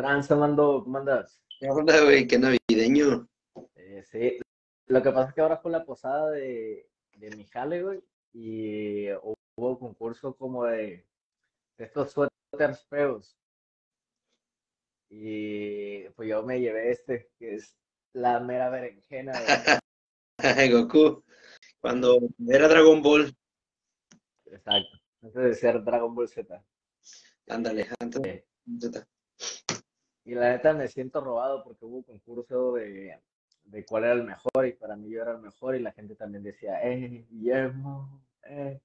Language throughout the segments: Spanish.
tranza, mando? ¿Cómo andas? ¿Qué onda, güey? Qué navideño. Eh, sí, lo que pasa es que ahora fue la posada de, de mi jale, güey, y hubo concurso como de, de estos suéteres feos. Y pues yo me llevé este, que es la mera berenjena. güey. Goku, cuando era Dragon Ball. Exacto, antes de ser Dragon Ball Z. Ándale, antes de Z. Y la neta me siento robado porque hubo concurso de, de cuál era el mejor y para mí yo era el mejor y la gente también decía, eh, Guillermo, eh.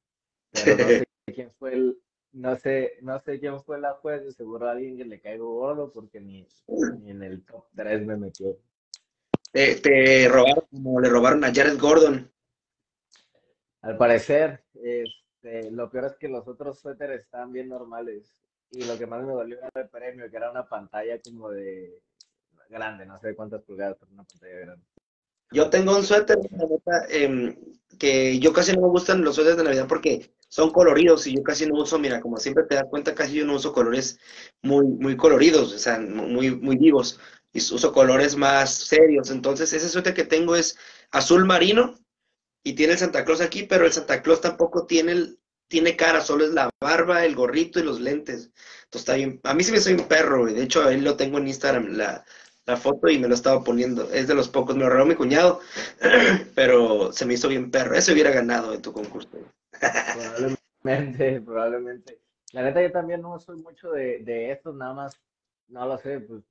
Pero no sé quién fue el, no sé, no sé quién fue la juez, seguro a alguien que le caigo gordo porque ni, ni en el top 3 me metió. Te, te robaron como le robaron a Jared Gordon. Al parecer, este, lo peor es que los otros suéteres estaban bien normales y lo que más me dolió era el premio, que era una pantalla como de grande, no sé cuántas pulgadas, pero una pantalla grande. Yo tengo un suéter, em, que yo casi no me gustan los suéteres de Navidad porque son coloridos y yo casi no uso, mira, como siempre te das cuenta, casi yo no uso colores muy, muy coloridos, o sea, muy, muy vivos, y uso colores más serios. Entonces, ese suéter que tengo es azul marino y tiene el Santa Claus aquí, pero el Santa Claus tampoco tiene, el, tiene cara, solo es la barba, el gorrito y los lentes. Entonces está bien. A mí sí me soy un perro. De hecho, ahí lo tengo en Instagram, la, la foto, y me lo estaba poniendo. Es de los pocos, me lo regaló mi cuñado, pero se me hizo bien perro. Eso hubiera ganado en tu concurso. Probablemente, probablemente. La neta, yo también no soy mucho de, de estos, nada más, no lo sé, pues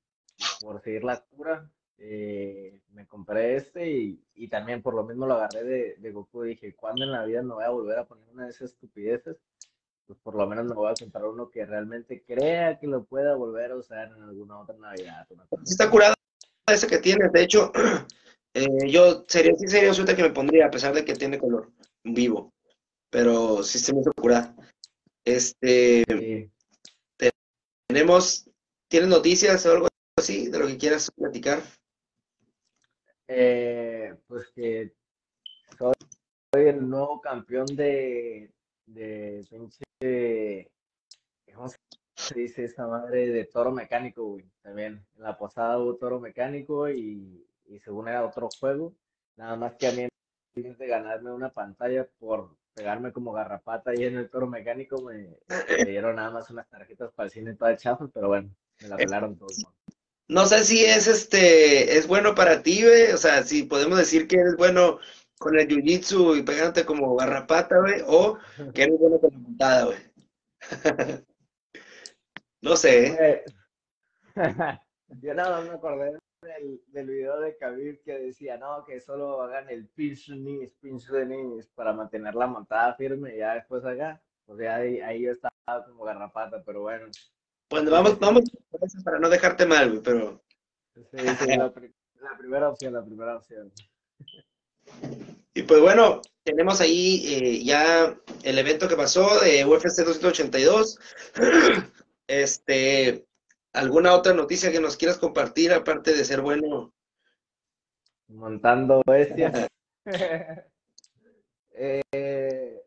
por seguir la cura, eh, me compré este y, y también por lo mismo lo agarré de, de Goku. Dije, ¿cuándo en la vida me voy a volver a poner una de esas estupideces? Pues por lo menos me voy a comprar uno que realmente crea que lo pueda volver a usar en alguna otra Navidad. una cosa está curado ese que tiene. De hecho, eh, yo sería, sí sería suéter que me pondría, a pesar de que tiene color vivo. Pero sí se me hizo curada. Este, tenemos, ¿tienes noticias o algo así de lo que quieras platicar? Eh, pues que soy, soy el nuevo campeón de, de pinche, ¿cómo se dice esa madre? De toro mecánico, güey. También en la posada hubo toro mecánico y, y según era otro juego. Nada más que a mí en de ganarme una pantalla por pegarme como garrapata ahí en el toro mecánico, me, me dieron nada más unas tarjetas para el cine todas chafas, pero bueno, me la pelaron todos. No sé si es este, es bueno para ti, güey. O sea, si podemos decir que eres bueno con el jiu-jitsu y pegándote como garrapata, güey, o que eres bueno con la montada, güey. No sé, ¿eh? Eh, Yo nada más me acordé del, del video de Khabib que decía, no, que solo hagan el pinch knees, pinch de knees para mantener la montada firme y ya después acá, pues ya ahí, ahí yo estaba como garrapata, pero bueno, Pues vamos, vamos para no dejarte mal, güey, pero sí, sí, la, pri- la primera opción, la primera opción. Y pues bueno, tenemos ahí eh, ya el evento que pasó de UFC 282. Este, ¿alguna otra noticia que nos quieras compartir aparte de ser bueno? Montando bestias. Eh,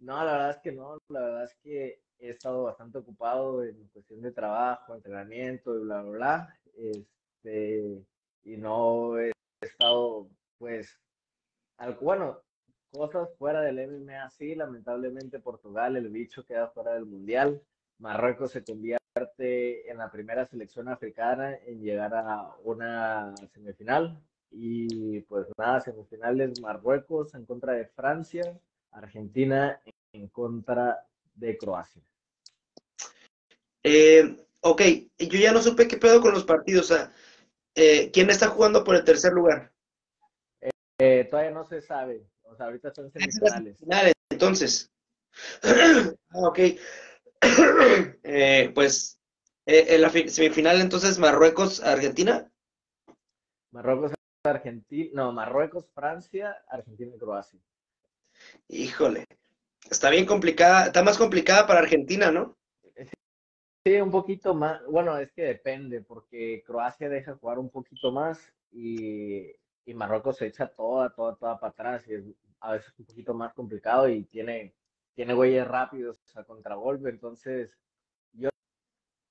no, la verdad es que no, la verdad es que he estado bastante ocupado en cuestión de trabajo, entrenamiento y bla, bla, bla. Este, y no he estado, pues, bueno, cosas fuera del MMA, sí, lamentablemente Portugal, el bicho queda fuera del Mundial. Marruecos se convierte en la primera selección africana en llegar a una semifinal. Y pues nada, semifinales Marruecos en contra de Francia, Argentina en contra de Croacia. Eh, ok, yo ya no supe qué pedo con los partidos. O sea, eh, ¿quién está jugando por el tercer lugar? Eh, todavía no se sabe, o sea, ahorita están semifinales. Finales, entonces. Ah, ok. Eh, pues eh, en la fi- semifinal entonces Marruecos, Argentina. Marruecos, Argentina, no, Marruecos, Francia, Argentina y Croacia. Híjole, está bien complicada, está más complicada para Argentina, ¿no? Sí, un poquito más, bueno, es que depende, porque Croacia deja jugar un poquito más y, y Marruecos se echa toda, toda, toda para atrás y es a veces un poquito más complicado y tiene, tiene güeyes rápidos a contragolpe, entonces yo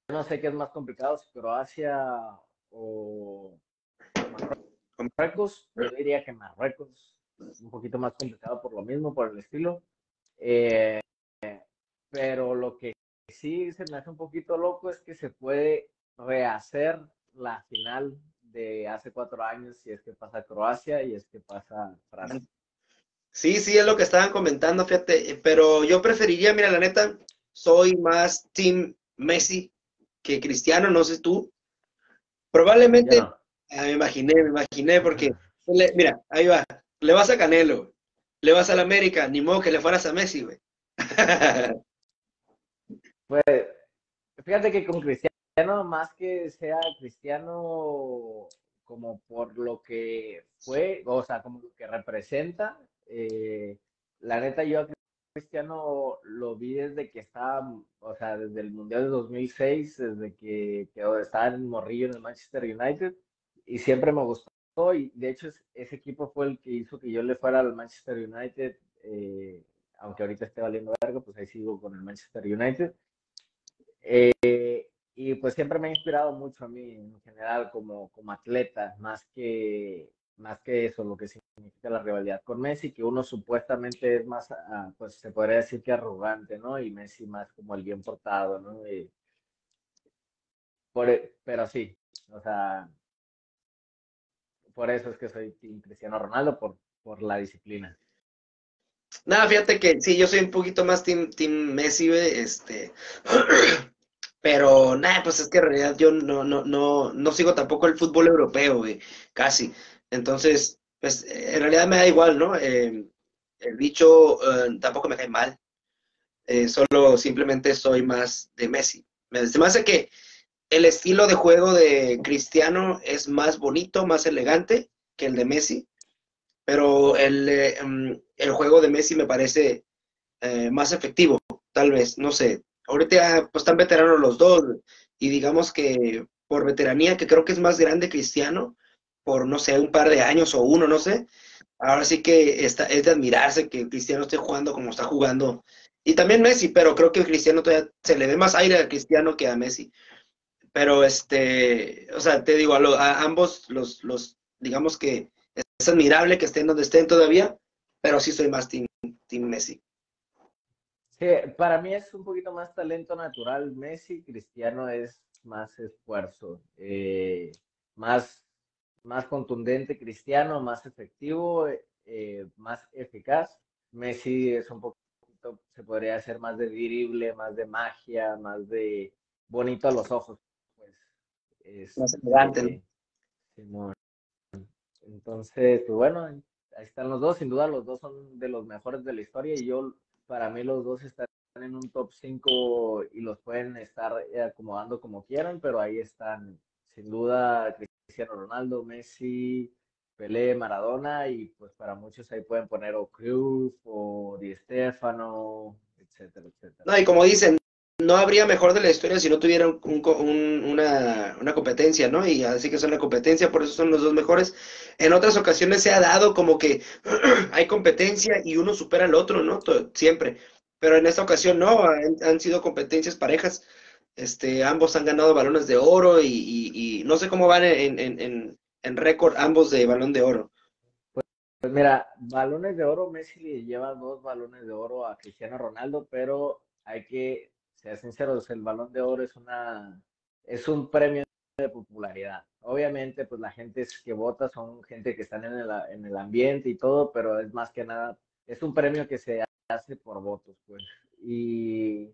no sé qué es más complicado, si Croacia o Marruecos. Yo diría que Marruecos es un poquito más complicado por lo mismo, por el estilo. Eh, pero lo que sí se me hace un poquito loco es que se puede rehacer la final de hace cuatro años si es que pasa Croacia y es que pasa Francia. Sí, sí, es lo que estaban comentando, fíjate, pero yo preferiría, mira, la neta, soy más Team Messi que Cristiano, no sé tú. Probablemente, ah, me imaginé, me imaginé, porque, mira, ahí va, le vas a Canelo, le vas al América, ni modo que le fueras a Messi, güey. pues, fíjate que con Cristiano, más que sea Cristiano como por lo que fue, o sea, como lo que representa, eh, la neta yo a Cristiano lo vi desde que estaba, o sea, desde el Mundial de 2006, desde que, que estaba en Morrillo en el Manchester United, y siempre me gustó y de hecho ese equipo fue el que hizo que yo le fuera al Manchester United, eh, aunque ahorita esté valiendo verga, pues ahí sigo con el Manchester United. Eh, y pues siempre me ha inspirado mucho a mí en general como, como atleta, más que, más que eso, lo que significa la rivalidad con Messi, que uno supuestamente es más, ah, pues se podría decir que arrogante, ¿no? Y Messi más como el bien portado, ¿no? por, pero sí, o sea, por eso es que soy Cristiano Ronaldo, por, por la disciplina. Nada, fíjate que sí, yo soy un poquito más team, team Messi, este, pero nada, pues es que en realidad yo no, no, no, no sigo tampoco el fútbol europeo, güey, casi. Entonces, pues en realidad me da igual, ¿no? Eh, el bicho eh, tampoco me cae mal, eh, solo simplemente soy más de Messi. Me, me hace que el estilo de juego de Cristiano es más bonito, más elegante que el de Messi, pero el, eh, mm, el juego de Messi me parece eh, más efectivo, tal vez, no sé. Ahorita pues, están veteranos los dos y digamos que por veteranía, que creo que es más grande Cristiano, por no sé, un par de años o uno, no sé. Ahora sí que está, es de admirarse que Cristiano esté jugando como está jugando. Y también Messi, pero creo que Cristiano todavía se le ve más aire a Cristiano que a Messi. Pero, este, o sea, te digo, a, ambos los, los, digamos que es admirable que estén donde estén todavía, pero sí soy más team, team Messi. Sí, para mí es un poquito más talento natural Messi, Cristiano es más esfuerzo, eh, más, más contundente Cristiano, más efectivo, eh, más eficaz. Messi es un poquito, se podría hacer más de virible, más de magia, más de bonito a los ojos. Es, más elegante. Entonces, pues bueno, ahí están los dos. Sin duda, los dos son de los mejores de la historia y yo, para mí, los dos están en un top 5 y los pueden estar acomodando como quieran, pero ahí están, sin duda, Cristiano Ronaldo, Messi, Pelé, Maradona y pues para muchos ahí pueden poner o Cruz o Di Stefano, etcétera, etcétera. No, y como dicen, no habría mejor de la historia si no tuvieran una, competencia, ¿no? Y así que son la competencia, por eso son los dos mejores. En otras ocasiones se ha dado como que hay competencia y uno supera al otro, ¿no? siempre. Pero en esta ocasión no, han, sido competencias parejas. Este, ambos han ganado balones de oro y, no sé cómo van en, en, récord ambos de balón de oro. Pues mira, balones de oro, Messi le lleva dos balones de oro a Cristiano Ronaldo, pero hay que sea sinceros, el balón de oro es una es un premio de popularidad. Obviamente, pues la gente que vota son gente que están en el, en el ambiente y todo, pero es más que nada, es un premio que se hace por votos, pues. Y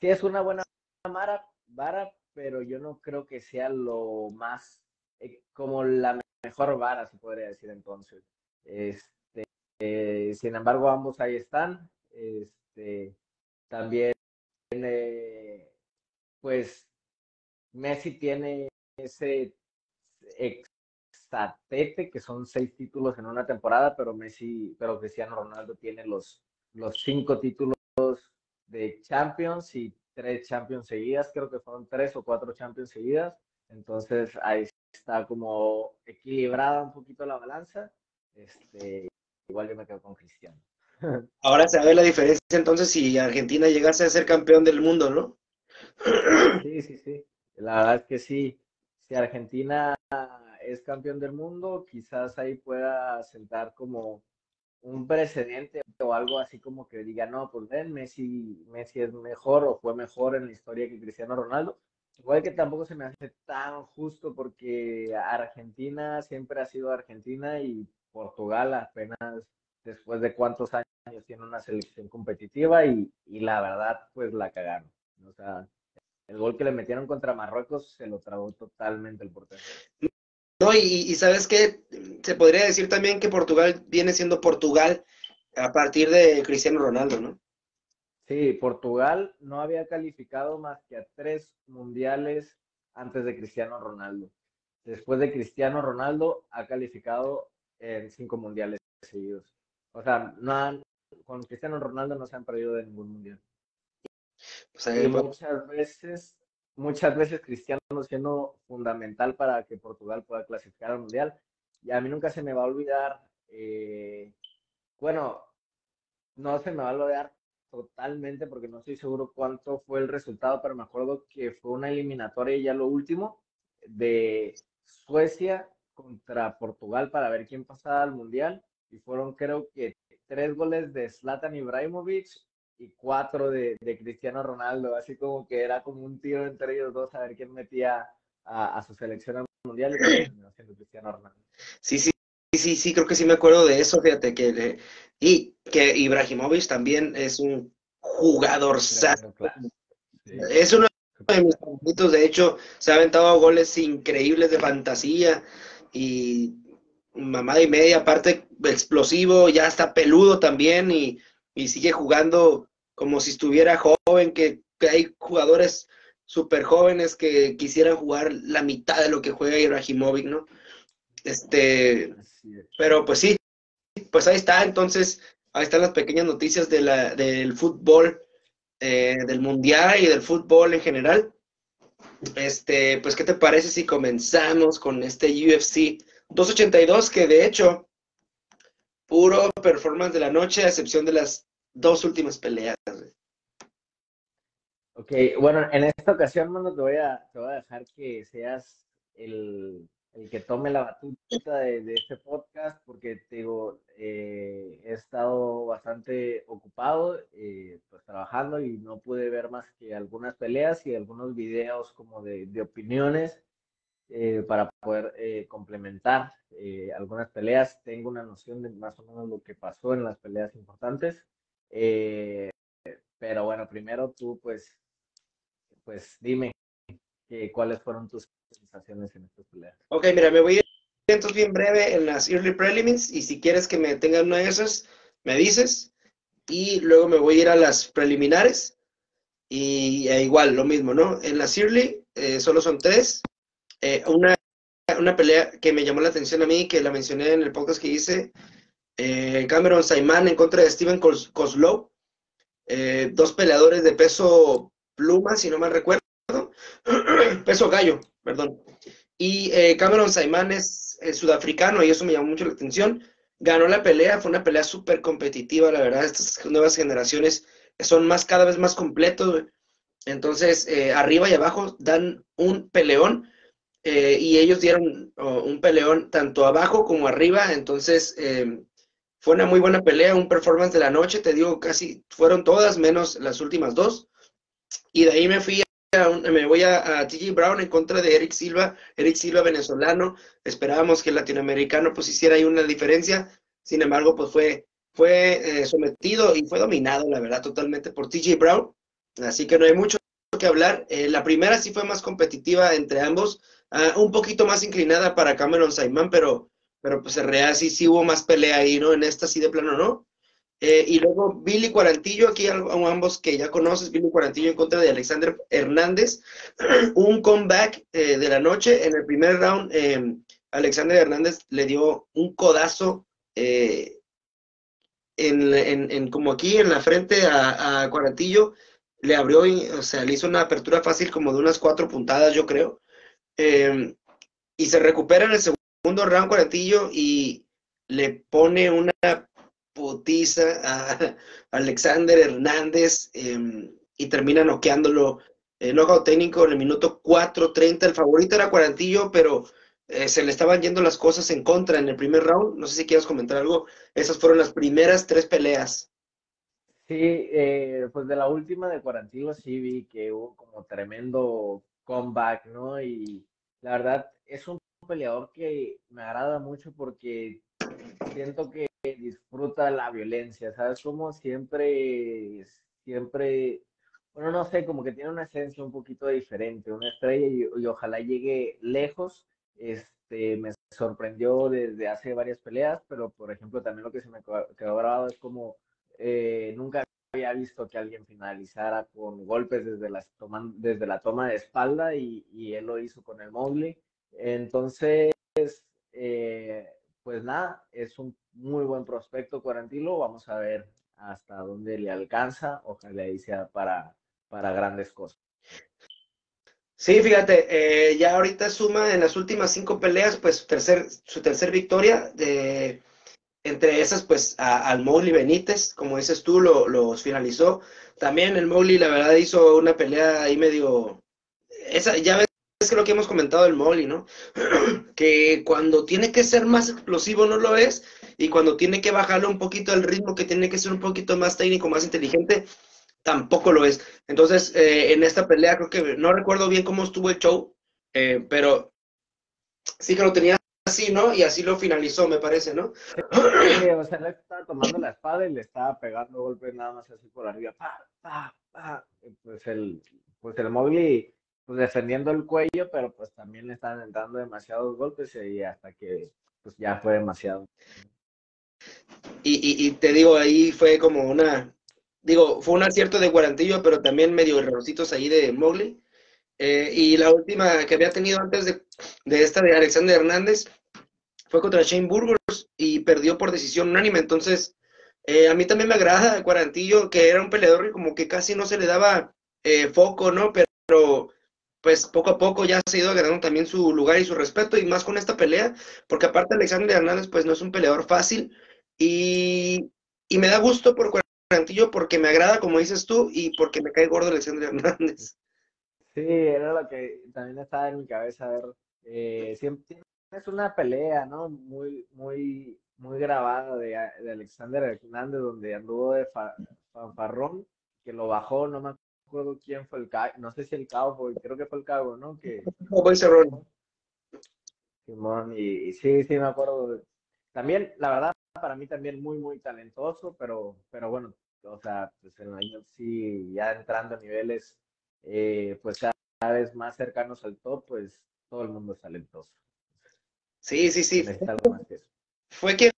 sí es una buena vara, vara pero yo no creo que sea lo más, eh, como la mejor vara, se podría decir entonces. Este, sin embargo, ambos ahí están. Este, también pues Messi tiene ese exatete que son seis títulos en una temporada, pero Messi, pero Cristiano Ronaldo tiene los, los cinco títulos de Champions y tres Champions seguidas, creo que fueron tres o cuatro Champions seguidas. Entonces ahí está como equilibrada un poquito la balanza. Este, igual yo me quedo con Cristiano. Ahora se ve la diferencia entonces si Argentina llegase a ser campeón del mundo, ¿no? Sí, sí, sí. La verdad es que sí, si Argentina es campeón del mundo, quizás ahí pueda sentar como un precedente o algo así como que diga, no, pues ven, Messi, Messi es mejor o fue mejor en la historia que Cristiano Ronaldo. Igual que tampoco se me hace tan justo porque Argentina siempre ha sido Argentina y Portugal apenas después de cuántos años tiene una selección competitiva y, y la verdad pues la cagaron. O sea, el gol que le metieron contra Marruecos se lo tragó totalmente el portero. No, y, sabes qué, se podría decir también que Portugal viene siendo Portugal a partir de Cristiano Ronaldo, ¿no? Sí, Portugal no había calificado más que a tres mundiales antes de Cristiano Ronaldo. Después de Cristiano Ronaldo ha calificado en cinco mundiales seguidos. O sea, no con Cristiano Ronaldo no se han perdido de ningún mundial. y muchas veces muchas veces Cristiano siendo fundamental para que Portugal pueda clasificar al Mundial. Y a mí nunca se me va a olvidar, eh, bueno, no se me va a olvidar totalmente porque no estoy seguro cuánto fue el resultado, pero me acuerdo que fue una eliminatoria ya lo último de Suecia contra Portugal para ver quién pasaba al Mundial y fueron creo que tres goles de Zlatan Ibrahimovic y cuatro de, Cristiano Ronaldo, así como que era como un tiro entre ellos dos a ver quién metía a, su selección mundial y Cristiano Ronaldo. Sí, sí, sí, sí, creo que sí me acuerdo de eso, fíjate que y que Ibrahimovic también es un jugador Es uno de mis favoritos, de hecho, se ha aventado goles increíbles de fantasía y mamada y media, aparte explosivo, ya está peludo también y, y sigue jugando como si estuviera joven, que, hay jugadores súper jóvenes que quisieran jugar la mitad de lo que juega Ibrahimovic, ¿no? Este, pero pues sí, pues ahí está, entonces, ahí están las pequeñas noticias de la, del fútbol, eh, del mundial y del fútbol en general. Este, pues, ¿qué te parece si comenzamos con este UFC 282, que de hecho, puro performance de la noche, a excepción de las dos últimas peleas. Ok, bueno, en esta ocasión, mano, te voy a, te voy a dejar que seas el, el que tome la batuta de, este podcast, porque te digo, eh, he estado bastante ocupado, eh, pues trabajando y no pude ver más que algunas peleas y algunos videos como de, de opiniones eh, para poder complementar algunas peleas. Tengo una noción de más o menos lo que pasó en las peleas importantes. Eh, pero bueno, primero tú, pues, pues dime cuáles fueron tus sensaciones en estas peleas. Ok, mira, me voy a ir entonces bien breve en las early prelims y si quieres que me tengan una de esas, me dices. Y luego me voy a ir a las preliminares y e igual, lo mismo, ¿no? En las early eh, solo son tres. Eh, una, una pelea que me llamó la atención a mí, que la mencioné en el podcast que hice, eh, Cameron Saiman en contra de Steven Kozlow, eh, dos peleadores de peso pluma, si no mal recuerdo, peso gallo, perdón. Y Cameron Saiman es, sudafricano y eso me llamó mucho la atención. Ganó la pelea, fue una pelea súper competitiva, la verdad. Estas nuevas generaciones son más, cada vez más completos. Entonces, arriba y abajo dan un peleón. Y ellos dieron oh, un peleón tanto abajo como arriba, entonces fue una muy buena pelea, un performance de la noche, te digo, casi fueron todas, menos las últimas dos. Y de ahí me fui a, me voy a, TJ Brown en contra de Eric Silva, Eric Silva venezolano. Esperábamos que el latinoamericano pues hiciera ahí una diferencia. Sin embargo, pues fue, fue eh, sometido y fue dominado, la verdad, totalmente por TJ Brown. Así que no hay mucho que hablar. Eh, la primera sí fue más competitiva entre ambos, ah, un poquito más inclinada para Cameron Simon, pero pero pues en realidad sí, hubo más pelea ahí, ¿no? En esta sí de plano, ¿no? Eh, y luego Billy Cuarantillo, aquí ambos que ya conoces, Billy Cuarantillo en contra de Alexander Hernández, un comeback eh, de la noche, en el primer round eh, Alexander Hernández le dio un codazo en, en, como aquí en la frente a, a Cuarantillo, le abrió, o sea, le hizo una apertura fácil como de unas cuatro puntadas, yo creo, y se recupera en el segundo round Cuarantillo y le pone una putiza a Alexander Hernández em, y termina noqueándolo eh, knockout técnico en el minuto 4.30. El favorito era Cuarantillo, pero eh, se le estaban yendo las cosas en contra en el primer round. No sé si quieres comentar algo. Esas fueron las primeras tres peleas. Sí, eh, pues de la última de Cuarantillo sí vi que hubo como tremendo comeback, ¿no? Y la verdad es un peleador que me agrada mucho porque siento que disfruta la violencia, ¿sabes? Como siempre, siempre, bueno, no sé, como que tiene una esencia un poquito diferente, una estrella y, ojalá llegue lejos. Este, me sorprendió desde hace varias peleas, pero por ejemplo también lo que se me quedó grabado es como eh, nunca había visto que alguien finalizara con golpes desde, las desde la toma de espalda y, y él lo hizo con el Mowgli. Entonces, eh, pues nada, es un muy buen prospecto Cuarantilo. Vamos a ver hasta dónde le alcanza. Ojalá y sea para, para grandes cosas. Sí, fíjate, eh, ya ahorita suma en las últimas cinco peleas, pues tercer, su tercer victoria. De, entre esas, pues al Mowgli Benítez, como dices tú, lo, los finalizó. También el Mowgli, la verdad, hizo una pelea ahí medio. Esa, ya ves es lo que hemos comentado del Molly, ¿no? que cuando tiene que ser más explosivo no lo es, y cuando tiene que bajarle un poquito el ritmo, que tiene que ser un poquito más técnico, más inteligente, tampoco lo es. Entonces, eh, en esta pelea creo que no recuerdo bien cómo estuvo el show, eh, pero sí que lo tenía así, ¿no? Y así lo finalizó, me parece, ¿no? Sí, o sea, le estaba tomando la espada y le estaba pegando golpes nada más así por arriba, pa, pa, pa. Pues el, pues el Mowgli pues defendiendo el cuello, pero pues también le estaban entrando demasiados golpes y hasta que pues ya fue demasiado. Y, y, te digo, ahí fue como una, digo, fue un acierto de Guarantillo, pero también medio errorcitos ahí de Mowgli. Eh, y la última que había tenido antes de, de, esta de Alexander Hernández fue contra Shane Burgos y perdió por decisión unánime. Entonces, eh, a mí también me agrada Guarantillo, que era un peleador que como que casi no se le daba eh, foco, ¿no? Pero pues poco a poco ya se ha ido ganando también su lugar y su respeto, y más con esta pelea, porque aparte Alexander Hernández, pues no es un peleador fácil, y, me da gusto por Cuarantillo porque me agrada, como dices tú, y porque me cae gordo Alexander Hernández. Sí, era lo que también estaba en mi cabeza, a ver, eh, siempre es una pelea, ¿no? Muy, muy, muy grabada de, Alexander Hernández, donde anduvo de fanfarrón, que lo bajó, no me acuerdo quién fue el no sé si el Cowboy, creo que fue el Cowboy, ¿no? Que, Cowboy Cerrone. Simón, y, sí, sí me acuerdo. También, la verdad, para mí también muy, muy talentoso, pero, pero bueno, o sea, pues en años sí, ya entrando a niveles, eh, pues cada vez más cercanos al top, pues todo el mundo es talentoso. Sí, sí, sí. Fue que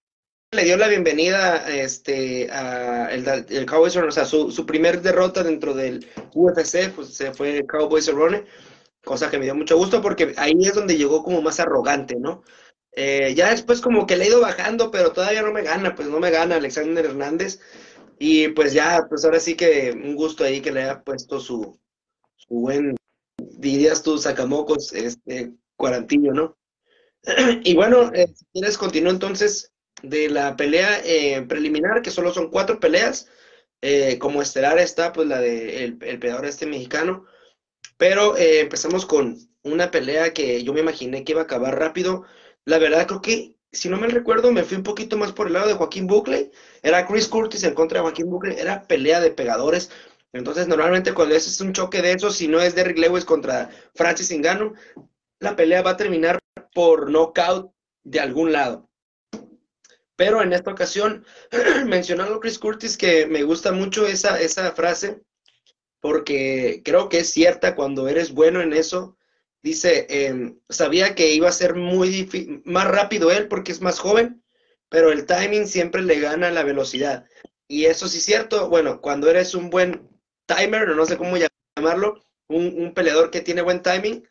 le dio la bienvenida este, a el, el Cowboys, o sea, su, su, primer derrota dentro del UFC, pues se fue Cowboys Cerrone, cosa que me dio mucho gusto porque ahí es donde llegó como más arrogante, ¿no? Eh, ya después como que le he ido bajando, pero todavía no me gana, pues no me gana Alexander Hernández. Y pues ya, pues ahora sí que un gusto ahí que le haya puesto su, su buen, dirías tú, sacamocos, este, cuarantillo, ¿no? y bueno, eh, si quieres, continúo entonces de la pelea eh, preliminar, que solo son cuatro peleas. Eh, como estelar está pues la de el, este mexicano. Pero empezamos con una pelea que yo me imaginé que iba a acabar rápido. La verdad creo que, si no me recuerdo, me fui un poquito más por el lado de Joaquín Buckley. Era Chris Curtis en contra de Joaquín Buckley. Era pelea de pegadores. Entonces, normalmente cuando es un choque de esos, si no es Derrick Lewis contra Francis Ngannou, la pelea va a terminar por knockout de algún lado. Pero en esta ocasión, mencionando Chris Curtis, que me gusta mucho esa, esa frase, porque creo que es cierta cuando eres bueno en eso. Dice, em, sabía que iba a ser muy más rápido él porque es más joven, pero el timing siempre le gana la velocidad. Y eso sí es cierto, bueno, cuando eres un buen timer, no sé cómo llamarlo, un, un peleador que tiene buen timing,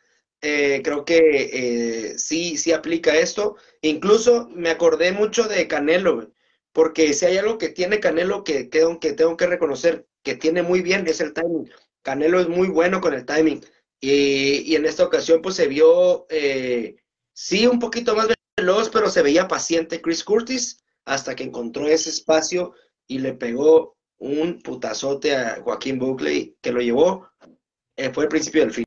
eh, creo que eh, sí, sí aplica esto. Incluso me acordé mucho de Canelo, porque si hay algo que tiene Canelo que, que, tengo que reconocer que tiene muy bien es el timing. Canelo es muy bueno con el timing. Y, en esta ocasión pues se vio, eh, sí, un poquito más veloz, pero se veía paciente Chris Curtis hasta que encontró ese espacio y le pegó un putazote a Joaquín Buckley que lo llevó eh, fue el principio del fin.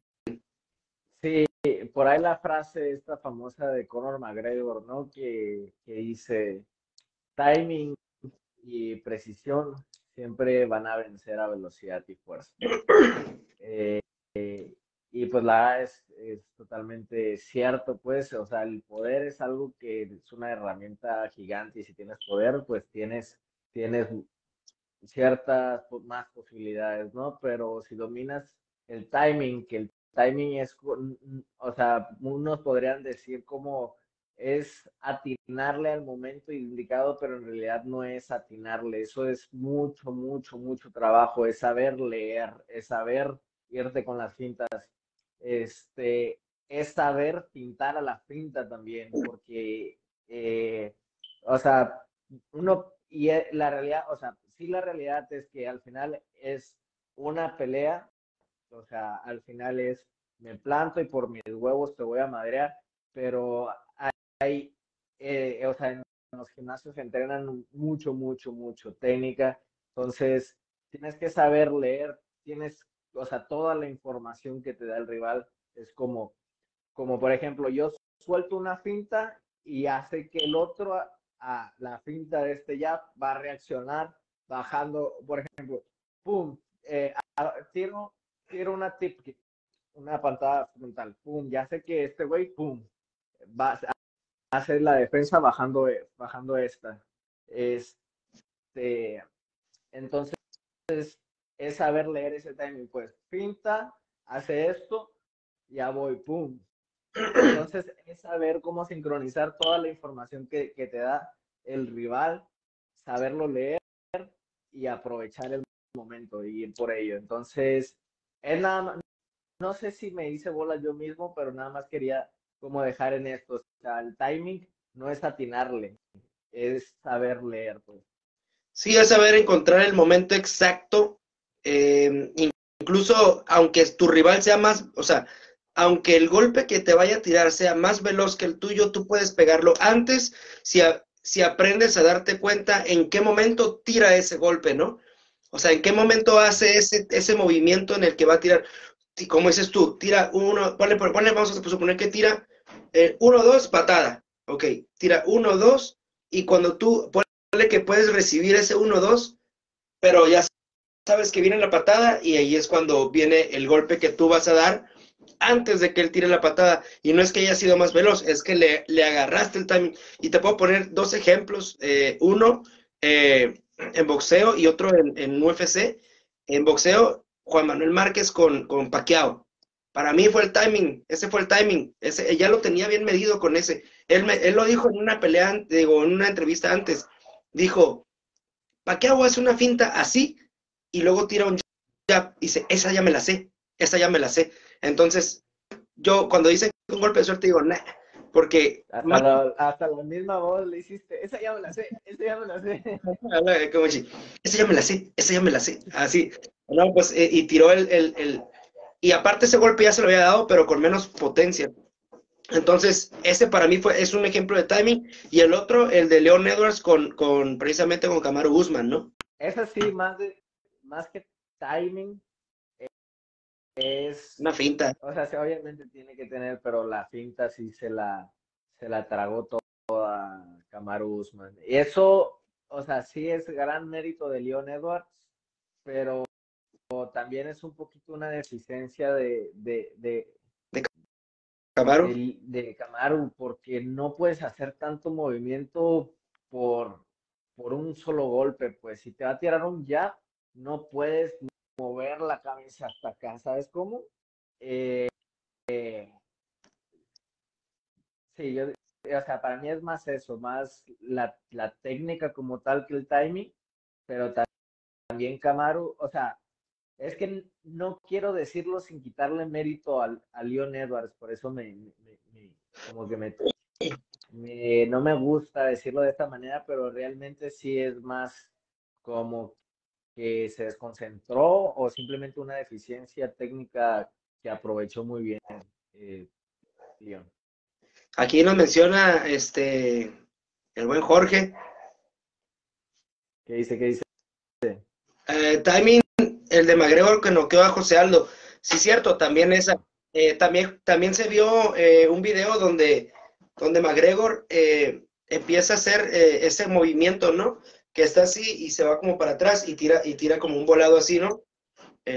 Sí, por ahí la frase esta famosa de Conor McGregor, ¿no? Que, que dice, timing y precisión siempre van a vencer a velocidad y fuerza. Eh, y pues la es, es totalmente cierto, pues, o sea, el poder es algo que es una herramienta gigante y si tienes poder, pues tienes, tienes ciertas más posibilidades, ¿no? Pero si dominas el timing, que el timing es, o sea, unos podrían decir como es atinarle al momento indicado, pero en realidad no es atinarle. Eso es mucho, mucho, mucho trabajo. Es saber leer, es saber irte con las fintas. Este, es saber pintar a la finta también, porque, eh, o sea, uno, y e, la realidad, o sea, sí la realidad es que al final es una pelea, o sea, al final es, me planto y por mis huevos te voy a madrear, pero hay, eh, o sea, en los gimnasios se entrenan mucho, mucho, mucho técnica, entonces tienes que saber leer, tienes, o sea, toda la información que te da el rival es como, como por ejemplo, yo suelto una finta y hace que el otro a, la finta de este ya va a reaccionar bajando, por ejemplo, pum, eh, tiro, tiro una tip, una patada frontal, pum, ya sé que este güey, pum, va, hacer la defensa bajando, bajando esta. Este, entonces, es saber leer ese timing. Pues pinta, hace esto, ya voy, pum. Entonces, es saber cómo sincronizar toda la información que, que te da el rival, saberlo leer y aprovechar el momento y ir por ello. Entonces, es nada no sé si me hice bola yo mismo, pero nada más quería como dejar en esto. O sea, el timing no es atinarle, es saber leer. Pues. Sí, es saber encontrar el momento exacto. Eh, incluso aunque tu rival sea más, o sea, aunque el golpe que te vaya a tirar sea más veloz que el tuyo, tú puedes pegarlo antes si, si aprendes a darte cuenta en qué momento tira ese golpe, ¿no? O sea, en qué momento hace ese, ese movimiento en el que va a tirar. Como dices tú, tira uno, ponle, ponle vamos a suponer que tira eh, uno, dos, patada. Ok, tira uno, dos, y cuando tú, ponle que puedes recibir ese uno, dos, pero ya sabes que viene la patada y ahí es cuando viene el golpe que tú vas a dar antes de que él tire la patada. Y no es que haya sido más veloz, es que le, le agarraste el timing. Y te puedo poner dos ejemplos. Eh, uno eh, en boxeo y otro en, en, UFC. En boxeo, Juan Manuel Márquez con, con Pacquiao. Para mí fue el timing, ese fue el timing, ese, ya lo tenía bien medido con ese. Él, me, él lo dijo en una pelea, digo, en una entrevista antes. Dijo, Pacquiao hace una finta así y luego tira un jab. Dice, esa ya me la sé, esa ya me la sé. Entonces, yo cuando dicen un golpe de suerte digo, nah, porque... Hasta, la, hasta la misma voz le hiciste, esa ya me la sé, esa ya me la sé. esa ya me la sé, esa ya me la sé. Así, no, pues, eh, y tiró el, el, el, y aparte ese golpe ya se lo había dado, pero con menos potencia. Entonces, ese para mí fue, es un ejemplo de timing. Y el otro, el de Leon Edwards con, con precisamente con Camaro Guzmán, ¿no? Es así, más, de, más que timing, es... Una finta. O sea, sí, obviamente tiene que tener, pero la finta sí se la, se la tragó toda Camaro Guzmán. Y eso, o sea, sí es gran mérito de Leon Edwards, pero también es un poquito una deficiencia de, de, de, de Camaro. De, Camaro, porque no puedes hacer tanto movimiento por, por un solo golpe. Pues si te va a tirar un jab, no puedes mover la cabeza hasta acá, ¿sabes cómo? Eh, eh, sí, yo, o sea, para mí es más eso, más la, la técnica como tal que el timing, pero también Camaro, o sea, es que no quiero decirlo sin quitarle mérito al, a Leon Edwards, por eso me, como que me, no me gusta decirlo de esta manera, pero realmente sí es más como que se desconcentró o simplemente una deficiencia técnica que aprovechó muy bien eh, Leon. Aquí nos menciona este el buen Jorge. ¿Qué dice? ¿Qué dice? Eh, timing el de McGregor que noqueó a José Aldo. Sí, cierto, también esa, eh, también, también se vio un video donde, donde McGregor eh, empieza a hacer ese movimiento, ¿no? Que está así y se va como para atrás y tira, y tira como un volado así, ¿no?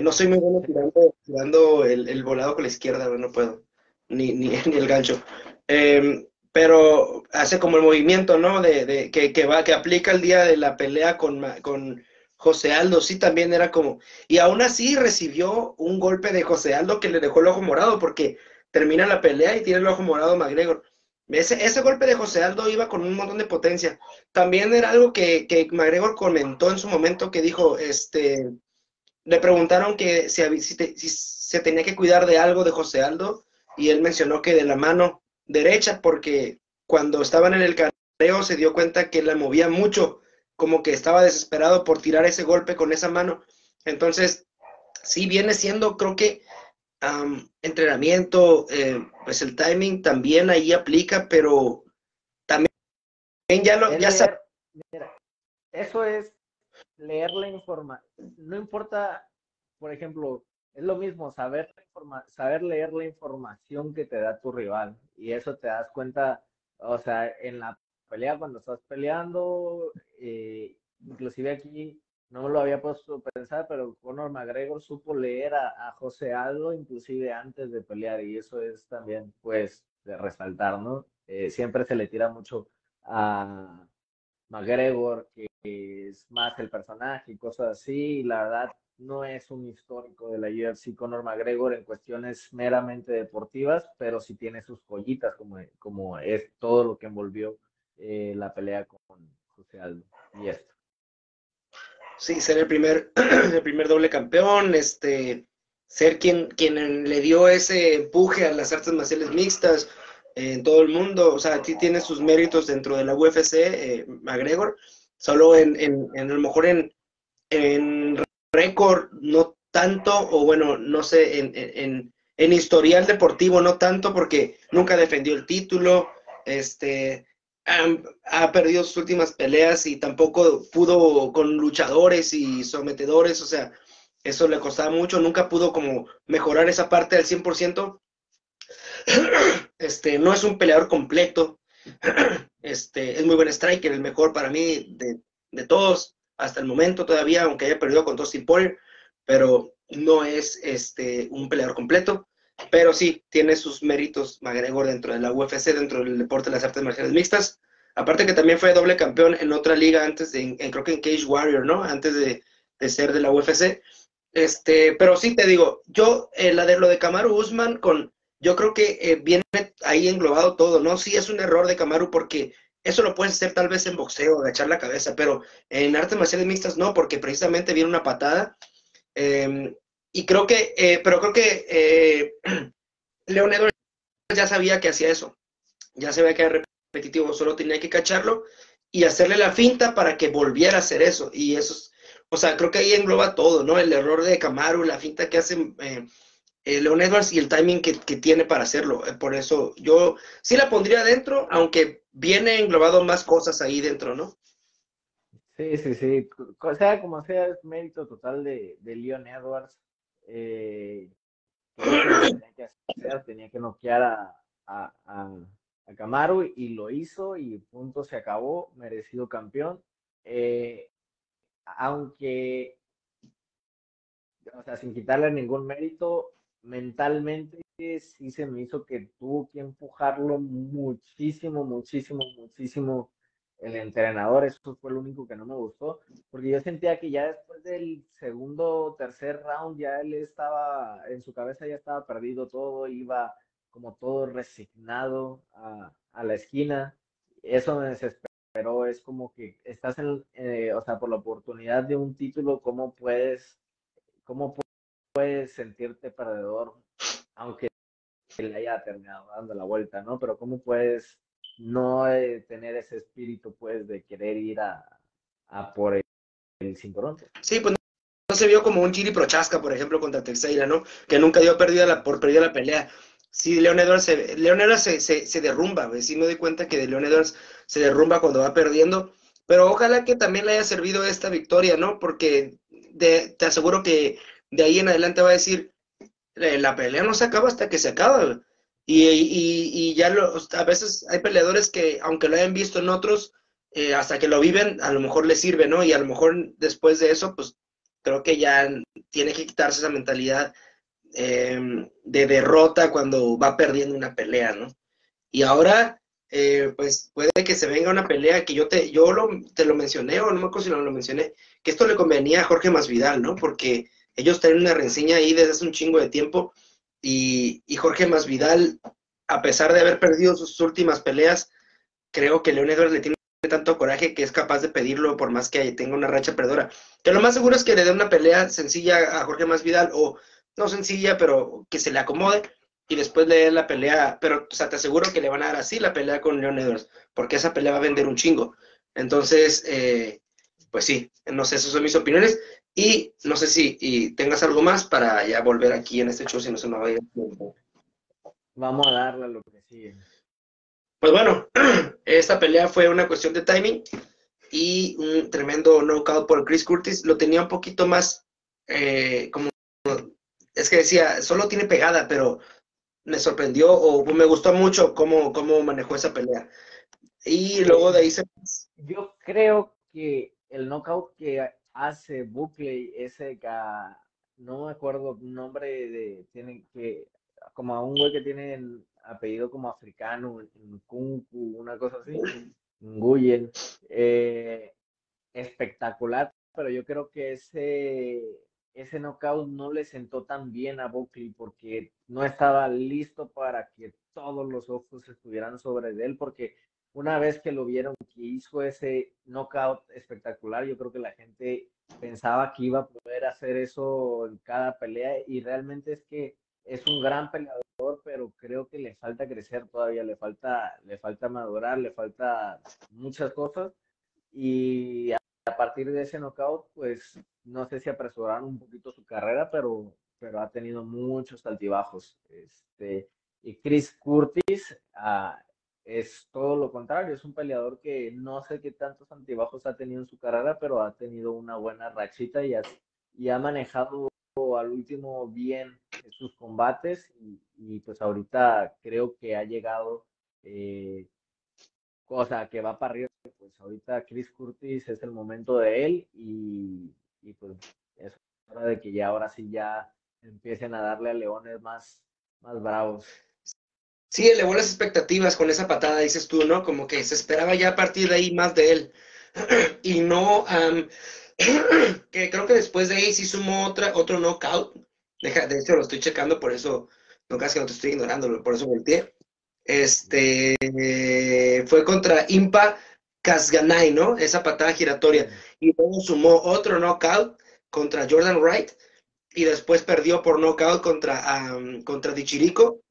no soy muy bueno tirando, tirando el, volado con la izquierda, no puedo, ni, ni, ni el gancho. Em, pero hace como el movimiento, ¿no? De, de que, que, va, que aplica el día de la pelea con, con José Aldo, sí, también era como, y aún así recibió un golpe de José Aldo que le dejó el ojo morado, porque termina la pelea y tiene el ojo morado McGregor. Ese, ese golpe de José Aldo iba con un montón de potencia. También era algo que, que McGregor comentó en su momento, que dijo, este, le preguntaron que si, si, se tenía que cuidar de algo de José Aldo, y él mencionó que de la mano derecha, porque cuando estaban en el careo se dio cuenta que la movía mucho como que estaba desesperado por tirar ese golpe con esa mano. Entonces, sí viene siendo, creo que entrenamiento, eh, pues el timing también ahí aplica, pero también ya lo, ya eso es leer la información. No importa, por ejemplo, es lo mismo saber, saber leer la información que te da tu rival y eso te das cuenta, o sea, en la pelea cuando estás peleando, eh, inclusive aquí no lo había puesto a pensar, pero Conor McGregor supo leer a, José Aldo inclusive antes de pelear y eso es también pues de resaltar, ¿no? Eh, siempre se le tira mucho a McGregor, que es más el personaje y cosas así, y la verdad no es un histórico de la UFC Conor McGregor en cuestiones meramente deportivas, pero sí tiene sus joyitas como, como es todo lo que envolvió eh, la pelea con José Aldo y esto. Sí, ser el primer, el primer doble campeón, este, ser quien, quien le dio ese empuje a las artes marciales mixtas en todo el mundo, o sea, sí tiene sus méritos dentro de la UFC, eh, McGregor, solo en, en, en, a lo mejor en, en récord no tanto, o bueno, no sé, en, en, en historial deportivo no tanto, porque nunca defendió el título, este, ha perdido sus últimas peleas y tampoco pudo con luchadores y sometedores, o sea, eso le costaba mucho, nunca pudo como mejorar esa parte al 100%. Este, no es un peleador completo, este, es muy buen striker, el mejor para mí de, de todos hasta el momento todavía, aunque haya perdido con Dustin Poirier, pero no es este, un peleador completo. Pero sí, tiene sus méritos McGregor dentro de la UFC, dentro del deporte de las artes marciales mixtas. Aparte que también fue doble campeón en otra liga antes de, en, creo que en Cage Warrior, ¿no? Antes de, de, ser de la UFC. Este, pero sí te digo, yo, eh, la de lo de Kamaru Usman, con, yo creo que eh, viene ahí englobado todo, ¿no? Sí es un error de Kamaru porque eso lo puedes hacer tal vez en boxeo, agachar la cabeza, pero en artes marciales mixtas no, porque precisamente viene una patada. Em, y creo que, eh, pero creo que eh, Leon Edwards ya sabía que hacía eso. Ya sabía que era repetitivo, solo tenía que cacharlo y hacerle la finta para que volviera a hacer eso. Y eso es, o sea, creo que ahí engloba todo, ¿no? El error de Camaro, la finta que hace eh, eh, Leon Edwards y el timing que, tiene para hacerlo. Eh, por eso yo sí la pondría dentro, aunque viene englobado más cosas ahí dentro, ¿no? Sí, sí, sí. O sea, como sea, es mérito total de, de Leon Edwards. Eh, tenía, que noquear a, a, a, Camaro y lo hizo y punto se acabó, merecido campeón. aunque, o sea, sin quitarle ningún mérito, mentalmente sí se me hizo que tuvo que empujarlo muchísimo, muchísimo, muchísimo el entrenador. Eso fue lo único que no me gustó, porque yo sentía que ya después del segundo tercer round ya él estaba, en su cabeza ya estaba perdido todo, iba como todo resignado a, a la esquina. Eso me desesperó, es como que estás en, eh, o sea, por la oportunidad de un título, ¿cómo puedes, cómo puedes sentirte perdedor, aunque le haya terminado dando la vuelta, ¿no? Pero ¿cómo puedes no eh, tener ese espíritu, pues, de querer ir a, a por el, el, cinturón? Sí, pues no, se vio como un Chiri Prochaska, por ejemplo, contra Teixeira, ¿no? Que nunca dio perdida la, por perdida la pelea. Sí, Leon Edwards se, Leon se, se, derrumba, ¿ves? Sí me doy cuenta que de Leon Edwards se derrumba cuando va perdiendo, pero ojalá que también le haya servido esta victoria, ¿no? Porque de, te aseguro que de ahí en adelante va a decir, la pelea no se acaba hasta que se acaba. Y, y, ya a veces hay peleadores que, aunque lo hayan visto en otros, eh, hasta que lo viven, a lo mejor les sirve, ¿no? Y a lo mejor después de eso, pues creo que ya tiene que quitarse esa mentalidad em, de derrota cuando va perdiendo una pelea, ¿no? Y ahora, eh, pues puede que se venga una pelea que yo te, yo lo, te lo mencioné, o no me acuerdo si no lo mencioné, que esto le convenía a Jorge Masvidal, ¿no? Porque ellos tienen una reseña ahí desde hace un chingo de tiempo y, y Jorge Masvidal, a pesar de haber perdido sus últimas peleas, creo que León Edwards le tiene tanto coraje que es capaz de pedirlo por más que tenga una racha perdedora. Que lo más seguro es que le dé una pelea sencilla a Jorge Masvidal o no sencilla, pero que se le acomode y después le dé la pelea, pero o sea, te aseguro que le van a dar así la pelea con Leon Edwards, porque esa pelea va a vender un chingo. Entonces, eh, pues sí, no sé, esas son mis opiniones. Y no sé si y tengas algo más para ya volver aquí en este show si no se me va a ir Vamos a darle a lo que sigue. Pues bueno, esta pelea fue una cuestión de timing y un tremendo knockout por Chris Curtis. Lo tenía un poquito más eh, como. Es que decía, solo tiene pegada, pero me sorprendió o me gustó mucho cómo, cómo manejó esa pelea. Y luego de ahí se. Yo creo que el knockout que hace Buckley, ese que no me acuerdo el nombre de. Tiene que. Como a un güey que tiene apellido como africano, Kunku, una cosa así, Nguyen. Eh, espectacular, pero yo creo que ese, ese knockout no le sentó tan bien a Buckley porque no estaba listo para que todos los ojos estuvieran sobre él, porque una vez que lo vieron que hizo ese knockout espectacular, yo creo que la gente pensaba que iba a poder hacer eso en cada pelea y realmente es que es un gran peleador, pero creo que le falta crecer todavía, le falta, le falta madurar, le falta muchas cosas. Y a, partir de ese knockout, pues no sé si apresuraron un poquito su carrera, pero, pero ha tenido muchos altibajos. Este, y Chris Curtis ah, es todo lo contrario, es un peleador que no sé qué tantos altibajos ha tenido en su carrera, pero ha tenido una buena rachita y y ha manejado al último bien sus combates y, pues ahorita creo que ha llegado, eh, cosa que va para arriba, pues ahorita Chris Curtis es el momento de él y, pues es hora de que ya ahora sí ya empiecen a darle a Leones más, más bravos. Sí, elevó las expectativas con esa patada, dices tú, ¿no? Como que se esperaba ya a partir de ahí más de él. y no, que creo que después de ahí sí sumó otra, otro knockout. Deja, de hecho, lo estoy checando, por eso, no casi que no te estoy ignorando, por eso volteé. Este fue contra Impa Kasganay, ¿no? Esa patada giratoria. Y luego sumó otro knockout contra Jordan Wright. Y después perdió por knockout contra, contra Dichirico.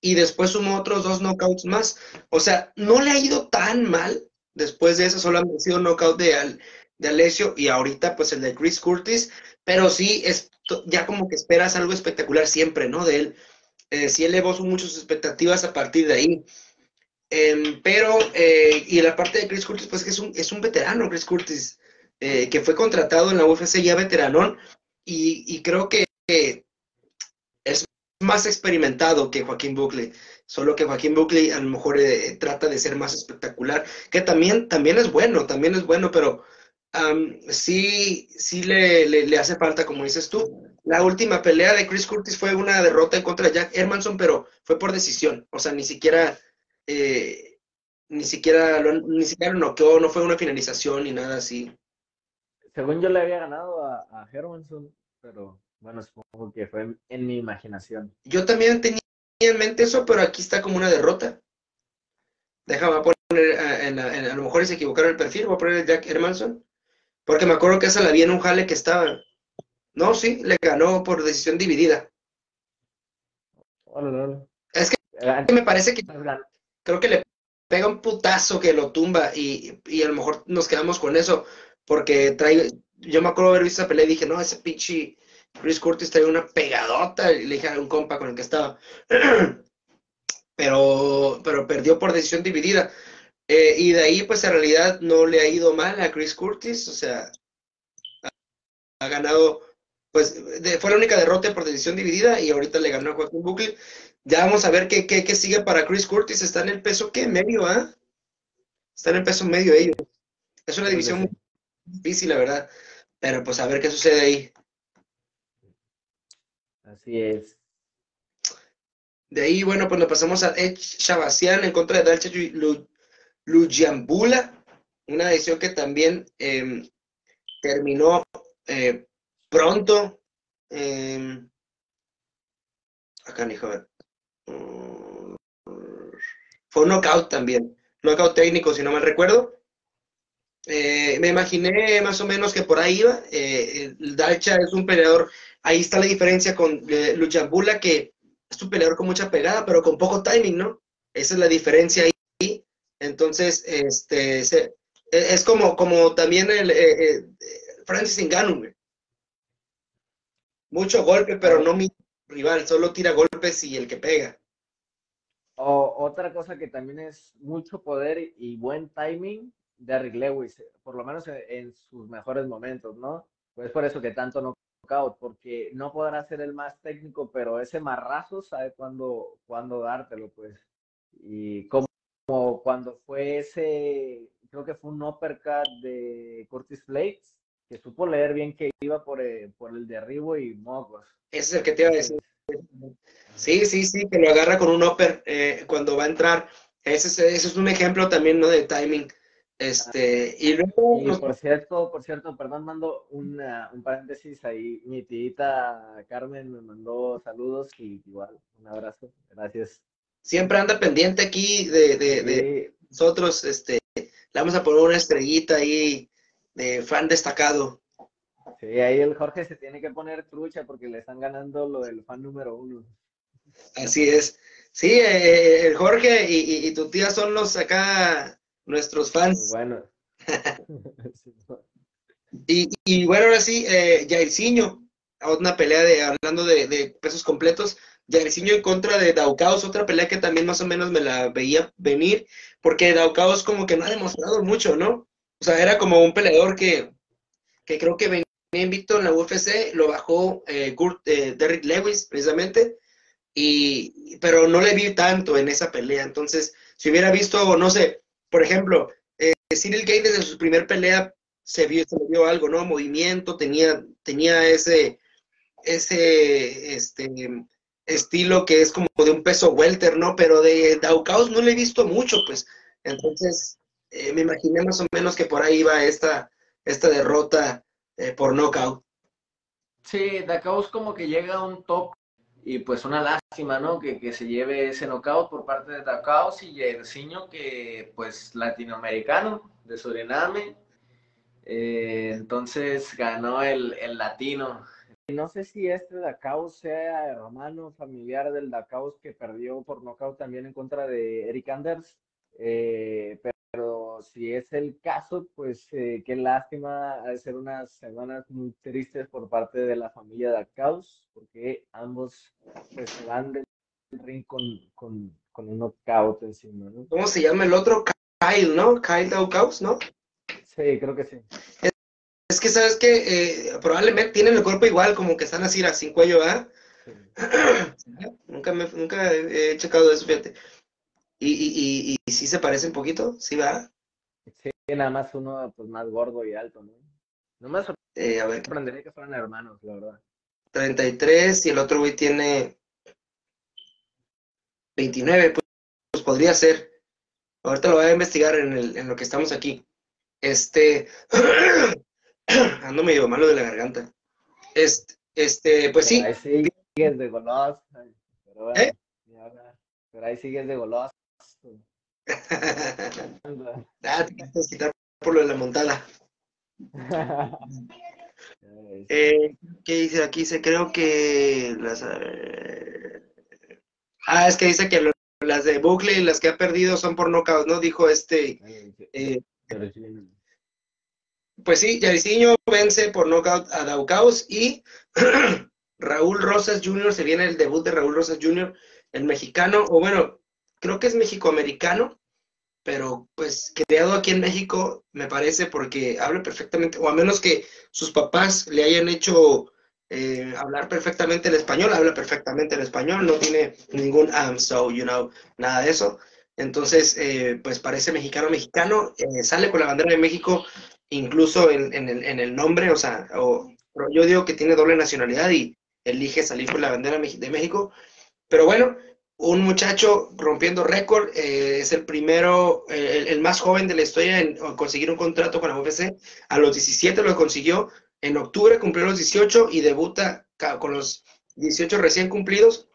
Y después sumó otros dos knockouts más. O sea, no le ha ido tan mal. Después de eso, solo han sido knockout de, de Alessio y ahorita pues el de Chris Curtis, pero sí, es, ya como que esperas algo espectacular siempre, ¿no? De él. Eh, sí elevó muchas expectativas a partir de ahí. Em, pero, eh, y la parte de Chris Curtis, pues que es un, es un veterano, Chris Curtis, eh, que fue contratado en la UFC ya veteranón, y, y creo que más experimentado que Joaquín Buckley, solo que Joaquín Buckley a lo mejor trata de ser más espectacular, que también, también es bueno, también es bueno, pero sí, sí le, le, hace falta, como dices tú. La última pelea de Chris Curtis fue una derrota en contra de Jack Hermanson, pero fue por decisión. O sea, ni siquiera, eh, ni siquiera lo, ni siquiera noqueó, no fue una finalización ni nada así. Según yo le había ganado a Hermanson, pero bueno, supongo que fue en, mi imaginación. Yo también tenía en mente eso, pero aquí está como una derrota. Déjame poner, a lo mejor se equivocaron el perfil, voy a poner Jack Hermanson. Porque me acuerdo que esa la vi en un jale que estaba. No, sí, le ganó por decisión dividida. Es que me parece que creo que le pega un putazo que lo tumba y, y, a lo mejor nos quedamos con eso porque trae, yo me acuerdo haber visto esa pelea y dije, no, ese pinche Chris Curtis trae una pegadota y le dije a un compa con el que estaba. pero, pero perdió por decisión dividida. Eh, y de ahí, pues en realidad no le ha ido mal a Chris Curtis, o sea, ha, ganado pues fue la única derrota por decisión dividida y ahorita le ganó a Joaquín Buckley. Ya vamos a ver qué, qué, qué, sigue para Chris Curtis. Está en el peso, ¿qué? Medio, ¿ah? Está en el peso medio ellos. Es una división muy difícil, la verdad. Pero pues a ver qué sucede ahí. Así es. De ahí, bueno, pues nos pasamos a Edge Shabasian en contra de Dalcha Lujambula. Una decisión que también em, terminó eh, pronto. Eh, acá, hijo, a ver. Mm, fue un knockout también. Knockout técnico, si no me recuerdo. Eh, me imaginé más o menos que por ahí iba. Eh, Dalcha es un peleador. Ahí está la diferencia con eh, que es un peleador con mucha pegada, pero con poco timing, ¿no? Esa es la diferencia ahí. Entonces, este, es como, como también el Francis Ngannou, Mucho golpe, pero no mi rival, solo tira golpes y el que pega. O, otra cosa que también es mucho poder y buen timing, Derrick Lewis, por lo menos en, sus mejores momentos, ¿no? Pues por eso que tanto no knockout, porque no podrá ser el más técnico, pero ese marrazo sabe cuándo, cuándo dártelo, pues. Y como, como cuando fue ese, creo que fue un uppercut de Curtis Flakes, que supo leer bien que iba por, eh, por el derribo y mocos. Ese es el que te iba a decir. Sí, sí, sí, que lo agarra con un upper eh, cuando va a entrar. Ese es, ese es un ejemplo también, ¿no? De timing. Este, y luego... por cierto, por cierto, perdón, mando un paréntesis ahí. Mi tita Carmen me mandó saludos y igual, un abrazo. Gracias. Siempre anda pendiente aquí de, de, de nosotros. Este, le vamos a poner una estrellita ahí de fan destacado. Sí, ahí el Jorge se tiene que poner trucha porque le están ganando lo del fan número uno. Así es. Sí, eh, el Jorge y, tu tía son los acá, nuestros fans. Bueno. y, bueno, ahora sí, eh, Jairzinho, una pelea de, hablando de, pesos completos, Jairzinho en contra de Daucaos, otra pelea que también más o menos me la veía venir, porque Daucaos como que no ha demostrado mucho, ¿no? O sea, era como un peleador que, creo que venía invicto en la UFC, lo bajó eh, eh, Derrick Lewis precisamente, y, pero no le vi tanto en esa pelea. Entonces, si hubiera visto, no sé, por ejemplo, eh, Cyril Gay desde su primer pelea se vio, se vio algo, ¿no? Movimiento, tenía, tenía ese, ese este, estilo que es como de un peso welter, ¿no? Pero de Daukaus no le he visto mucho, pues. Entonces, eh, me imaginé más o menos que por ahí iba esta, esta derrota eh, por knockout. Sí, Dacaus como que llega a un top y pues una lástima, ¿no? Que, se lleve ese knockout por parte de Dacaus y Yersiño, que pues latinoamericano de Suriname. Eh, entonces ganó el, el, latino. No sé si este Dacaus sea hermano familiar del Dacaus que perdió por knockout también en contra de Eric Anders. Eh, pero si es el caso, pues eh, qué lástima, de ser unas semanas muy tristes por parte de la familia de Caos, porque ambos pues, se van del ring con, con, con un knockout encima, ¿no? ¿Cómo se llama el otro? Kyle, ¿no? Kyle Daukaus, ¿no? Sí, creo que sí. Es, que, ¿sabes que eh, probablemente tienen el cuerpo igual, como que están así, sin cuello, ¿ah? nunca, me, nunca he checado eso, fíjate. ¿Y, y, y, y sí se parece un poquito? ¿Sí va? Sí, nada más uno pues más gordo y alto, ¿no? No me eh, a ver. sorprendería que fueran hermanos, la verdad. 33 y el otro güey tiene 29, pues, pues, podría ser. Ahorita lo voy a investigar en, el, en lo que estamos aquí. Este, ando medio malo de la garganta. Este, este pues sí. Ahí sigues de goloso. Pero bueno, ¿Eh? pero ahí sigues de goloso. ah, te quitar por lo de la montada. eh, ¿Qué dice aquí? Dice, creo que las... Eh, ah, es que dice que las de Buckley y las que ha perdido son por knockout, ¿no? Dijo este... Eh, pues sí, Yariciño vence por knockout a Daucaus y Raúl Rosas Jr. se viene el debut de Raúl Rosas Jr., el mexicano, o bueno, creo que es mexicoamericano, pero pues creado aquí en México, me parece, porque habla perfectamente, o a menos que sus papás le hayan hecho eh, hablar perfectamente el español, habla perfectamente el español, no tiene ningún I'm so, you know, nada de eso. Entonces, eh, pues parece mexicano, mexicano, eh, sale con la bandera de México, incluso en, el, nombre, o sea, yo digo que tiene doble nacionalidad y elige salir con la bandera de México. Pero bueno, un muchacho rompiendo récord, es el primero, el, más joven de la historia en conseguir un contrato con la UFC. A los 17 lo consiguió, en octubre cumplió los 18 y debuta con los 18 recién cumplidos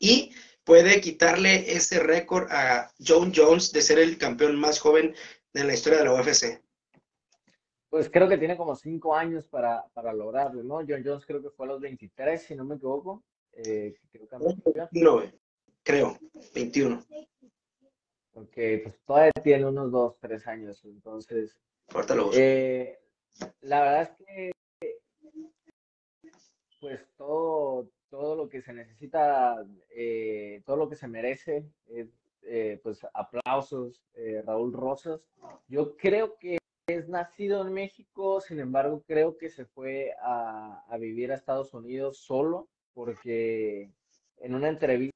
y puede quitarle ese récord a John Jones de ser el campeón más joven de la historia de la UFC. Pues creo que tiene como cinco años para, lograrlo, ¿no? John Jones creo que fue a los 23, si no me equivoco. Eh, creo, que creo, 21. Ok, pues todavía tiene unos dos, tres años, entonces... Eh, la verdad es que pues todo, todo lo que se necesita, eh, todo lo que se merece, eh, pues aplausos, eh, Raúl Rosas. Yo creo que es nacido en México, sin embargo creo que se fue a, vivir a Estados Unidos solo, porque en una entrevista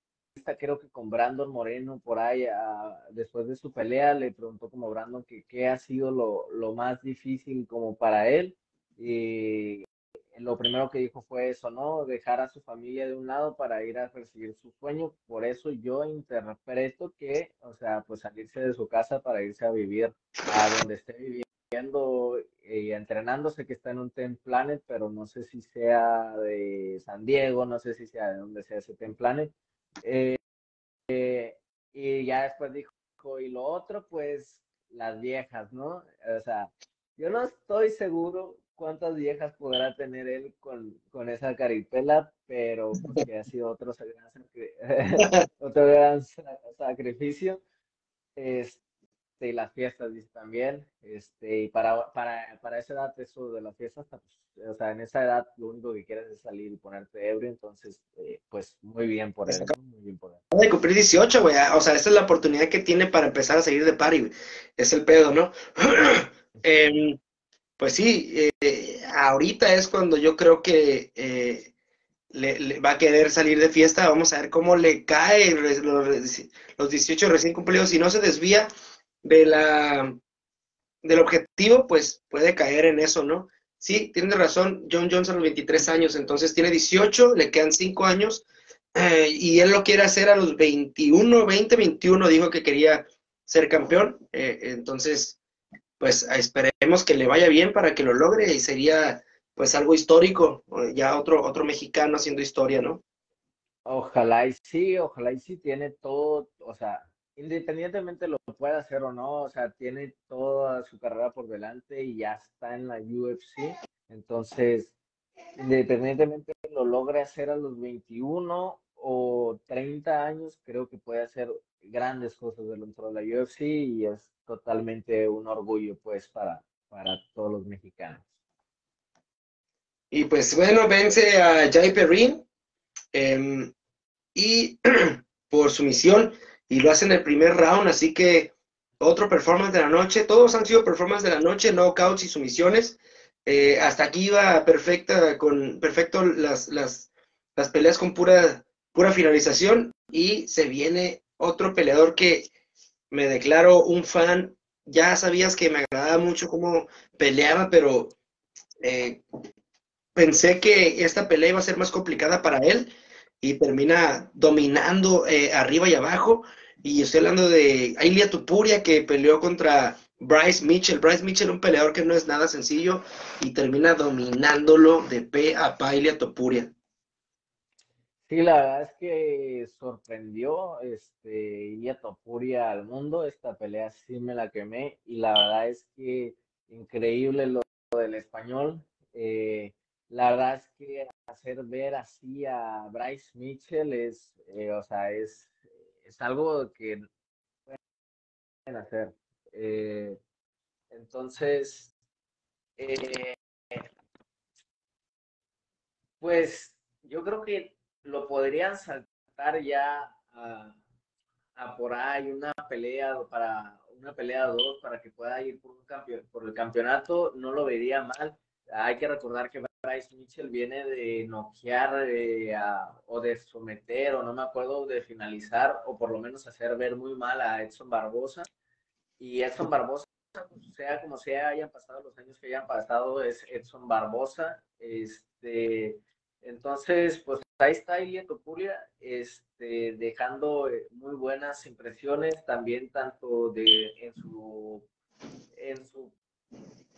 creo que con Brandon Moreno por ahí, después de su pelea, le preguntó como Brandon que qué ha sido lo, lo más difícil como para él. Y lo primero que dijo fue eso, ¿no? Dejar a su familia de un lado para ir a perseguir su sueño. Por eso yo interpreto que, o sea, pues salirse de su casa para irse a vivir a donde esté viviendo y entrenándose, que está en un Ten Planet, pero no sé si sea de San Diego, no sé si sea de donde sea ese Ten Planet. Eh, eh, y ya después dijo, y lo otro, pues las viejas, ¿no? O sea, yo no estoy seguro cuántas viejas podrá tener él con, con esa caripela, pero que ha sido otro, otro gran sacrificio. Este, y las fiestas, dice también. Este, y para, para, para esa edad, eso de las fiestas, pues, o sea, en esa edad lo único que quieres es salir y ponerte ebrio, entonces, eh, pues muy bien por él. Muy bien por él. De cumplir 18, güey. O sea, esta es la oportunidad que tiene para empezar a salir de party, Es el pedo, ¿no? eh, pues sí, eh, ahorita es cuando yo creo que eh, le, va a querer salir de fiesta. Vamos a ver cómo le cae los, 18 recién cumplidos. Si no se desvía de la, del objetivo, pues puede caer en eso, ¿no? Sí, tiene razón. John Johnson a los 23 años, entonces tiene 18, le quedan 5 años. Eh, y él lo quiere hacer a los 21, 20, 21, dijo que quería ser campeón. entonces, pues esperemos que le vaya bien para que lo logre y sería pues algo histórico, ya otro, otro mexicano haciendo historia, ¿no? Ojalá y sí, ojalá y sí tiene todo, o sea, independientemente lo pueda hacer o no, o sea, tiene toda su carrera por delante y ya está en la UFC, entonces, independientemente lo logre hacer a los 21 o 30 años, creo que puede hacer grandes cosas dentro de la UFC y es totalmente un orgullo pues para, para todos los mexicanos. Y pues bueno, vence a Jay Perrin em, y por su misión y lo hace en el primer round, así que otro performance de la noche, todos han sido performance de la noche, knockouts y sumisiones. Eh, hasta aquí iba perfecta, con perfecto las, las, las peleas con pura, pura finalización y se viene otro peleador que me declaro un fan. Ya sabías que me agradaba mucho cómo peleaba, pero eh, pensé que esta pelea iba a ser más complicada para él y termina dominando eh, arriba y abajo. Y estoy hablando de Ailia Tupuria que peleó contra Bryce Mitchell. Bryce Mitchell, un peleador que no es nada sencillo y termina dominándolo de pe a pa Ailia Tupuria. Sí, la verdad es que sorprendió este Ilia Topuria al mundo. Esta pelea sí me la quemé y la verdad es que increíble lo del español. Eh, la verdad es que hacer ver así a Bryce Mitchell es, eh, o sea, es, es algo que pueden hacer. Eh, entonces, pues yo creo que lo podrían saltar ya a, por ahí una pelea para una pelea dos para que pueda ir por, un por el campeonato, no lo vería mal. Hay que recordar que Bryce Mitchell viene de noquear eh, o de someter, o no me acuerdo, de finalizar, o por lo menos hacer ver muy mal a Edson Barbosa. Y Edson Barbosa, sea como sea, hayan pasado los años que hayan pasado, es Edson Barbosa. Este, entonces, pues ahí está Ilia Topuria, este, dejando eh, muy buenas impresiones también tanto de en su en su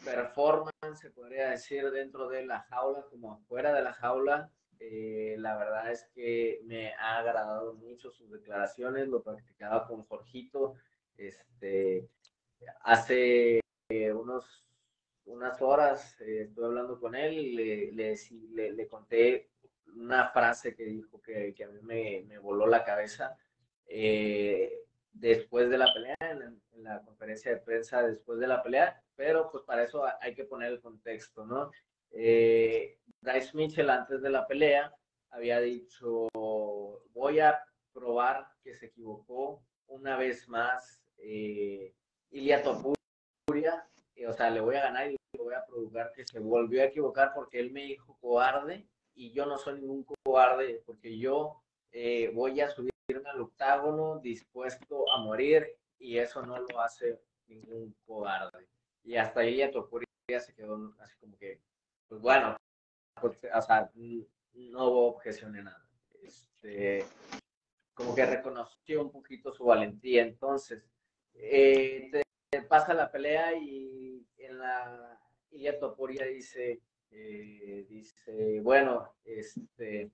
performance, se podría decir, dentro de la jaula como afuera de la jaula. Eh, la verdad es que me ha agradado mucho sus declaraciones, lo practicaba con Jorgito. Este, hace eh, unos, unas horas eh, estuve hablando con él y le, le, le, conté una frase que dijo que, que a mí me, me, voló la cabeza después de la pelea, en, la conferencia de prensa después de la pelea, pero pues para eso hay que poner el contexto, ¿no? Eh, Bryce Mitchell antes de la pelea había dicho, voy a probar que se equivocó una vez más eh, Ilia Topuria, o sea, le voy a ganar y le voy a provocar que se volvió a equivocar porque él me dijo cobarde y yo no soy ningún cobarde porque yo eh, voy a subir al octágono dispuesto a morir y eso no lo hace ningún cobarde. Y hasta ahí ya ya se quedó así como que, pues bueno, o sea, no hubo objeción en nada. Este, como que reconoció un poquito su valentía. Entonces, eh, te, pasa la pelea y en la Ilia Topuria dice, eh, dice, bueno, este,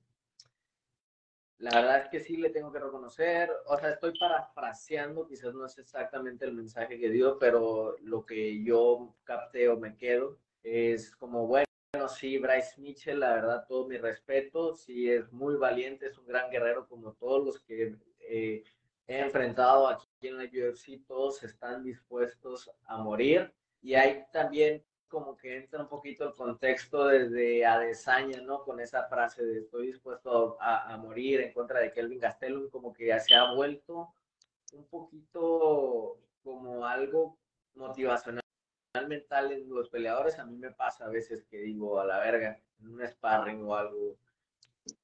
la verdad es que sí le tengo que reconocer, o sea, estoy parafraseando, quizás no es exactamente el mensaje que dio, pero lo que yo capté o me quedo es como, bueno, sí, Bryce Mitchell, la verdad, todo mi respeto, sí es muy valiente, es un gran guerrero como todos los que eh, he enfrentado aquí en la UFC, todos están dispuestos a morir. Y hay también como que entra un poquito el contexto desde Adesanya, ¿no? Con esa frase de estoy dispuesto a, morir en contra de Kelvin Gastelum, como que ya se ha vuelto un poquito como algo motivacional mental en los peleadores. A mí me pasa a veces que digo, a la verga, en un sparring o algo,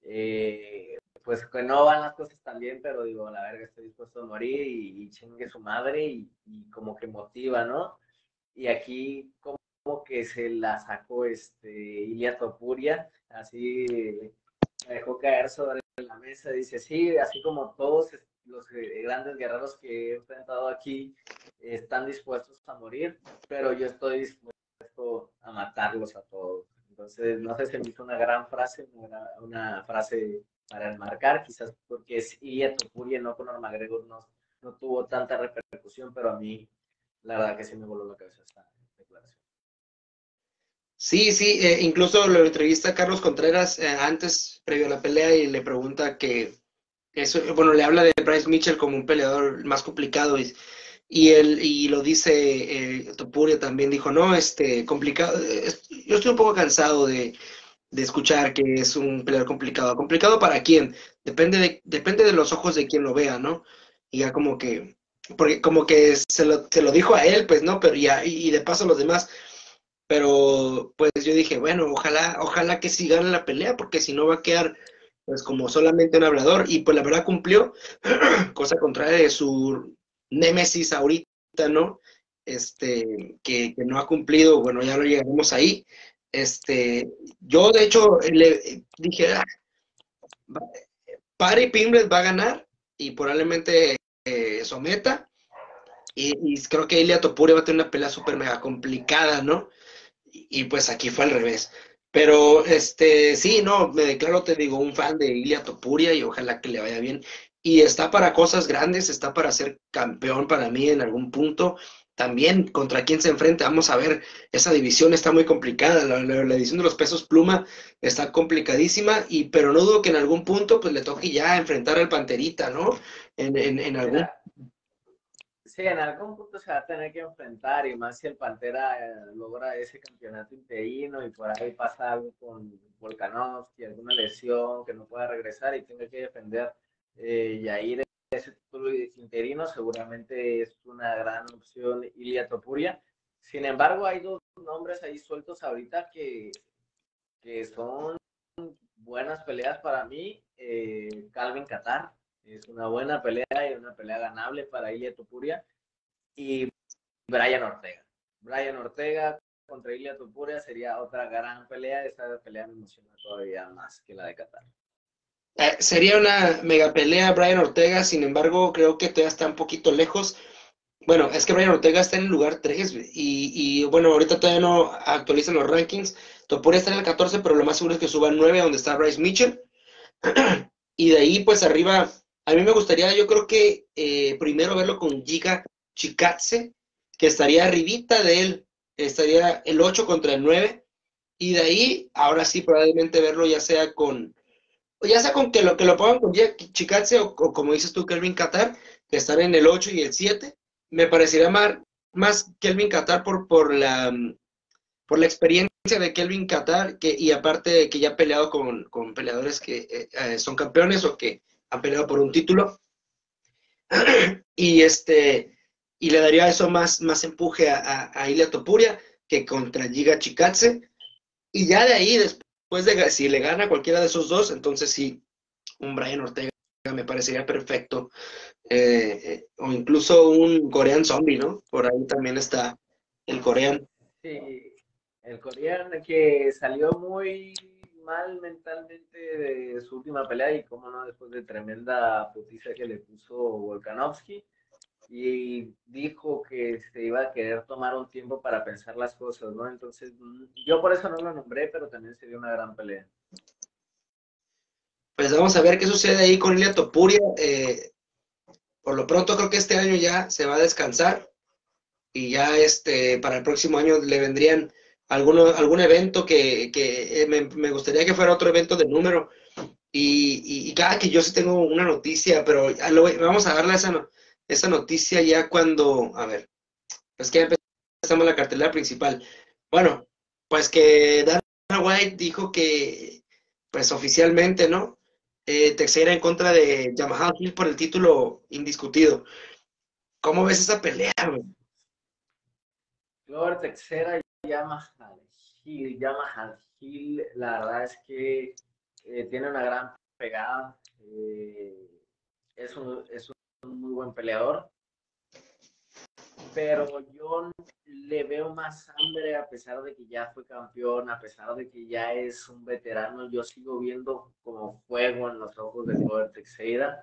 eh, pues que no van las cosas tan bien, pero digo, a la verga, estoy dispuesto a morir y, chingue su madre y, y como que motiva, ¿no? Y aquí, como que se la sacó este Ilia Topuria, así me dejó caer sobre la mesa, dice, sí, así como todos los grandes guerreros que he enfrentado aquí están dispuestos a morir, pero yo estoy dispuesto a matarlos a todos. Entonces, no sé si me hizo una gran frase, una, una frase para enmarcar, quizás porque es Ilia Topuria, no con McGregor, no, no tuvo tanta repercusión, pero a mí la verdad que sí me voló la cabeza esta declaración. Sí, sí, eh, incluso lo entrevista a Carlos Contreras eh, antes, previo a la pelea, y le pregunta que, eso, bueno, le habla de Bryce Mitchell como un peleador más complicado y, y él y lo dice eh, Topuria también dijo, no, este, complicado, yo estoy un poco cansado de, de, escuchar que es un peleador complicado. ¿Complicado para quién? Depende de, depende de los ojos de quien lo vea, ¿no? Y ya como que, porque como que se lo, se lo dijo a él, pues, ¿no? Pero ya, y de paso los demás pero pues yo dije, bueno, ojalá, ojalá que sí gane la pelea, porque si no va a quedar pues como solamente un hablador. Y pues la verdad cumplió, cosa contraria de su némesis ahorita, ¿no? Este, que, no ha cumplido, bueno, ya lo llegaremos ahí. Este, yo de hecho le dije, ah, Pari Pimblet va a ganar y probablemente eh, someta. Y, creo que Ilia Topuria va a tener una pelea súper mega complicada, ¿no? Y pues aquí fue al revés. Pero este, sí, no, me declaro, te digo, un fan de Ilia Topuria y ojalá que le vaya bien. Y está para cosas grandes, está para ser campeón para mí en algún punto. También contra quién se enfrenta, vamos a ver, esa división está muy complicada, la, la, división de los pesos pluma está complicadísima, y, pero no dudo que en algún punto pues le toque ya enfrentar al Panterita, ¿no? En, en, en algún Sí, en algún punto se va a tener que enfrentar y más si el Pantera eh, logra ese campeonato interino y por ahí pasa algo con Volkanovski, alguna lesión que no pueda regresar y tenga que defender eh, Yair ese título interino, seguramente es una gran opción Ilia Topuria. Sin embargo, hay dos nombres ahí sueltos ahorita que, que son buenas peleas para mí. Eh, Calvin Qatar es una buena pelea y una pelea ganable para Ilia Topuria. Y Brian Ortega. Brian Ortega contra Ilia Topuria sería otra gran pelea. Esa pelea me emociona todavía más que la de Qatar. Eh, sería una mega pelea Brian Ortega, sin embargo, creo que todavía está un poquito lejos. Bueno, es que Brian Ortega está en el lugar 3 y, y bueno, ahorita todavía no actualizan los rankings. Topuria está en el 14, pero lo más seguro es que suba al 9, donde está Bryce Mitchell. y de ahí, pues arriba, a mí me gustaría, yo creo que eh, primero verlo con Giga Chikatse, que estaría arribita de él, estaría el 8 contra el 9. Y de ahí, ahora sí, probablemente verlo ya sea con, ya sea con que lo, que lo pongan con Giga Chikatse o, como dices tú, Kelvin Qatar, que están en el 8 y el 7. Me parecería más, más Kelvin Qatar por, por la por la experiencia de Kelvin Qatar que, y aparte que ya ha peleado con, peleadores que eh, eh, son campeones o que peleado por un título. y este y le daría eso más, más empuje a, a, Ilia Topuria que contra Giga Chikatse. Y ya de ahí, después de si le gana cualquiera de esos dos, entonces sí, un Brian Ortega me parecería perfecto. Eh, o incluso un Korean Zombie, ¿no? Por ahí también está el Korean. Sí, el coreano que salió muy mal mentalmente de su última pelea y cómo no, después de tremenda putiza que le puso Volkanovski y dijo que se iba a querer tomar un tiempo para pensar las cosas, ¿no? Entonces, yo por eso no lo nombré, pero también sería una gran pelea. Pues vamos a ver qué sucede ahí con Ilia Topuria. Eh, por lo pronto creo que este año ya se va a descansar y ya este para el próximo año le vendrían alguno, algún evento que, que eh, me, me, gustaría que fuera otro evento de número. Y, y, cada que yo sí tengo una noticia, pero vamos a darle esa, esa noticia ya cuando, a ver, pues que empezamos la cartelera principal. Bueno, pues que Dana White dijo que, pues oficialmente, ¿no? Eh, Texera en contra de Yamaha Hill por el título indiscutido. ¿Cómo ves esa pelea? Glover Texera Yamaha Hill, Yamaha Hill, la verdad es que eh, tiene una gran pegada. Eh, es, un, es un muy buen peleador. Pero yo le veo más hambre a pesar de que ya fue campeón, a pesar de que ya es un veterano. Yo sigo viendo como fuego en los ojos de Glover Teixeira.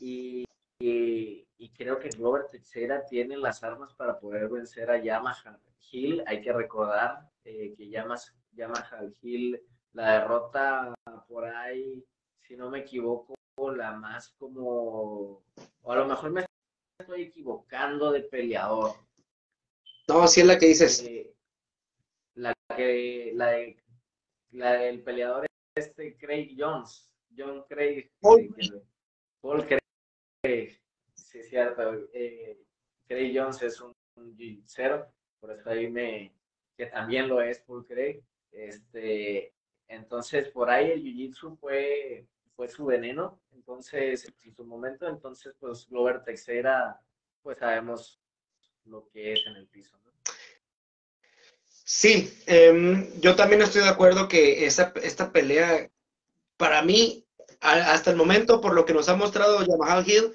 Y, y, creo que Glover Teixeira tiene las armas para poder vencer a Yamaha Hill, hay que recordar eh, que llamas, Yamaha Hill, la derrota por ahí, si no me equivoco, la más como, o a lo mejor me estoy equivocando de peleador. No, sí es la que dices. Eh, la que, la, de, la del peleador este Craig Jones, John Craig, Paul, Paul Craig, sí es cierto, eh, Craig Jones es un, un cero por eso ahí me, que también lo es Paul. Este, entonces, por ahí el Jiu-Jitsu fue, fue su veneno, entonces, en su momento, entonces, pues Glover Texera, pues sabemos lo que es en el piso. Sí, em, yo también estoy de acuerdo que esa, esta pelea, para mí, hasta el momento, por lo que nos ha mostrado Yamaha Hill,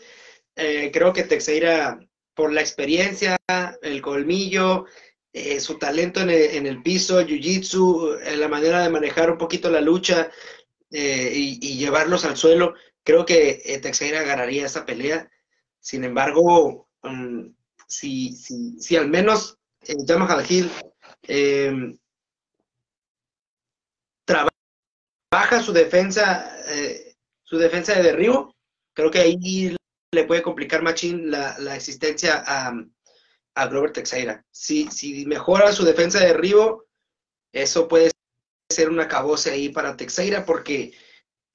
eh, creo que Texeira por la experiencia, el colmillo, eh, su talento en el, piso, jiu-jitsu, eh, la manera de manejar un poquito la lucha eh, y, llevarlos al suelo, creo que Texeira ganaría esa pelea. Sin embargo, si, si, si, al menos Yamaha Hill em, trabaja su defensa, su defensa de derribo, creo que ahí le puede complicar machín la, la existencia a, a Glover Teixeira. Si, si mejora su defensa de derribo, eso puede ser una cabose ahí para Teixeira porque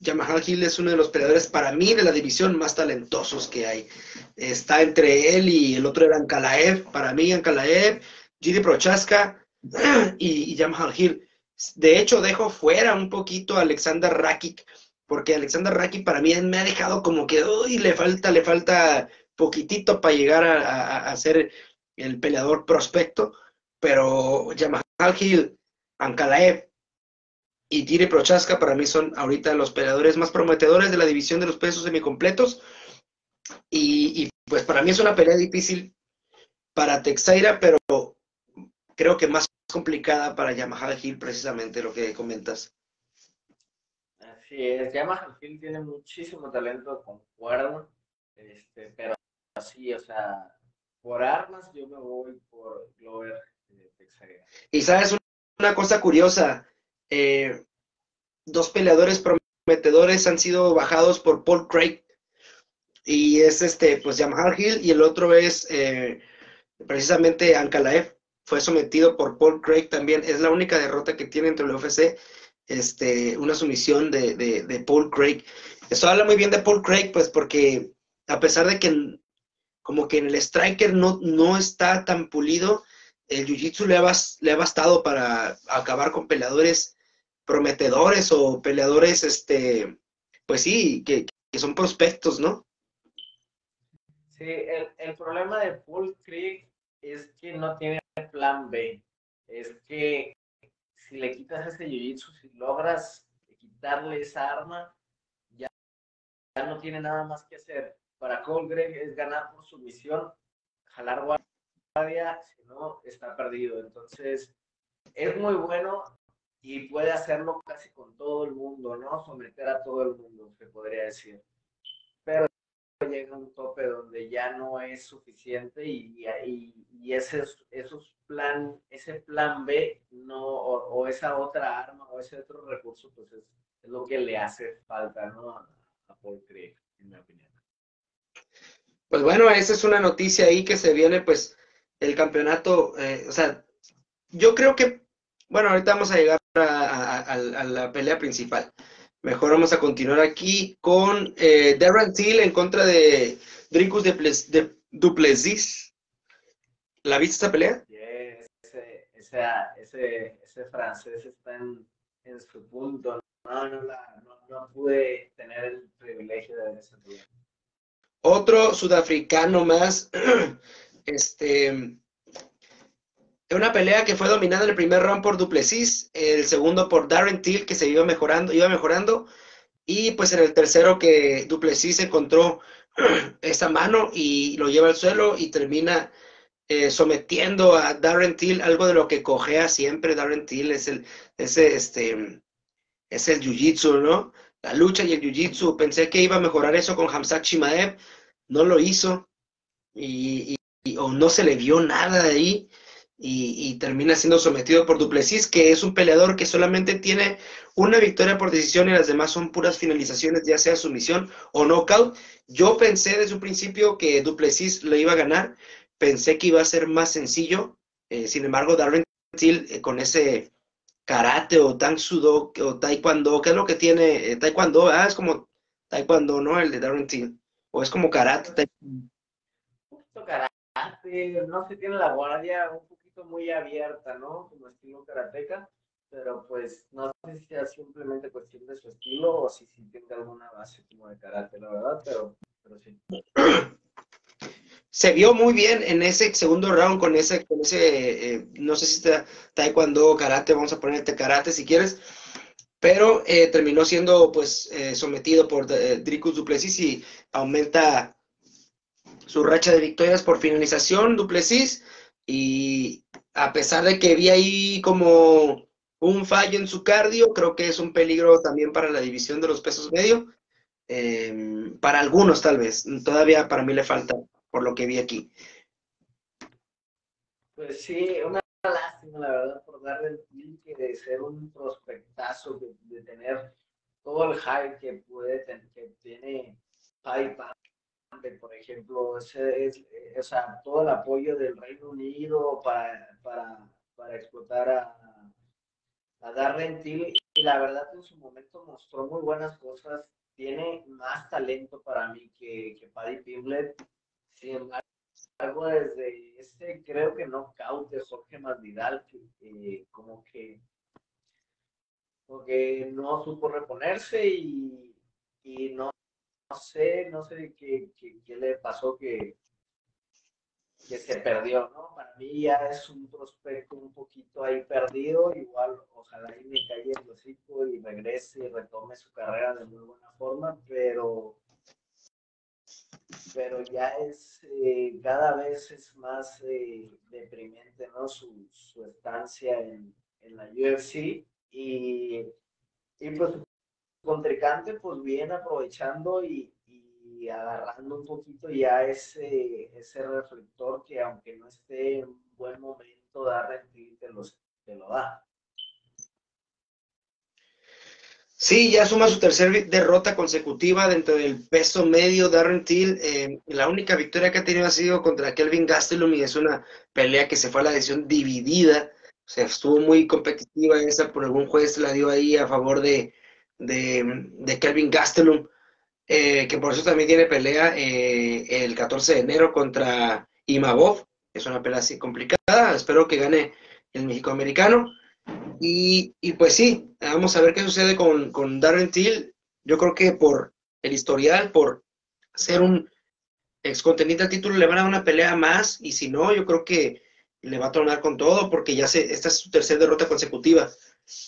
Yamaha Hill es uno de los peleadores para mí de la división más talentosos que hay. Está entre él y el otro era Ankalaev. Para mí Ankalaev, Giri Prochaska y, y Yamaha Hill. De hecho, dejo fuera un poquito a Alexander Rakic porque Alexander Raki para mí me ha dejado como que, uy, le falta, le falta poquitito para llegar a, ser el peleador prospecto, pero Jamal Hill, Ankalaev y Tiri Prochaska para mí son ahorita los peleadores más prometedores de la división de los pesos semicompletos. Y, y pues para mí es una pelea difícil para Texaira, pero creo que más complicada para Yamaha Hill, precisamente lo que comentas. Así es, Yamaha Hill tiene muchísimo talento, concuerdo, este, pero así, o sea, por armas yo me voy por Glover eh, Texaira. Y sabes una cosa curiosa, eh, dos peleadores prometedores han sido bajados por Paul Craig. Y es este, pues Yamaha Hill y el otro es eh, precisamente Ankalaev. Fue sometido por Paul Craig también. Es la única derrota que tiene entre el UFC. Este, una sumisión de, de, Paul Craig. Eso habla muy bien de Paul Craig, pues porque a pesar de que como que en el striker no, no está tan pulido, el jiu-jitsu le, ha bastado para acabar con peleadores prometedores o peleadores, este, pues sí, que, son prospectos, ¿no? Sí, el, problema de Paul Creek es que no tiene plan B. Es que si le quitas ese jiu-jitsu, si logras quitarle esa arma, ya, ya no tiene nada más que hacer. Para Cole Greg es ganar por sumisión, jalar guardia, si no, está perdido. Entonces, es muy bueno y puede hacerlo casi con todo el mundo, ¿no? Someter a todo el mundo, se podría decir. Pero llega un tope donde ya no es suficiente y, y, ese, esos plan, ese plan B no, o, esa otra arma o ese otro recurso, pues es, lo que le hace falta, ¿no? A, Paul Craig, en mi opinión. Pues bueno, esa es una noticia ahí que se viene, pues, el campeonato, eh, o sea, yo creo que, bueno, ahorita vamos a llegar a, la pelea principal. Mejor vamos a continuar aquí con eh, Darren Till en contra de Dricus de, de Duplessis. ¿La viste esta pelea? ese, ese, ese, francés está en, en su punto. No, no, la, no, no, pude tener el privilegio de ver esa pelea. Otro sudafricano más, este, una pelea que fue dominada el primer round por Duplessis, el segundo por Darren Till, que se iba mejorando, iba mejorando, y pues en el tercero que Duplessis encontró esa mano y lo lleva al suelo y termina eh, sometiendo a Darren Till, algo de lo que cojea siempre Darren Till, es el, ese, este, es jiu-jitsu, ¿no? La lucha y el jiu-jitsu. Pensé que iba a mejorar eso con Hamzat Chimaev, no lo hizo, y, y, o no se le vio nada ahí y, termina siendo sometido por Duplessis, que es un peleador que solamente tiene una victoria por decisión y las demás son puras finalizaciones, ya sea sumisión o knockout. Yo pensé desde un principio que Duplessis lo iba a ganar, pensé que iba a ser más sencillo, eh, sin embargo, Darren Till eh, con ese karate o tang sudo o taekwondo, ¿qué es lo que tiene? Eh, taekwondo, ah, es como taekwondo, ¿no? El de Darren Till, o es como karate. karate, no se tiene la guardia un muy abierta, ¿no? Como estilo karateca, pero pues no sé si sea simplemente cuestión de su estilo o si, si tenga alguna base como de karate, la verdad, pero, pero sí. Se vio muy bien en ese segundo round con ese, con ese eh, no sé si está taekwondo o karate, vamos a ponerte karate si quieres, pero eh, terminó siendo pues eh, sometido por Dricus Duplessis y aumenta su racha de victorias por finalización Duplessis y a pesar de que vi ahí como un fallo en su cardio, creo que es un peligro también para la división de los pesos medio. Em, para algunos tal vez, todavía para mí le falta, por lo que vi aquí. Pues sí, una lástima, la verdad, por darle el que de ser un prospectazo, de, tener todo el hype que puede tener, que tiene por ejemplo, ese es, eh, o sea, todo el apoyo del Reino Unido para, para, para explotar a, a Darren Till, y la verdad en su momento mostró muy buenas cosas, tiene más talento para mí que, que Paddy Pimblett, sin embargo, desde ese creo que no de Jorge Masvidal, que como que porque no supo reponerse y, y no sé, no sé qué, qué, le pasó que, que se perdió, ¿no? Para mí ya es un prospecto un poquito ahí perdido, igual ojalá y me calle el hocico y regrese y retome su carrera de muy buena forma, pero pero ya es eh, cada vez es más eh, deprimente ¿no? su, su estancia en, en, la UFC y, y pues contrincante pues viene aprovechando y, agarrando un poquito ya ese, ese reflector que aunque no esté en un buen momento Darren Till te, te lo da. Sí, ya suma su tercer derrota consecutiva dentro del peso medio. Darren Till, eh, la única victoria que ha tenido ha sido contra Kelvin Gastelum y es una pelea que se fue a la decisión dividida. O sea, estuvo muy competitiva esa, por algún juez la dio ahí a favor de, de, Kelvin Gastelum, eh, que por eso también tiene pelea eh, el 14 de enero contra Imabov. Es una pelea así complicada. Espero que gane el mexicoamericano. Y, y, pues sí, vamos a ver qué sucede con, con Darren Till. Yo creo que por el historial, por ser un ex al título, le van a dar una pelea más. Y si no, yo creo que le va a tornar con todo, porque ya se, esta es su tercera derrota consecutiva.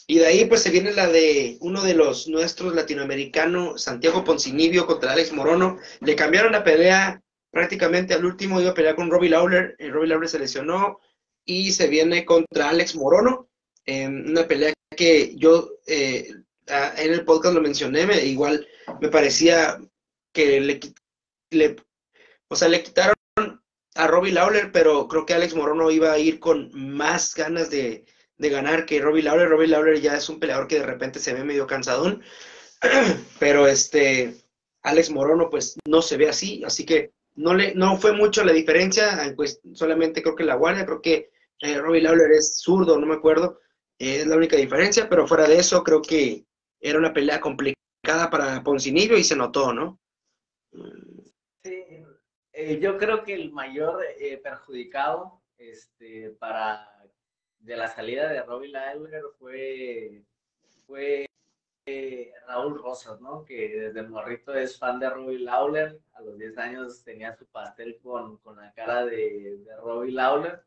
Y de ahí pues se viene la de uno de los nuestros latinoamericanos, Santiago Poncinibio contra Alex Morono. Le cambiaron la pelea prácticamente al último, iba a pelear con Robbie Lawler, y Robbie Lawler se lesionó y se viene contra Alex Morono en una pelea que yo eh, en el podcast lo mencioné, me, igual me parecía que le, le, o sea, le quitaron a Robbie Lawler, pero creo que Alex Morono iba a ir con más ganas de, de ganar que Robbie Lawler. Robbie Lawler ya es un peleador que de repente se ve medio cansadón, pero este Alex Morono pues no se ve así, así que no le no fue mucho la diferencia, pues solamente creo que la guardia, creo que eh, Robbie Lawler es zurdo, no me acuerdo, es la única diferencia, pero fuera de eso creo que era una pelea complicada para Poncinillo y se notó, ¿no? Sí, eh, yo creo que el mayor eh, perjudicado este, para de la salida de Robbie Lawler fue, fue eh, Raúl Rosas, ¿no? Que desde morrito es fan de Robbie Lawler. A los 10 años tenía su pastel con, con la cara de, de Robbie Lawler.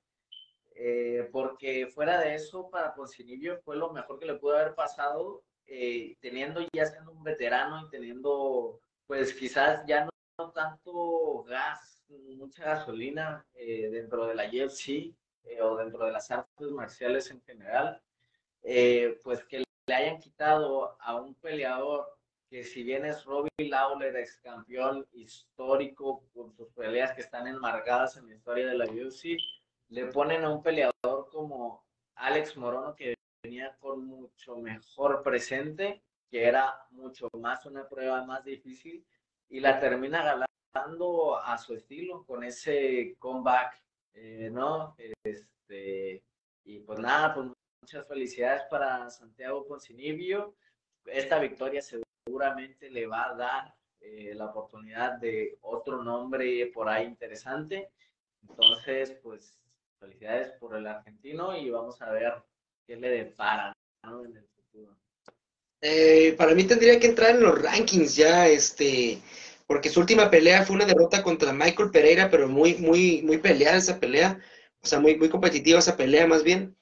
Eh, porque fuera de eso, para Poncinibio fue lo mejor que le pudo haber pasado, eh, teniendo ya siendo un veterano y teniendo, pues quizás ya no, tanto gas, mucha gasolina eh, dentro de la UFC o dentro de las artes marciales en general, pues que le hayan quitado a un peleador que si bien es Robbie Lawler, ex campeón histórico por sus peleas que están enmarcadas en la historia de la UFC, le ponen a un peleador como Alex Morono que venía con mucho mejor presente, que era mucho más una prueba más difícil y la termina ganando a su estilo con ese comeback, eh, ¿no? Este, y pues nada, pues muchas felicidades para Santiago Poncinibio. Esta victoria seguramente le va a dar eh, la oportunidad de otro nombre por ahí interesante. Entonces, pues felicidades por el argentino y vamos a ver qué le depara en el futuro. Eh, para mí tendría que entrar en los rankings ya, este, porque su última pelea fue una derrota contra Michael Pereira, pero muy, muy, muy peleada esa pelea, o sea, muy, muy competitiva esa pelea más bien.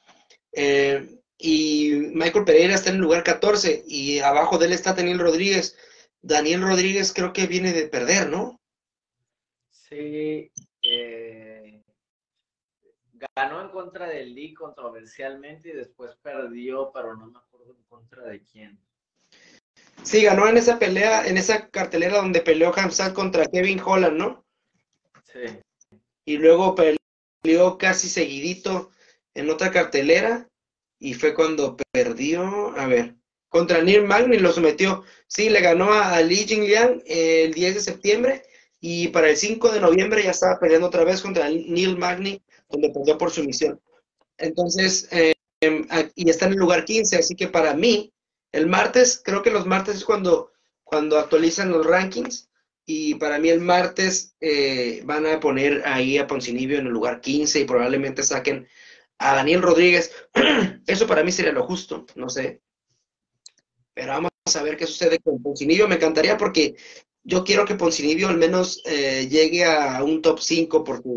Eh, y Michael Pereira está en el lugar 14 y abajo de él está Daniel Rodríguez. Daniel Rodríguez creo que viene de perder, ¿no? Sí, eh, ganó en contra del Lee controversialmente y después perdió, pero no me acuerdo en contra de quién. Sí, ganó en esa pelea, en esa cartelera donde peleó Hamzat contra Kevin Holland, ¿no? Sí. Y luego peleó casi seguidito en otra cartelera y fue cuando perdió, a ver, contra Neil Magny lo sometió. Sí, le ganó a, Li Jingliang el 10 de septiembre y para el 5 de noviembre ya estaba peleando otra vez contra Neil Magny donde perdió por su misión. Entonces, eh, y está en el lugar 15, así que para mí, el martes, creo que los martes es cuando, cuando actualizan los rankings, y para mí el martes eh, van a poner ahí a Poncinibio en el lugar 15 y probablemente saquen a Daniel Rodríguez. Eso para mí sería lo justo, no sé. Pero vamos a ver qué sucede con Poncinibio. Me encantaría porque yo quiero que Poncinibio al menos eh, llegue a un top 5 porque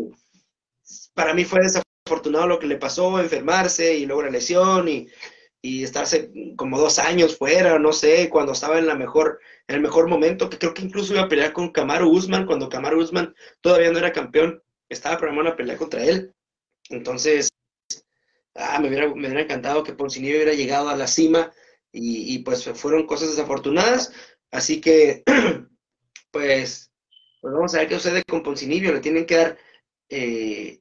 para mí fue desafortunado lo que le pasó, enfermarse y luego la lesión y, y estarse como dos años fuera, no sé, cuando estaba en la mejor, en el mejor momento, que creo que incluso iba a pelear con Camaro Usman, cuando Camaro Usman todavía no era campeón, estaba programando una pelea contra él. Entonces, ah, me, hubiera, me hubiera encantado que Poncinibio hubiera llegado a la cima y, y pues fueron cosas desafortunadas, así que pues, pues vamos a ver qué sucede con Poncinibio, le tienen que dar eh,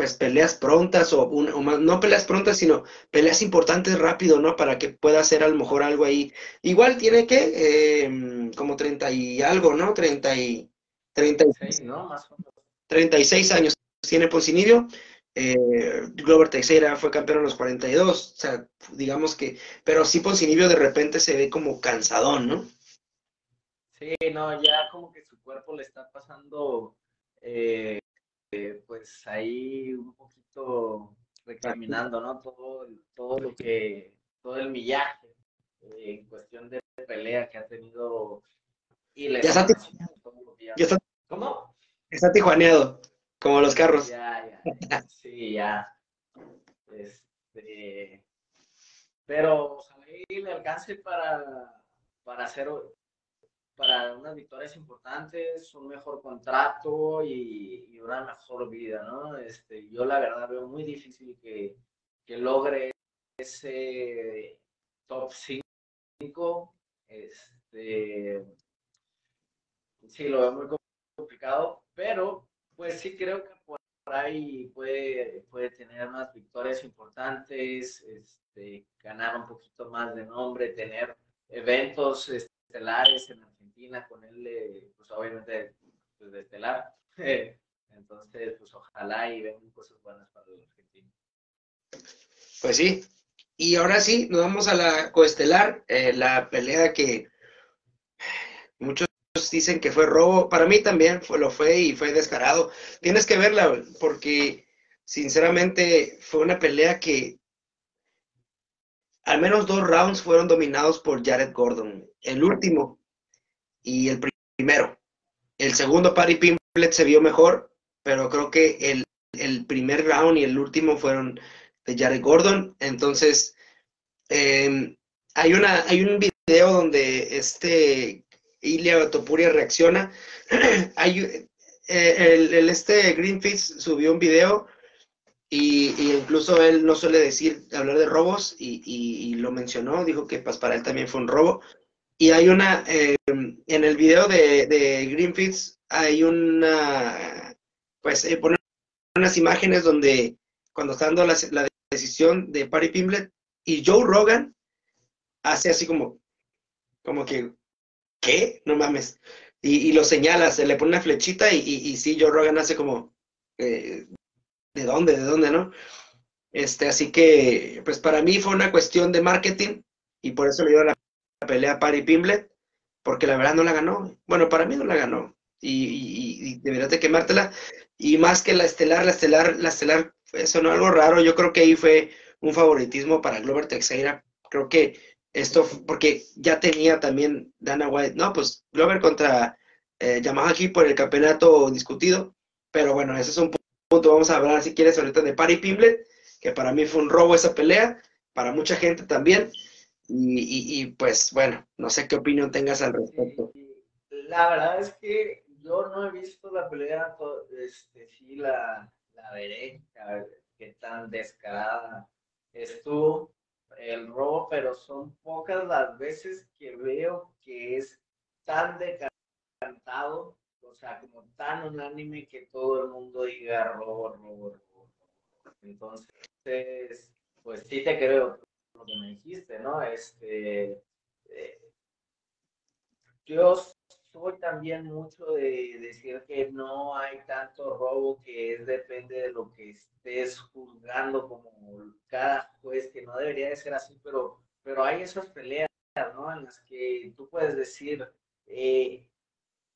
pues peleas prontas o, no peleas prontas, sino peleas importantes rápido, ¿no? Para que pueda hacer a lo mejor algo ahí. Igual tiene que, em, como 30 y algo, ¿no? 30 y... 36, ¿no? Más o menos. 36 años tiene Poncinibio. Eh, Glover Teixeira fue campeón a los 42, o sea, digamos que, pero sí Poncinibio de repente se ve como cansadón, ¿no? Sí, no, ya como que su cuerpo le está pasando eh, eh, pues ahí un poquito recaminando, ¿no? Todo, todo lo que, todo el millaje eh, en cuestión de pelea que ha tenido. Y ya, está, ya ¿Cómo? Está tijuaneado, como los carros. Ya, ya, sí, ya. Este, pero ojalá le alcance para, para hacer para unas victorias importantes, un mejor contrato y, una mejor vida, ¿no? Este, yo la verdad veo muy difícil que, que logre ese top 5. Este, sí, lo veo muy complicado, pero pues sí creo que por ahí puede, puede tener unas victorias importantes, este, ganar un poquito más de nombre, tener eventos estelares en con él, pues obviamente, pues, estelar. Entonces, pues ojalá y vengan cosas buenas para los argentinos. Pues sí. Y ahora sí, nos vamos a la coestelar, eh, la pelea que muchos dicen que fue robo. Para mí también lo fue y fue descarado. Tienes que verla porque sinceramente fue una pelea que al menos dos rounds fueron dominados por Jared Gordon. El último y el primero. El segundo, Paddy Pimblet se vio mejor, pero creo que el, el, primer round y el último fueron de Jared Gordon. Entonces, em, hay, una, hay un video donde este Ilya Topuria reacciona. hay, eh, el, el, este Greenfields subió un video y, incluso él no suele decir, hablar de robos y, y, lo mencionó, dijo que pues, para él también fue un robo. Y hay una, eh, en el video de, de Greenfields, hay una, pues, eh, unas imágenes donde cuando está dando la, la decisión de Patty Pimblet y Joe Rogan hace así como, como que, ¿qué? No mames. Y, y lo señala, se le pone una flechita y, y, sí, Joe Rogan hace como, eh, ¿de dónde? ¿De dónde, no? Este, así que, pues para mí fue una cuestión de marketing y por eso le dio la pelea Patty Pimblet, porque la verdad no la ganó. Bueno, para mí no la ganó. Y, y, deberías de quemártela. Y más que la estelar, la estelar, la estelar, eso no algo raro. Yo creo que ahí fue un favoritismo para Glover Teixeira. Creo que esto, porque ya tenía también Dana White, no, pues Glover contra eh, Yamaha aquí por el campeonato discutido. Pero bueno, ese es un Vamos a hablar, si quieres, ahorita de Patty Pimblet, que para mí fue un robo esa pelea, para mucha gente también. Y, pues bueno, no sé qué opinión tengas al respecto. La verdad es que yo no he visto la pelea, este, sí la, la veré, a ver qué tan descarada estuvo el robo, pero son pocas las veces que veo que es tan decantado, o sea, como tan unánime que todo el mundo diga robo, robo, robo. Entonces, pues sí te creo, lo que me dijiste, ¿no? Este, eh, yo soy también mucho de decir que no hay tanto robo que es depende de lo que estés juzgando como cada juez, que no debería de ser así, pero, pero hay esas peleas, ¿no? En las que tú puedes decir, eh,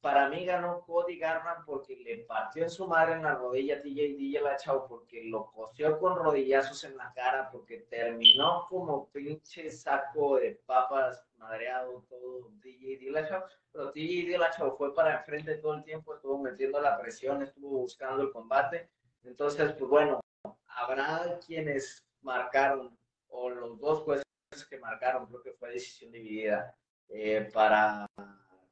para mí ganó Cody Garman porque le partió en su madre en la rodilla a DJ Lachau, porque lo cosió con rodillazos en la cara, porque terminó como pinche saco de papas madreado todo DJ Dillashaw, pero DJ Dillashaw fue para enfrente todo el tiempo, estuvo metiendo la presión, estuvo buscando el combate, Entonces, pues bueno, habrá quienes marcaron, o los dos jueces que marcaron, creo que fue decisión dividida, eh, para,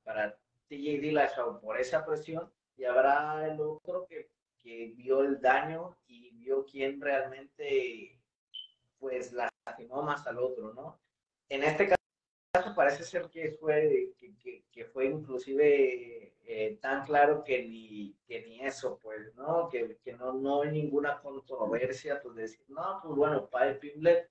para TJ Dillashaw por esa presión, y habrá el otro que, que vio el daño y vio quién realmente pues lastimó más al otro, ¿no? En este caso parece ser que fue, que, que, fue inclusive eh, tan claro que ni, que ni eso, pues, ¿no? Que, que no, no hay ninguna controversia, pues decir, no, pues bueno, Padre Pimblet,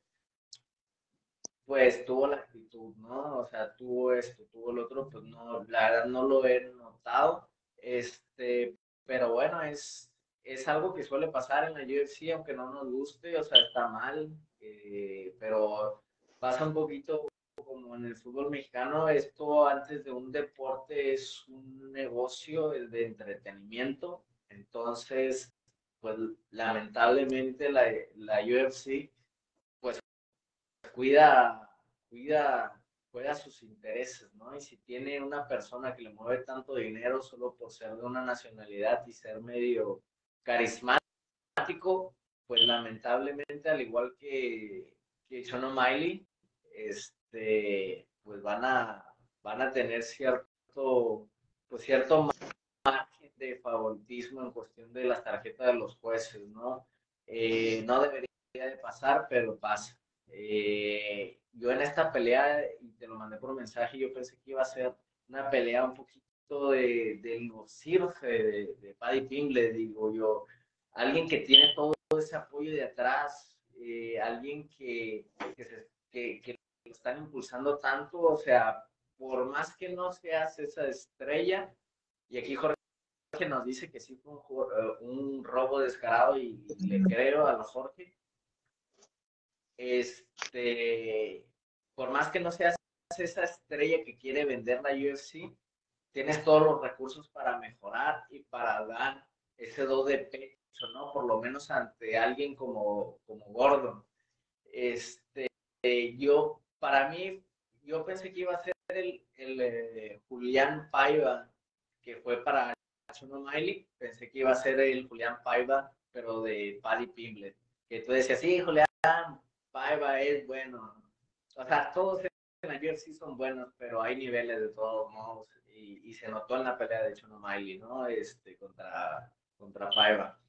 pues tuvo la actitud, ¿no? O sea, tuvo esto, tuvo el otro, pues no, la verdad no lo he notado, este, pero bueno, es, es algo que suele pasar en la UFC, aunque no nos guste, o sea, está mal, eh, pero pasa un poquito como en el fútbol mexicano, esto antes de un deporte es un negocio de entretenimiento, entonces, pues lamentablemente la, la UFC, cuida, cuida, cuida sus intereses, ¿no? Y si tiene una persona que le mueve tanto dinero solo por ser de una nacionalidad y ser medio carismático, pues lamentablemente, al igual que, que Chono Miley, este, pues van a, van a tener cierto, pues cierto margen de favoritismo en cuestión de las tarjetas de los jueces, ¿no? Eh, no debería de pasar, pero pasa. Eh, yo en esta pelea, y te lo mandé por mensaje, yo pensé que iba a ser una pelea un poquito de, de de, de Paddy Pimble, digo yo, alguien que tiene todo ese apoyo de atrás, eh, alguien que, que, que, lo están impulsando tanto, o sea, por más que no seas esa estrella, y aquí Jorge nos dice que sí fue un, eh, robo descarado y, le creo a los Jorge, este, por más que no seas esa estrella que quiere vender la UFC, tienes todos los recursos para mejorar y para dar ese do de ¿no? Por lo menos ante alguien como, como Gordon. Este, yo, para mí, yo pensé que iba a ser el, el eh, Julián Paiva, que fue para Chuno Miley, pensé que iba a ser el Julián Paiva, pero de Paddy Pimblet, que tú decías, sí, Julián Paiva es bueno. O sea, todos en la UFC son buenos, pero hay niveles de todos modos, y, y se notó en la pelea de Chuno Miley, ¿no? Este, contra, contra Paiva.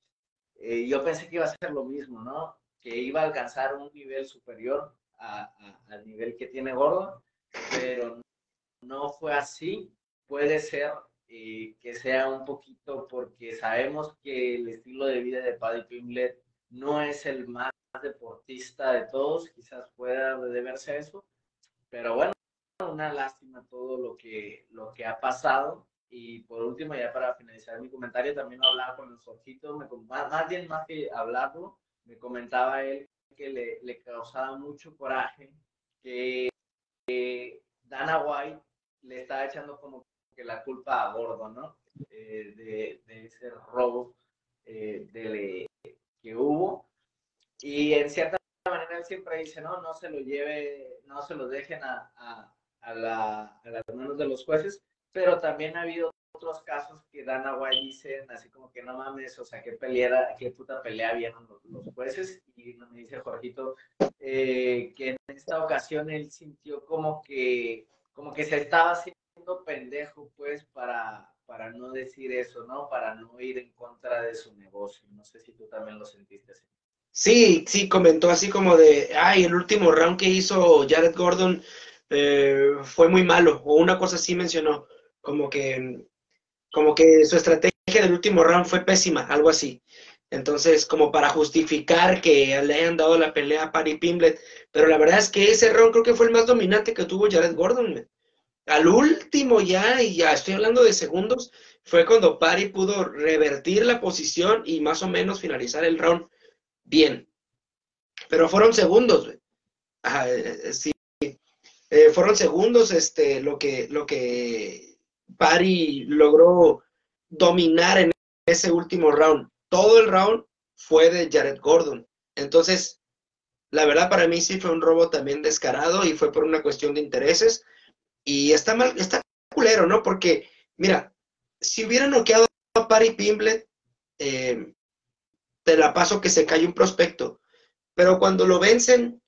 Eh, yo pensé que iba a ser lo mismo, ¿no? Que iba a alcanzar un nivel superior al nivel que tiene Gordon, pero no fue así. Puede ser eh, que sea un poquito porque sabemos que el estilo de vida de Paddy Pimblet no es el más deportista de todos, quizás pueda deberse a eso, pero bueno, una lástima todo lo que, lo que ha pasado y por último, ya para finalizar mi comentario, también hablaba con el Jorgito, me, más, bien más que hablarlo, me comentaba él que le, le causaba mucho coraje que, Dana White le estaba echando como que la culpa a Gordo, ¿no? Eh, de, de, ese robo eh, de, que. Y en cierta manera él siempre dice, no, no se lo lleve, no se lo dejen a, a, a, la, a las manos de los jueces pero también ha habido otros casos que Dana White dicen así como que no mames, o sea, qué pelea, qué puta pelea vieron los, jueces. Y me dice Jorgito eh, que en esta ocasión él sintió como que, como que se estaba haciendo pendejo, pues, para, para no decir eso, ¿no? Para no ir en contra de su negocio. No sé si tú también lo sentiste. Sí, sí, comentó así como de, ay, el último round que hizo Jared Gordon eh, fue muy malo, o una cosa así mencionó como que, como que su estrategia del último round fue pésima, algo así. Entonces, como para justificar que le hayan dado la pelea a Paddy Pimblet, pero la verdad es que ese round creo que fue el más dominante que tuvo Jared Gordon. Al último ya, y ya estoy hablando de segundos, fue cuando Paddy pudo revertir la posición y más o menos finalizar el round bien. Pero fueron segundos, eh, sí. Eh, fueron segundos este, lo que, lo que Pari logró dominar en ese último round. Todo el round fue de Jared Gordon. Entonces, la verdad para mí sí fue un robo también descarado y fue por una cuestión de intereses. Y está mal, está culero, ¿no? Porque, mira, si hubiera noqueado a Pari Pimblet, eh, te la paso que se cae un prospecto. Pero cuando lo vencen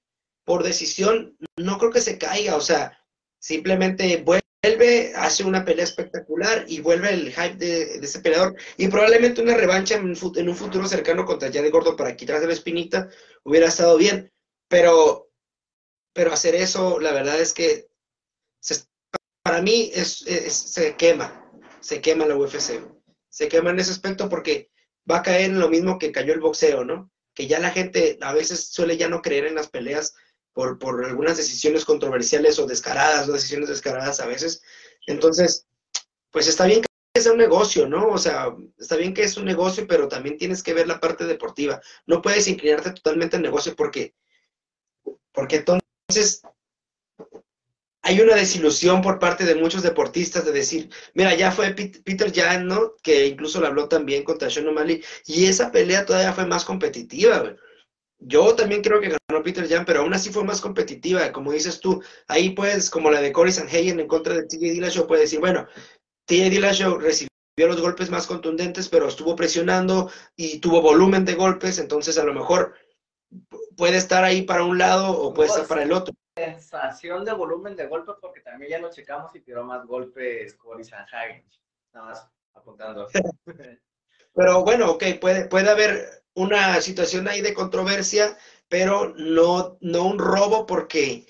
por decisión, no creo que se caiga, o sea, simplemente vuelve, hace una pelea espectacular y vuelve el hype de, ese peleador. Y probablemente una revancha en, un futuro cercano contra Jared Gordo para quitarse la espinita hubiera estado bien. Pero, pero hacer eso, la verdad es que para mí es, se quema, se quema la UFC. Se quema en ese aspecto porque va a caer en lo mismo que cayó el boxeo, ¿no? Que ya la gente a veces suele ya no creer en las peleas por, por algunas decisiones controversiales o descaradas, o decisiones descaradas a veces. Entonces, pues está bien que sea un negocio, ¿no? O sea, está bien que es un negocio, pero también tienes que ver la parte deportiva. No puedes inclinarte totalmente al negocio porque, porque entonces hay una desilusión por parte de muchos deportistas de decir, mira, ya fue Peter Jan, ¿no? Que incluso lo habló también contra Sean O'Malley, y esa pelea todavía fue más competitiva, güey. Yo también creo que ganó Peter Jan, pero aún así fue más competitiva, como dices tú. Ahí puedes, como la de Cory Sanhagen en contra de TJ Dillashaw, puedes decir, bueno, TJ Dillashaw recibió los golpes más contundentes, pero estuvo presionando y tuvo volumen de golpes, entonces a lo mejor puede estar ahí para un lado o puede estar para el otro. Sensación de volumen de golpes, porque también ya lo checamos y tiró más golpes Cory Sanhagen. Nada más apuntando. pero bueno, ok, puede, puede haber una situación ahí de controversia, pero no, no un robo porque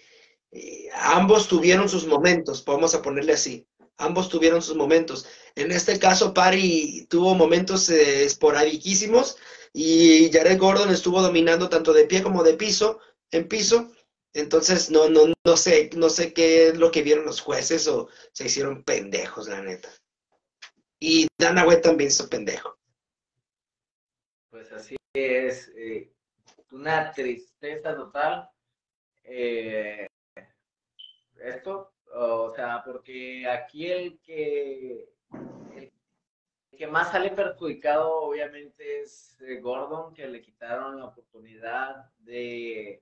eh, ambos tuvieron sus momentos, vamos a ponerle así. Ambos tuvieron sus momentos. En este caso, Pari tuvo momentos eh, esporadísimos y Jared Gordon estuvo dominando tanto de pie como de piso, en piso. Entonces, no, no, no sé, no sé qué es lo que vieron los jueces o se hicieron pendejos, la neta. Y Dana White también hizo pendejo. Pues así es, eh, una tristeza total. Eh, esto, o sea, porque aquí el que, el que más sale perjudicado obviamente es eh, Gordon, que le quitaron la oportunidad de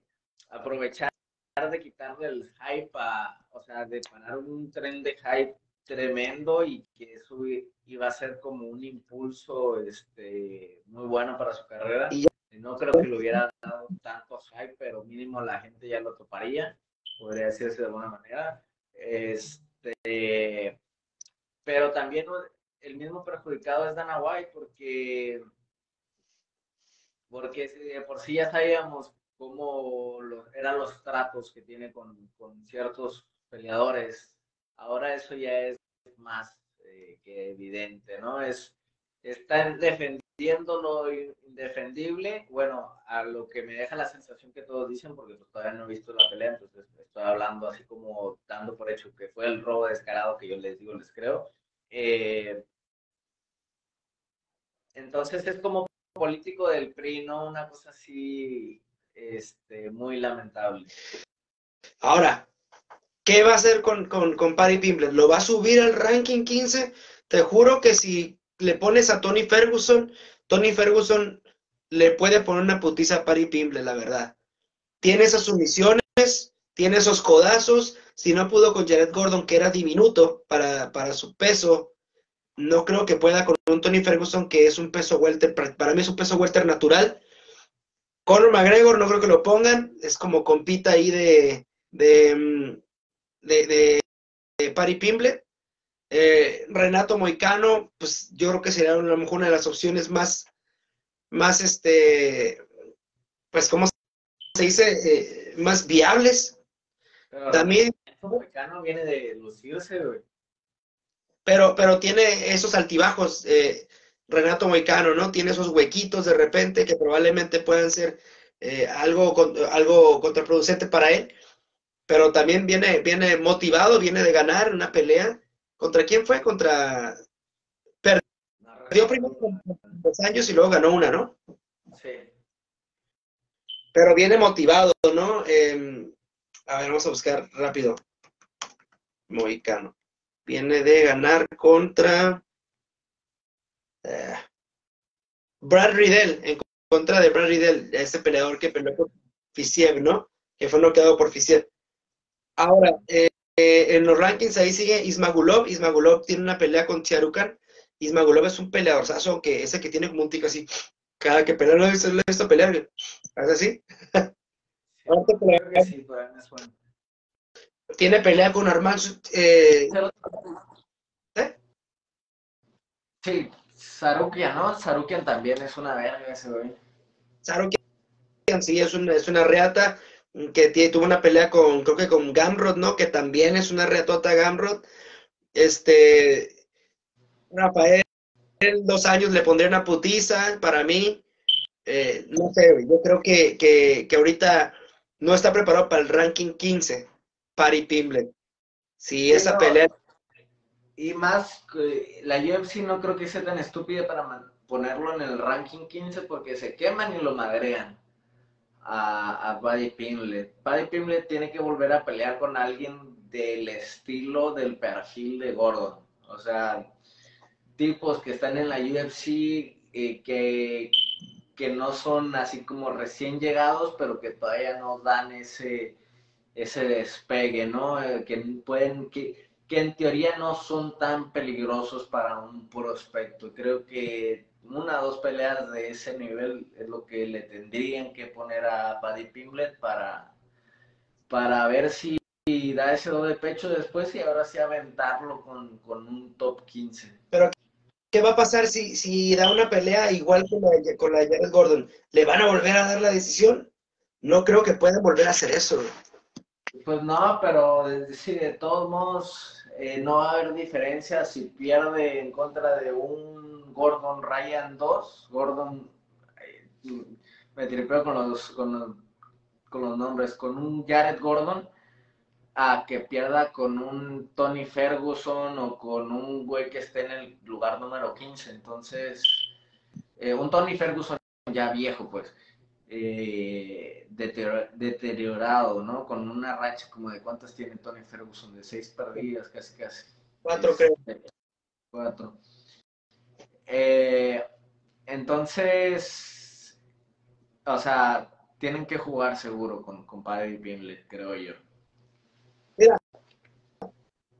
aprovechar de quitarle el hype, a, o sea, de parar un tren de hype tremendo y que eso iba a ser como un impulso este, muy bueno para su carrera. Y no creo que le hubiera dado tanto hype, pero mínimo la gente ya lo toparía, podría decirse de alguna manera. Este, pero también el mismo perjudicado es Dana White porque, porque por sí ya sabíamos cómo eran los tratos que tiene con, con ciertos peleadores Ahora eso ya es más eh, que evidente, ¿no? Es, están defendiendo lo indefendible, bueno, a lo que me deja la sensación que todos dicen, porque pues, todavía no he visto la pelea, entonces estoy hablando así como dando por hecho que fue el robo descarado que yo les digo, les creo. Eh, entonces es como político del PRI, ¿no? Una cosa así este, muy lamentable. Ahora, ¿Qué va a hacer con, con, con Paddy Pimble? ¿Lo va a subir al ranking 15? Te juro que si le pones a Tony Ferguson, Tony Ferguson le puede poner una putiza a Paddy Pimble, la verdad. Tiene esas sumisiones, tiene esos codazos. Si no pudo con Jared Gordon, que era diminuto para, para su peso, no creo que pueda con un Tony Ferguson, que es un peso welter. Para mí es un peso welter natural. Conor McGregor no creo que lo pongan. Es como compita ahí de, de, mm, de, de, Pari Pimble. Eh, Renato Moicano, pues yo creo que sería a lo mejor una de las opciones más, más este, pues, ¿cómo se dice? Eh, más viables. También. Moicano viene de lucirse, Pero, pero tiene esos altibajos, eh, Renato Moicano, ¿no? Tiene esos huequitos de repente que probablemente puedan ser algo, algo contraproducente para él pero también viene, viene motivado, viene de ganar una pelea. ¿Contra quién fue? Contra... Perdió primero con dos años y luego ganó una, ¿no? Sí. Pero viene motivado, ¿no? Em, a ver, vamos a buscar rápido. Mohicano. Viene de ganar contra eh, Brad Riddell, en contra de Brad Riddell, ese peleador que peleó por Fisiev, ¿no? Que fue noqueado por Fisiev. Ahora, eh, eh, en los rankings ahí sigue Ismagulov. Ismagulov tiene una pelea con Chiarukan. Ismagulov es un peleador, que ese que tiene como un tico así, cada que pelea, lo he visto, lo he visto pelear. ¿Es así? Sí. Tiene pelea con Armand. Eh, ¿eh? Sí, Sarukian, ¿no? Sarukian también es una verga ese güey. Sarukian sí es una, es una reata que tiene, tuvo una pelea con, creo que con Gamrod, ¿no? Que también es una reatota Gamrod. Este, Rafael, dos años le pondría una putiza para mí. Eh, no sé, yo creo que, que, que ahorita no está preparado para el ranking 15, Pari Pimblet. Si Sí, esa no. pelea, Y más, la UFC no creo que sea tan estúpida para ponerlo en el ranking 15 porque se queman y lo madrean a, a Buddy Pimblet. Buddy Pimblet tiene que volver a pelear con alguien del estilo, del perfil de Gordon. O sea, tipos que están en la UFC eh, que, que no son así como recién llegados, pero que todavía no dan ese, ese despegue, ¿no? Eh, que pueden, que, que en teoría no son tan peligrosos para un prospecto. Creo que una o dos peleas de ese nivel es lo que le tendrían que poner a Paddy Pimblet para, para ver si da ese do de pecho después y ahora sí aventarlo con, con un top 15. ¿qué va a pasar si, si da una pelea igual con la, con la de Jared Gordon? ¿Le van a volver a dar la decisión? No creo que puedan volver a hacer eso. Pues no, pero sí, de todos modos eh, no va a haber diferencia si pierde en contra de un Gordon Ryan 2. Gordon, eh, me tripeo con los, con, los, con los nombres, con un Jared Gordon a que pierda con un Tony Ferguson o con un güey que esté en el lugar número 15. Entonces, eh, un Tony Ferguson ya viejo, pues eh, deterior- deteriorado, ¿no? Con una racha como de cuántas tiene Tony Ferguson, de seis perdidas, casi casi. Cuatro, creo. Este, Cuatro. Eh, entonces, o sea, tienen que jugar seguro con, con Paddy Pimblet, creo yo.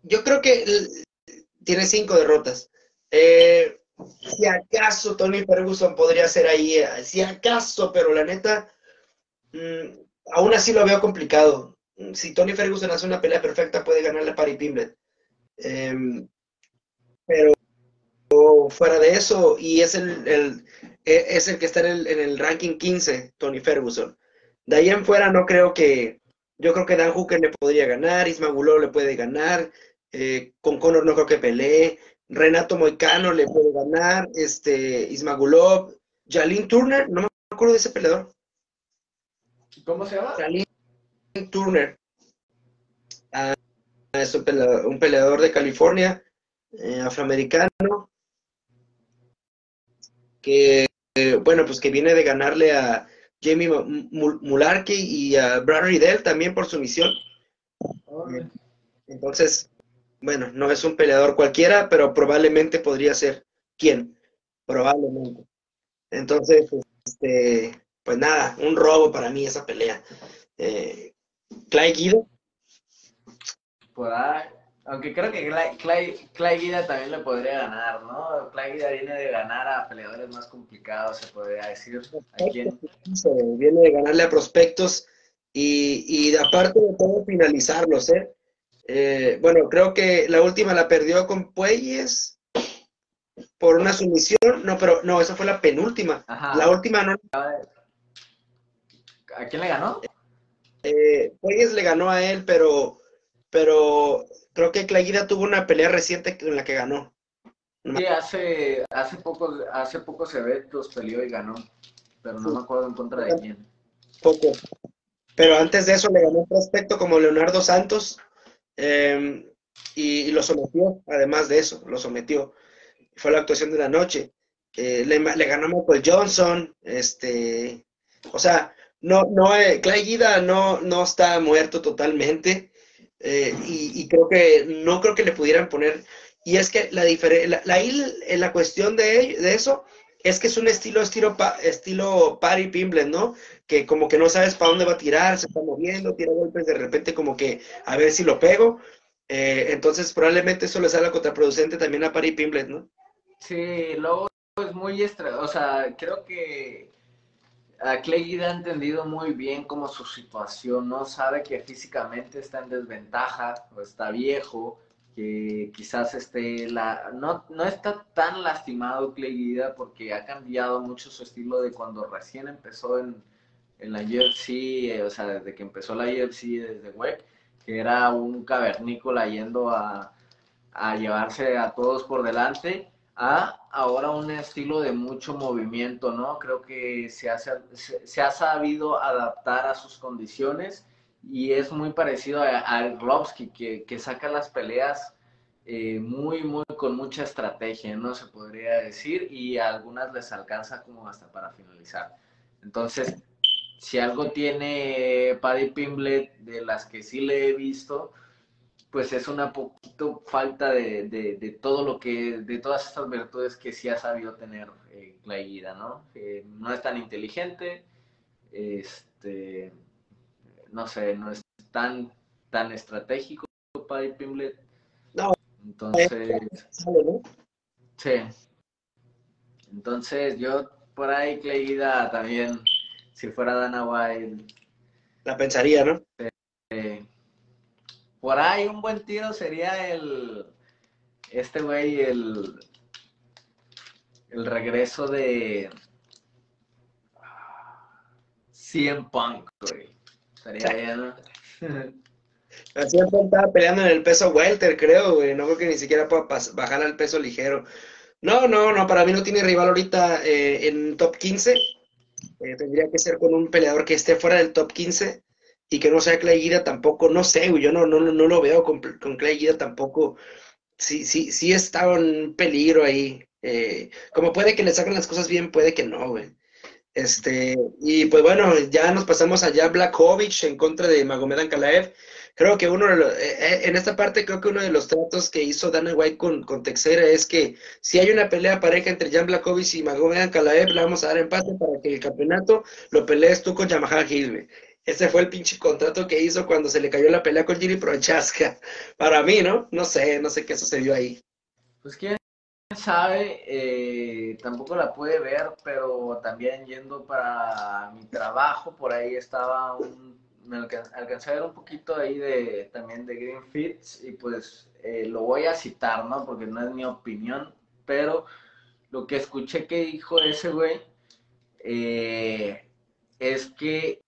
Yo creo que l- tiene cinco derrotas. Eh, si acaso Tony Ferguson podría ser ahí, eh, si acaso, pero la neta, mm, aún así lo veo complicado. Si Tony Ferguson hace una pelea perfecta, puede ganarle a Paddy Pimblet. Em, pero fuera de eso, y es el, el- e- es el que está en el, en el ranking 15, Tony Ferguson. De ahí en fuera no creo que, yo creo que Dan Hooker le podría ganar, Ismagulov le puede ganar, eh, con Conor no creo que pelee, Renato Moicano le puede ganar, este, Ismagulov, Jalin Turner, no me acuerdo de ese peleador, ¿Cómo se llama? Jalin Turner, Ah, es un peleador, un peleador de California, eh, afroamericano, que, eh, bueno, pues que viene de ganarle a Jamie Mu- Mu- Mularkey y a Brad Riddell también por sumisión. Entonces, bueno, no es un peleador cualquiera, pero probablemente podría ser quién, probablemente. Entonces, este, pues nada, un robo para mí esa pelea. Eh, Clay Guido, Por ahí. Aunque creo que Clay, Clay, Clay Guida también le podría ganar, ¿no? Clay Guida viene de ganar a peleadores más complicados, se podría decir. ¿A quién? viene de ganarle a prospectos y, y aparte de todo finalizarlos, ¿eh? Eh, Bueno, creo que la última la perdió con Puelles por una sumisión, no, pero no, esa fue la penúltima. Ajá. La última no, ¿A quién le ganó? eh, Puelles le ganó a él, pero, pero creo que Claguida tuvo una pelea reciente en la que ganó. Sí, hace, hace poco, hace pocos eventos peleó y ganó, pero no me acuerdo en contra de quién. Poco. Pero antes de eso le ganó un prospecto como Leonardo Santos eh, y, lo sometió, además de eso, lo sometió. Fue la actuación de la noche. Eh, le, le ganó Michael Johnson, este, o sea, no, no, eh, Clay Guida no, no está muerto totalmente eh, y, creo que no creo que le pudieran poner, y es que la la, la, la cuestión de, de eso es que es un estilo, estilo, estilo Parry Pimblet, ¿no? Que como que no sabes para dónde va a tirar, se está moviendo, tira golpes de repente como que a ver si lo pego. Eh, entonces probablemente eso le salga contraproducente también a Parry Pimblet, ¿no? Sí, luego es muy extra, o sea, creo que a Clay ha entendido muy bien como su situación, ¿no? Sabe que físicamente está en desventaja, o está viejo, que quizás esté la no, no está tan lastimado Clay porque ha cambiado mucho su estilo de cuando recién empezó en, en la UFC, eh, o sea, desde que empezó la UFC desde WEC, que era un cavernícola yendo a, a llevarse a todos por delante a ahora un estilo de mucho movimiento, ¿no? Creo que se, hace, se, ha sabido adaptar a sus condiciones y es muy parecido a, a que, que, saca las peleas eh, muy, muy con mucha estrategia, ¿no? Se podría decir, y a algunas les alcanza como hasta para finalizar. Entonces, si algo tiene Paddy Pimblet de las que sí le he visto, pues es una poquito falta de, de, todo lo que, de todas estas virtudes que sí ha sabido tener eh, ¿no? Eh, no es tan inteligente, este, no sé, no es tan, tan estratégico para Pimblet. No. Entonces, sí. Entonces yo por ahí Clayida también, si fuera Dana White. La pensaría, ¿no? Por ahí un buen tiro sería el. Este güey, el. El regreso de. CM Punk, güey. Estaría bien, ¿no? Punk estaba peleando en el peso welter, creo, güey. No creo que ni siquiera pueda bajar al peso ligero. No, no, no, para mí no tiene rival ahorita eh, en top 15. Eh, tendría que ser con un peleador que esté fuera del top 15 y que no sea Clay Guida tampoco, no sé, güey, yo no, no, no lo veo con, con Clay Guida tampoco. Sí, sí, sí está en peligro ahí. Eh, como puede que le saquen las cosas bien, puede que no, güey. Este, y pues bueno, ya nos pasamos allá Blackovich en contra de Magomed Ankalaev. Creo que uno eh, eh, en esta parte creo que uno de los tratos que hizo Dana White con, con Texera es que si hay una pelea pareja entre Jan Blackovich y Magomed Ankalaev, le vamos a dar empate para que el campeonato lo pelees tú con Yamaha Hill, ese fue el pinche contrato que hizo cuando se le cayó la pelea con Jiri Prochaska. Para mí, ¿no? No sé, no sé qué sucedió ahí. Pues quién sabe, eh, tampoco la pude ver, pero también yendo para mi trabajo, por ahí estaba un, me alcancé a ver un poquito ahí de, también de Green Fits y pues eh, lo voy a citar, ¿no? Porque no es mi opinión, pero lo que escuché que dijo ese güey eh, es que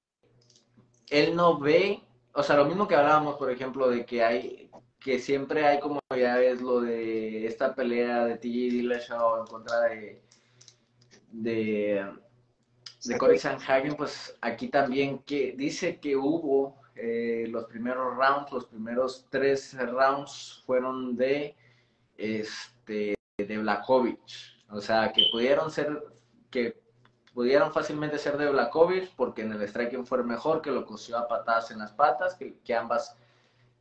él no ve, o sea, lo mismo que hablábamos, por ejemplo, de que hay, que siempre hay como ya ves lo de esta pelea de TJ Dillashaw en contra de, de, de Corey Sanhagen, pues aquí también que dice que hubo eh, los primeros rounds, los primeros tres rounds fueron de, este, de Blakovic, o sea, que pudieron ser, que pudieron fácilmente ser de Blakovic porque en el striking fue mejor, que lo cosió a patadas en las patas, que, que, ambas,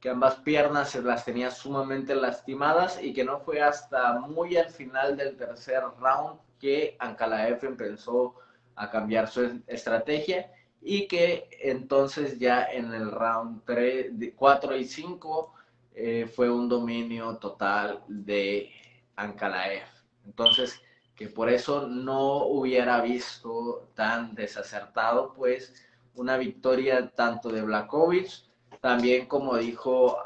que ambas piernas se las tenía sumamente lastimadas y que no fue hasta muy al final del tercer round que Ankalaev empezó a cambiar su estrategia y que entonces ya en el round 3, 4 y 5 eh, fue un dominio total de Ankalaev. Entonces, que por eso no hubiera visto tan desacertado, pues, una victoria tanto de Blakovic, también como dijo,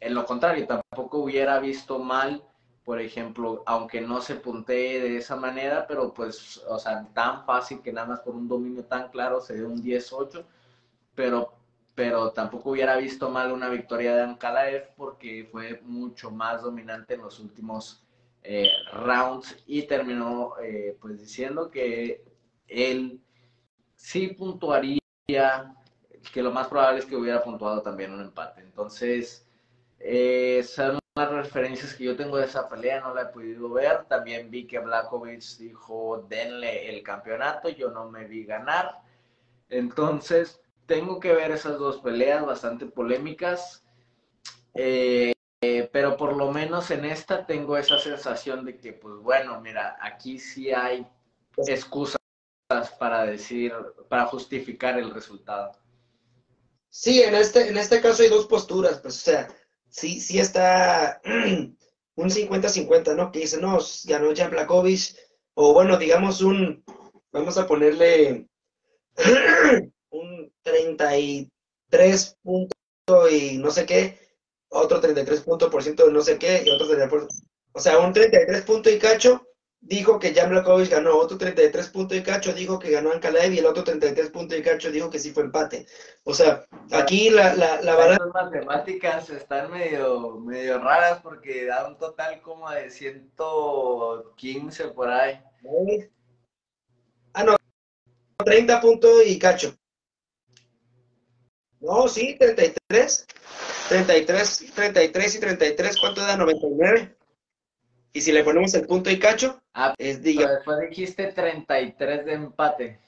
en lo contrario, tampoco hubiera visto mal, por ejemplo, aunque no se puntee de esa manera, pero pues, o sea, tan fácil que nada más por un dominio tan claro se dé un 10-8, pero, pero tampoco hubiera visto mal una victoria de Ankalaev porque fue mucho más dominante en los últimos eh, rounds y terminó eh, pues diciendo que él sí puntuaría, que lo más probable es que hubiera puntuado también un empate. Entonces, eh, son las referencias que yo tengo de esa pelea, no la he podido ver. También vi que Blakovic dijo, denle el campeonato, yo no me vi ganar. Entonces, tengo que ver esas dos peleas bastante polémicas. Eh, pero por lo menos en esta tengo esa sensación de que, pues bueno, mira, aquí sí hay excusas para decir, para justificar el resultado. Sí, en este, en este caso hay dos posturas, pues, o sea, sí, sí está un 50-50, ¿no? Que dice, no, ganó Jan Blakovic, o bueno, digamos un, vamos a ponerle un 33 puntos y no sé qué, otro 33 puntos por ciento de no sé qué y otro 33 o sea, un 33 puntos y cacho dijo que Jan Blakovic ganó, otro 33 puntos y cacho dijo que ganó Ankalaev y el otro 33 puntos y cacho dijo que sí fue empate. O sea, aquí la, la, la balanza... Las matemáticas están medio, medio raras porque da un total como de 115 por ahí. Ah, no, 30 puntos y cacho. No, sí, 33. 33, 33 y 33, ¿cuánto da? 99. Y si le ponemos el punto y cacho, ah, es diga. después dijiste 33 de empate.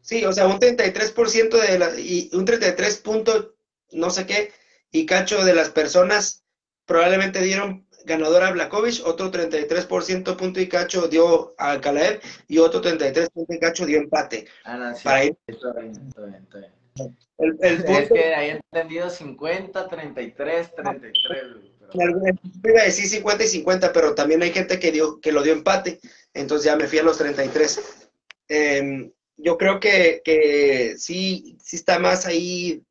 Sí, o sea, un 33% de la, y un 33 punto no sé qué, y cacho de las personas probablemente dieron ganador a Blakovic, otro 33% punto y cacho dio a Kalaev y otro 33 punto y cacho dio empate. Ah, no, sí, para ir. El, el punto... Es que ahí entendido 50, 33, 33 iba a decir 50 y 50, pero también hay gente que, dio, que lo dio empate, entonces ya me fui a los 33. Em, yo creo que, que, sí, sí está más ahí.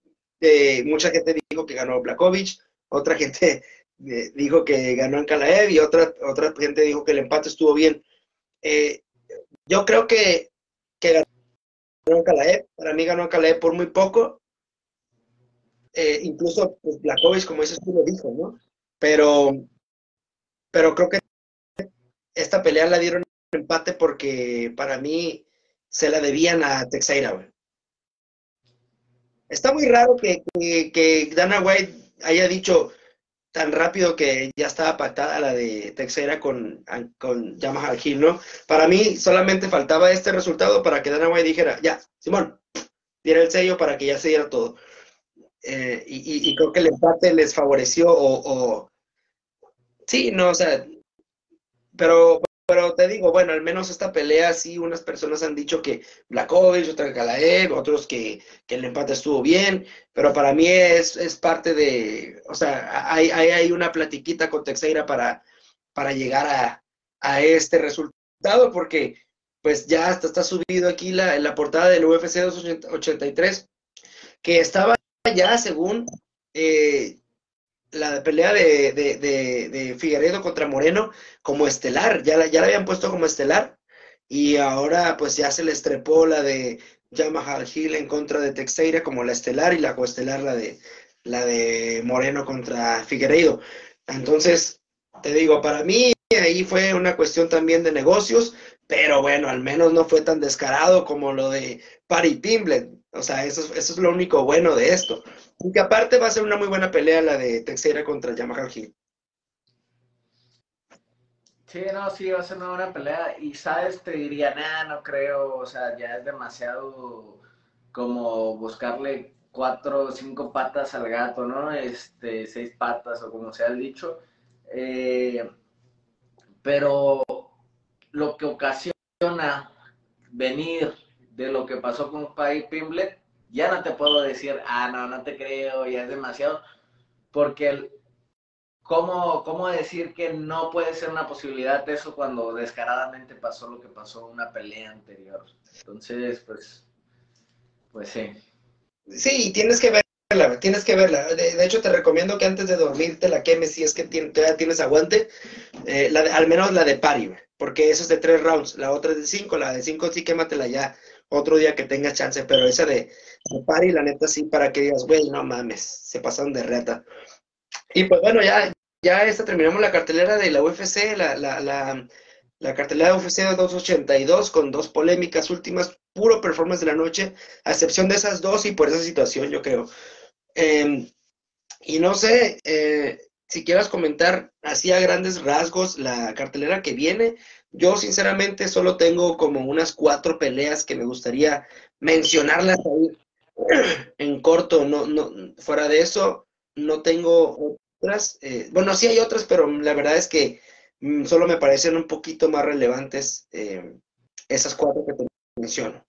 Eh, mucha gente dijo que ganó Blakovic, otra gente eh, dijo que ganó en Kalaev y otra, otra gente dijo que el empate estuvo bien. Eh, yo creo que, que ganó en Kalaev, para mí ganó en Kalaev por muy poco. incluso pues, como dices tú, lo dijo, ¿no? Pero, pero creo que esta pelea la dieron empate porque para mí se la debían a Texeira. Está muy raro que, que, Dana White haya dicho tan rápido que ya estaba pactada la de Texeira con, con Yamaha Hill, ¿no? Para mí solamente faltaba este resultado para que Dana White dijera, ya, Simón, diera el sello para que ya se diera todo. Eh, y, creo que el empate les favoreció o, sí, no, o sea, pero, pero te digo, bueno, al menos esta pelea sí, unas personas han dicho que Blakovic, otra Kalaev, otros que, el empate estuvo bien, pero para mí es, parte de, o sea, hay, hay, una platiquita con Texeira para, para llegar a, a este resultado, porque pues ya hasta está subido aquí la, la portada del UFC 283, que estaba ya según eh, la pelea de, de, Figueredo contra Moreno como estelar, ya la, ya habían puesto como estelar y ahora pues ya se le estrepó la de Yamaha Hill en contra de Texeira como la estelar y la coestelar la de, la de Moreno contra Figueiredo. Entonces, te digo, para mí ahí fue una cuestión también de negocios, pero bueno, al menos no fue tan descarado como lo de Pari Pimblet. O sea, eso, eso es lo único bueno de esto. Y que aparte va a ser una muy buena pelea la de Texera contra Yamaha Hill. Sí, no, sí, va a ser una buena pelea. Y sabes, te diría, nada, no creo, o sea, ya es demasiado como buscarle cuatro o cinco patas al gato, ¿no? Este, seis patas o como sea el dicho. Eh, pero lo que ocasiona venir de lo que pasó con Pai Pimblet, ya no te puedo decir, ah, no, no te creo, ya es demasiado, porque el, ¿cómo, ¿cómo decir que no puede ser una posibilidad eso cuando descaradamente pasó lo que pasó en una pelea anterior? Entonces, pues, pues sí. Sí, tienes que tienes que verla. De, hecho, te recomiendo que antes de dormir te la quemes si es que todavía tienes aguante, eh, la al menos la de pari, porque eso es de tres rounds, la otra es de cinco, la de cinco sí quématela ya otro día que tengas chance, pero esa de, de Pari, la neta sí, para que digas, güey, no mames, se pasaron de reta. Y pues bueno, ya, ya esta terminamos la cartelera de la UFC, la, la, la, la cartelera de UFC 282 con dos polémicas últimas, puro performance de la noche, a excepción de esas dos y por esa situación, yo creo. Em, y no sé, eh, si quieras comentar así a grandes rasgos la cartelera que viene, yo sinceramente solo tengo como unas cuatro peleas que me gustaría mencionarlas ahí en corto. No, no, fuera de eso, no tengo otras. Eh, bueno, sí hay otras, pero la verdad es que mm, solo me parecen un poquito más relevantes eh, esas cuatro que te menciono.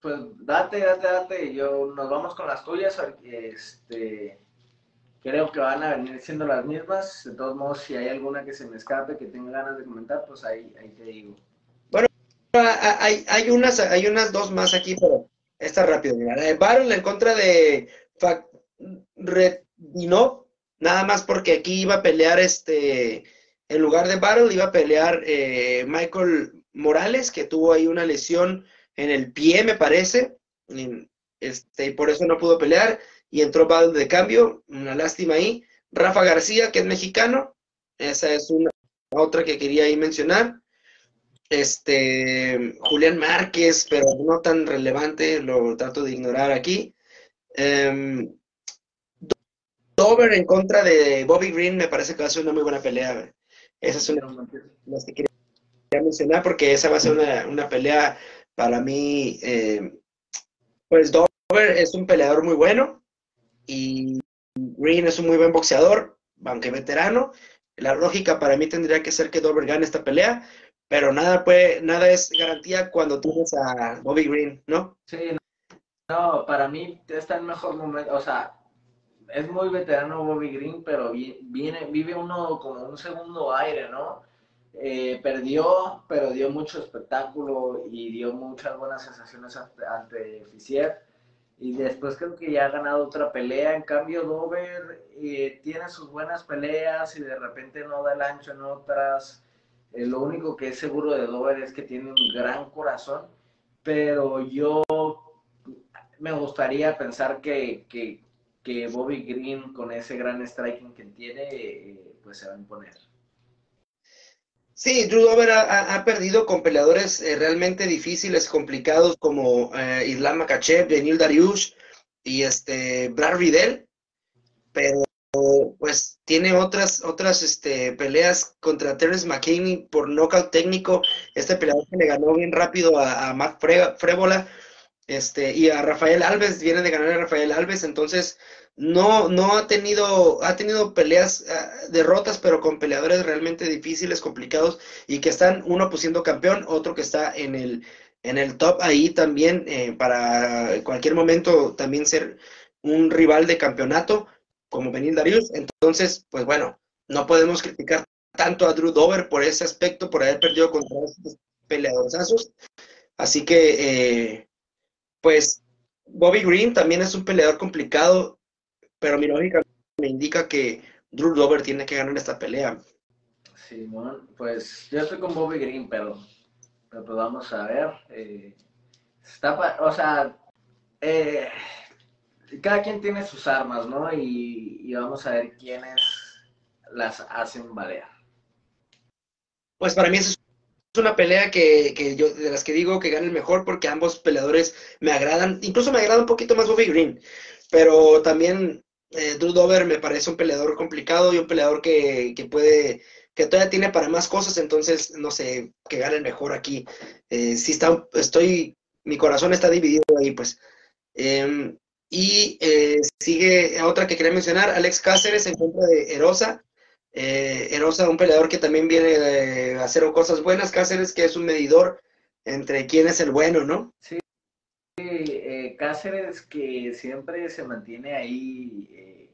Pues date, date, date. Yo, nos vamos con las tuyas. Este, creo que van a venir siendo las mismas. De todos modos, si hay alguna que se me escape, que tenga ganas de comentar, pues ahí, ahí te digo. hay, hay, unas, hay unas dos más aquí, pero está rápido. Mira, en contra de Redinov, nada más porque aquí iba a pelear este, en lugar de Battle, iba a pelear eh, Michael Morales, que tuvo ahí una lesión en el pie, me parece. Este, y por eso no pudo pelear. Y entró Battle de cambio, una lástima ahí. Rafa García, que es mexicano, esa es una otra que quería ahí mencionar. Este, Julián Márquez, pero no tan relevante, lo trato de ignorar aquí. Um, Dover en contra de Bobby Green me parece que va a ser una muy buena pelea. Esa es una de las que quería mencionar porque esa va a ser una, pelea para mí. Eh, pues Dover es un peleador muy bueno y Green es un muy buen boxeador, aunque veterano. La lógica para mí tendría que ser que Dover gane esta pelea, pero nada, puede, nada es garantía cuando tienes a Bobby Green, ¿no? Sí, no, para mí está en mejor momento, o sea, es muy veterano Bobby Green, pero viene, vive uno como un segundo aire, ¿no? Eh, perdió, pero dio mucho espectáculo y dio muchas buenas sensaciones ante, ante Y después creo que ya ha ganado otra pelea. En cambio, Dover eh, tiene sus buenas peleas y de repente no da el ancho en otras. Eh, lo único que es seguro de Dover es que tiene un gran corazón, pero yo me gustaría pensar que, que, que Bobby Green, con ese gran striking que tiene, eh, pues se va a imponer. Sí, Drew Dover ha, perdido con peleadores eh, realmente difíciles, complicados, como eh, Islam Makachev, Daniel Dariush y este Brad Riddell, pero pues tiene otras, otras este, peleas contra Terence McKinney por knockout técnico, este peleador que le ganó bien rápido a, Matt este, y a Rafael Alves, viene de ganar a Rafael Alves, entonces no, no ha tenido, ha tenido peleas, ah, derrotas, pero con peleadores realmente difíciles, complicados, y que están uno pues siendo campeón, otro que está en el, en el top ahí también, eh, para cualquier momento también ser un rival de campeonato, como Benin Darius. Entonces, pues bueno, no podemos criticar tanto a Drew Dover por ese aspecto, por haber perdido contra estos peleadores. Así que, eh, pues, Bobby Green también es un peleador complicado, pero mi lógica me indica que Drew Dover tiene que ganar esta pelea. Simón, pues yo estoy con Bobby Green, pero, pero pues vamos a ver. Eh, está o sea, eh, cada quien tiene sus armas, ¿no? Y, y, vamos a ver quiénes las hacen valer. Pues para mí es una pelea que, que, yo, de las que digo que gane el mejor porque ambos peleadores me agradan, incluso me agrada un poquito más Bobby Green, pero también eh, Drew Dover me parece un peleador complicado y un peleador que, puede, que todavía tiene para más cosas, entonces, no sé, que gane el mejor aquí. Eh, sí está, estoy, mi corazón está dividido ahí, pues. Em, y eh, sigue otra que quería mencionar, Alex Cáceres en contra de Erosa. Eh, Erosa, un peleador que también viene a hacer cosas buenas. Cáceres, que es un medidor entre quién es el bueno, ¿no? Sí, eh, Cáceres que siempre se mantiene ahí, eh,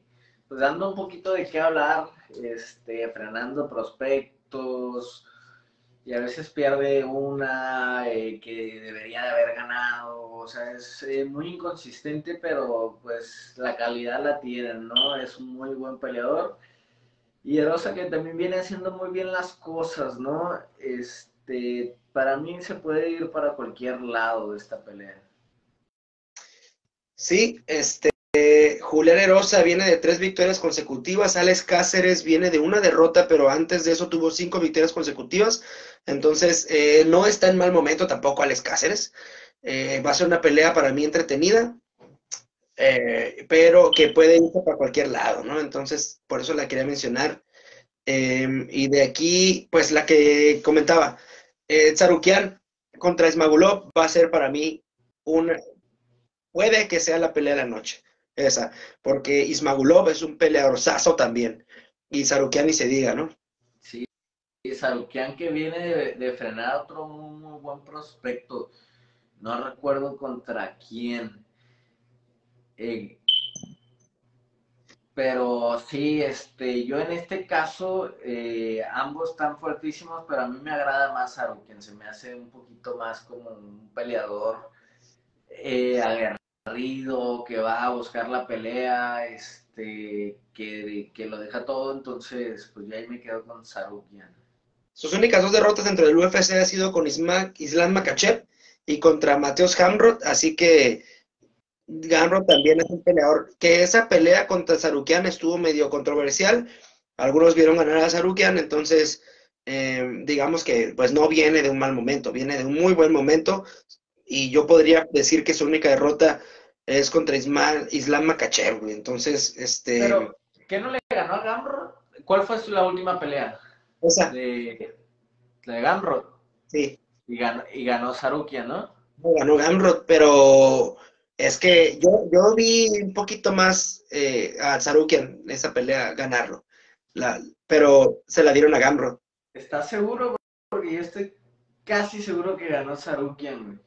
pues dando un poquito de qué hablar, este, frenando prospectos, y a veces pierde una eh, que debería de haber ganado, o sea, es muy inconsistente, pero pues la calidad la tiene, ¿no? Es un muy buen peleador. Y Erosa que también viene haciendo muy bien las cosas, ¿no? Este, para mí se puede ir para cualquier lado de esta pelea. Sí, este, Julián Erosa viene de tres victorias consecutivas, Alex Cáceres viene de una derrota, pero antes de eso tuvo cinco victorias consecutivas, entonces eh, no está en mal momento tampoco Alex Cáceres. Eh, va a ser una pelea para mí entretenida, eh, pero que puede irse para cualquier lado, ¿no? Entonces, por eso la quería mencionar. Em, y de aquí, pues la que comentaba, eh, Tsarukian contra Ismagulov va a ser para mí una, puede que sea la pelea de la noche, esa, porque Ismagulov es un peleadorzazo también, y Sarukian ni se diga, ¿no? Sí, y Sarukian que viene de, frenar otro muy, buen prospecto, no recuerdo contra quién. Eh, pero sí, este, yo en este caso, eh, ambos están fuertísimos, pero a mí me agrada más Sarukian, se me hace un poquito más como un peleador eh, que va a buscar la pelea, este, que, que, lo deja todo, entonces pues ya ahí me quedo con Sarukian. Sus únicas dos derrotas dentro del UFC ha sido con Islam Makachev y contra Mateos Hamrot, así que Gamrot también es un peleador, que esa pelea contra Sarukian estuvo medio controversial, algunos vieron ganar a Sarukian, entonces eh, digamos que pues no viene de un mal momento, viene de un muy buen momento y yo podría decir que su única derrota es contra Ismael, Islam Makachev, entonces este... Pero, ¿qué no le ganó a Gamrot? ¿Cuál fue su, la última pelea? Esa. De, de Gamrot. Sí. Y ganó, y ganó Sarukian, ¿no? No ganó Gamrot, pero es que yo, yo vi un poquito más eh, a Sarukian en esa pelea ganarlo, la, pero se la dieron a Gamrot. ¿Estás seguro? Porque yo estoy casi seguro que ganó Sarukian.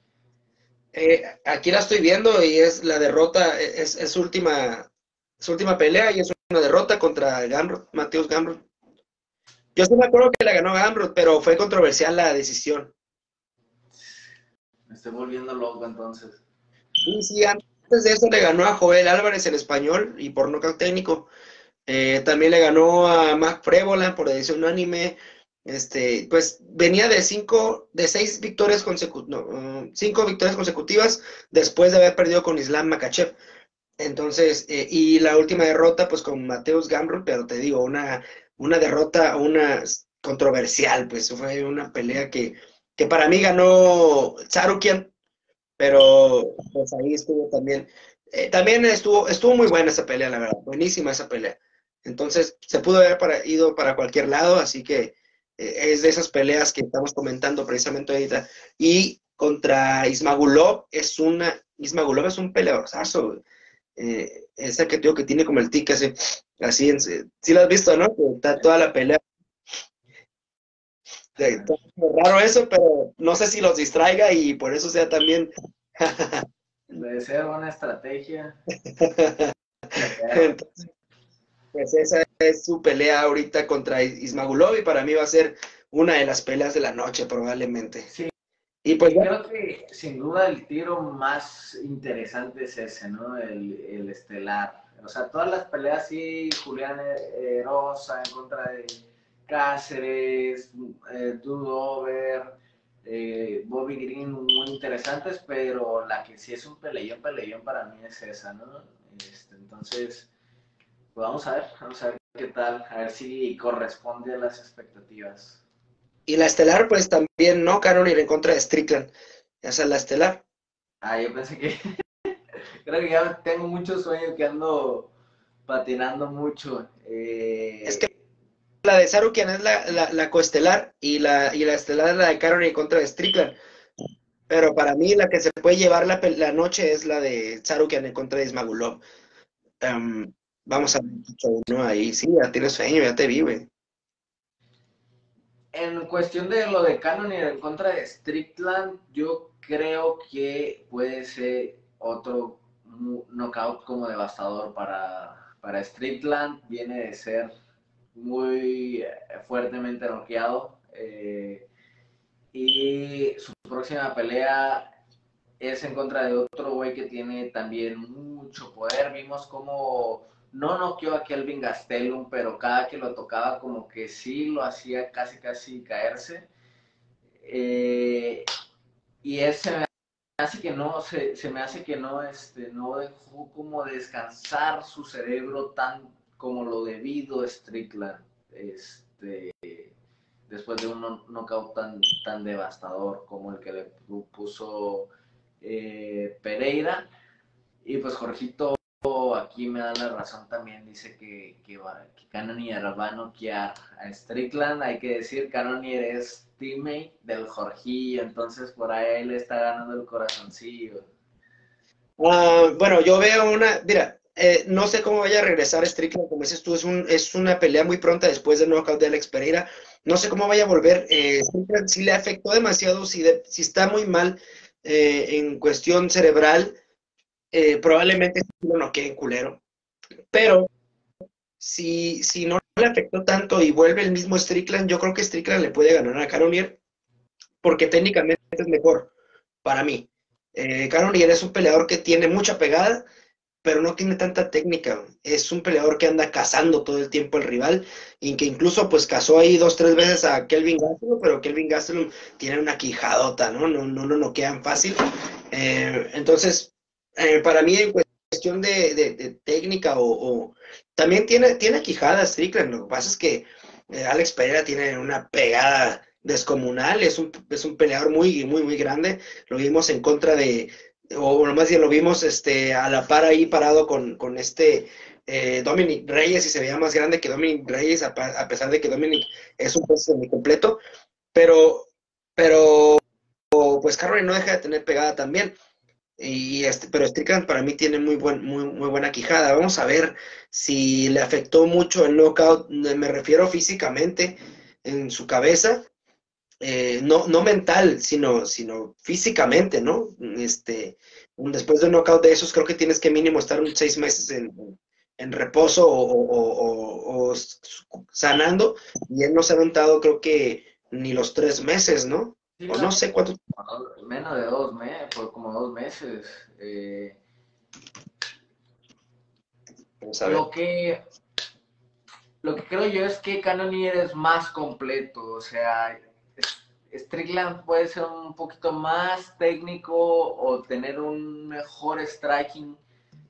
Eh, aquí la estoy viendo y es la derrota, es, es última, su última pelea y es una derrota contra Gamrot, Mateus Gamrot. Yo sí me acuerdo que la ganó Gamrot, pero fue controversial la decisión. Me estoy volviendo loco entonces. Sí, sí, antes de eso le ganó a Joel Álvarez en español y por nocaut técnico. Eh, también le ganó a Mac Frébola por decisión unánime. Este, pues venía de cinco, de seis victorias consecutivas, cinco victorias consecutivas después de haber perdido con Islam Makachev. Entonces, eh, y la última derrota, pues con Mateus Gamrot, pero te digo, una, una derrota, una controversial, pues fue una pelea que, que para mí ganó Sarukian, pero pues ahí estuvo también. Eh, también estuvo, estuvo muy buena esa pelea, la verdad, buenísima esa pelea. Entonces, se pudo haber para, ido para cualquier lado, así que es de esas peleas que estamos comentando precisamente ahorita. Y contra Ismagulov es una, Ismagulov es un peleador, eh, ese que digo que tiene como el tic así, así, en, sí lo has visto, ¿no? Que está toda la pelea raro eso, pero no sé si los distraiga y por eso sea también. Debe ser una estrategia. pues esa es su pelea ahorita contra Ismagulov y para mí va a ser una de las peleas de la noche probablemente. Sí. Y pues creo que sin duda el tiro más interesante es ese, ¿no? El, el estelar. O sea, todas las peleas sí, Julián Rosa en contra de Cáceres, eh, Dudover, eh, Bobby Green, muy interesantes, pero la que sí es un peleón, peleón para mí es esa, ¿no? Este, entonces, pues vamos a ver, vamos a ver qué tal, a ver si corresponde a las expectativas. Y la estelar, pues también, ¿no? ir en contra de Strickland. Esa es la estelar. Ah, yo pensé que. Creo que ya tengo mucho sueño que ando patinando mucho. Eh, es que la de Sarukian es la, la, coestelar y la, y la estelar es la de Caroline contra de Strickland. Pero para mí la que se puede llevar la, la noche es la de Sarukian en contra de Ismagulov. Em, vamos a ver uno ahí. Sí, ya tienes sueño, ya te vive. En cuestión de lo de Canon y en contra de Strickland, yo creo que puede ser otro knockout como devastador para, para Strickland. Viene de ser muy eh, fuertemente noqueado. Eh, y su próxima pelea es en contra de otro güey que tiene también mucho poder. Vimos como no noqueó a Kelvin Gastelum, pero cada que lo tocaba como que sí lo hacía casi casi caerse. Eh, y ese me hace que no, se, se, me hace que no, este, no dejó como descansar su cerebro tan como lo debido Strickland, este, después de un knockout tan, tan devastador como el que le puso eh, Pereira. Y pues Jorgito aquí me da la razón también, dice que, que, que Cannonier va a noquear a Strickland. Hay que decir, Cannonier es teammate del Jorgillo, entonces por ahí él está ganando el corazoncillo. Ah, bueno, yo veo una, mira, eh, no sé cómo vaya a regresar Strickland, como dices tú, es, un, es una pelea muy pronta después del knockout de Alex Pereira. No sé cómo vaya a volver. Eh, si le afectó demasiado, si, si está muy mal eh, en cuestión cerebral, eh, probablemente no quede en culero. Pero si, si no le afectó tanto y vuelve el mismo Strickland, yo creo que Strickland le puede ganar a Caronier porque técnicamente es mejor para mí. Eh, Caronier es un peleador que tiene mucha pegada, pero no tiene tanta técnica. Es un peleador que anda cazando todo el tiempo al rival y que incluso pues cazó ahí dos, tres veces a Kelvin Gastelum, pero Kelvin Gastelum tiene una quijadota, ¿no? No, no lo noquean fácil. Eh, entonces, eh, para mí en cuestión de, técnica o, también tiene, tiene quijada Strickland, lo que pasa es que eh, Alex Pereira tiene una pegada descomunal, es un, es un peleador muy, muy, muy grande, lo vimos en contra de, o más bien lo vimos este, a la par ahí parado con, con este eh, Dominic Reyes y se veía más grande que Dominic Reyes, a, pesar de que Dominic es un peso completo, pero, pero pues Carroll no deja de tener pegada también. Y este, pero Strickland para mí tiene muy, buen, muy, muy buena quijada. Vamos a ver si le afectó mucho el knockout, me refiero físicamente en su cabeza, eh, no, no mental, sino, sino físicamente, ¿no? Este, después de un knockout de esos, creo que tienes que mínimo estar un seis meses en, en reposo o, sanando, y él no se ha aventado, creo que ni los tres meses, ¿no? O no sé cuánto. Menos de dos meses, por como dos meses. Eh, lo que lo que creo yo es que Cannonier es más completo, o sea, Strickland puede ser un poquito más técnico o tener un mejor striking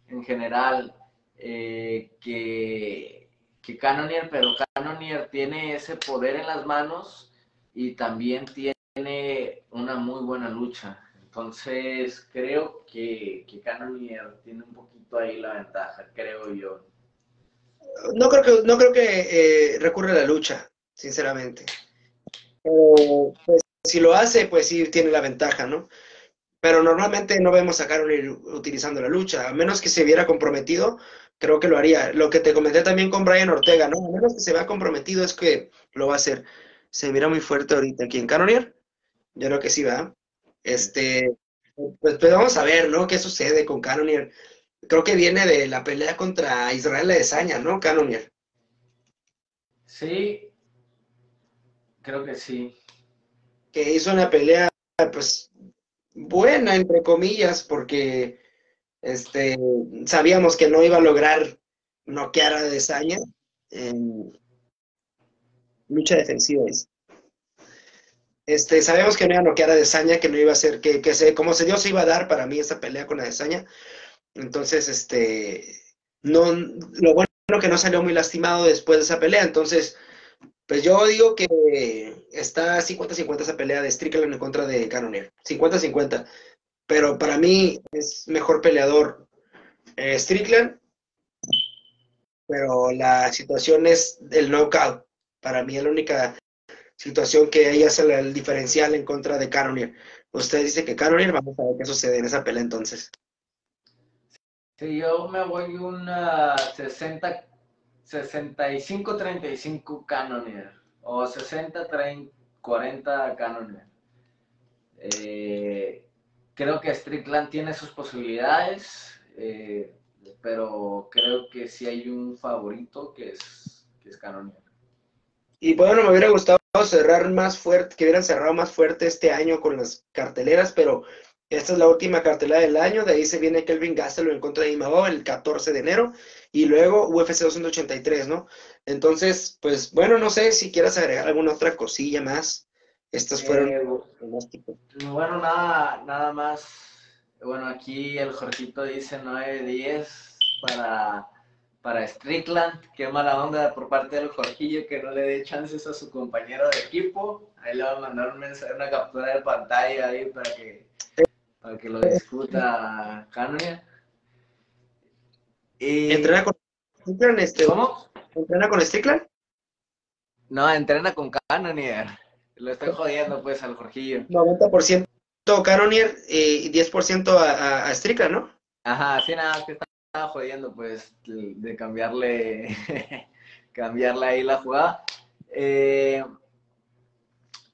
en general eh, que, que Cannonier, pero Cannonier tiene ese poder en las manos y también tiene una muy buena lucha. Entonces creo que, que Cannonier tiene un poquito ahí la ventaja, creo yo. No creo que, no creo que eh, recurre a la lucha, sinceramente. Pero pues, si lo hace, pues sí tiene la ventaja, ¿no? Pero normalmente no vemos a Carol utilizando la lucha, a menos que se viera comprometido, creo que lo haría. Lo que te comenté también con Brian Ortega, ¿no? A menos que se vea comprometido es que lo va a hacer. Se mira muy fuerte ahorita aquí en Canonier. Yo creo que sí va. Este, pues, pues, vamos a ver, ¿no? ¿Qué sucede con Canonier? Creo que viene de la pelea contra Israel Adesanya, ¿no? Canonier. Sí, Creo que sí. Que hizo una pelea, pues, buena, entre comillas, porque este, sabíamos que no iba a lograr noquear a Desaña en lucha defensiva. Este, sabíamos que no iba a noquear a Desaña, que no iba a ser, que, que se, como se dio, se iba a dar para mí esa pelea con Desaña. Entonces, este, no, lo bueno que no salió muy lastimado después de esa pelea. Entonces, pues yo digo que está 50-50 esa pelea de Strickland en contra de Cannonier. 50-50. Pero para mí es mejor peleador eh, Strickland. Pero la situación es el knockout. Para mí es la única situación que ella hace el diferencial en contra de Cannonier. Usted dice que Cannonier, vamos a ver qué sucede en esa pelea entonces. Sí, yo me voy una 60 65-35 Cannoneer o 60-40 Cannoneer. Eh, creo que Strickland tiene sus posibilidades, eh, pero creo que sí hay un favorito que es, que es Y bueno, me hubiera gustado cerrar más fuerte, que hubieran cerrado más fuerte este año con las carteleras, pero esta es la última cartelera del año, de ahí se viene Kelvin Gastelum en contra de Imao el 14 de enero y luego UFC 283, ¿no? Entonces, pues bueno, no sé si quieras agregar alguna otra cosilla más. Estas fueron eh, Bueno, nada, nada más. Bueno, aquí el Jorgito dice 9-10 para, para Strickland. Qué mala onda por parte del Jorgillo que no le dé chances a su compañero de equipo. Ahí le va a mandar un mensaje, una captura de pantalla ahí para que, para que lo discuta Canonia. ¿Entrena con Strickland? Este, ¿Cómo? ¿Entrena con Strickland? No, entrena con Cannonier. Lo estoy jodiendo, pues, al Jorgillo. 90% Cannonier y 10% a, a, Strickland, ¿no? Ajá, sí, nada, que estaba jodiendo, pues, de cambiarle, cambiarle ahí la jugada. Eh,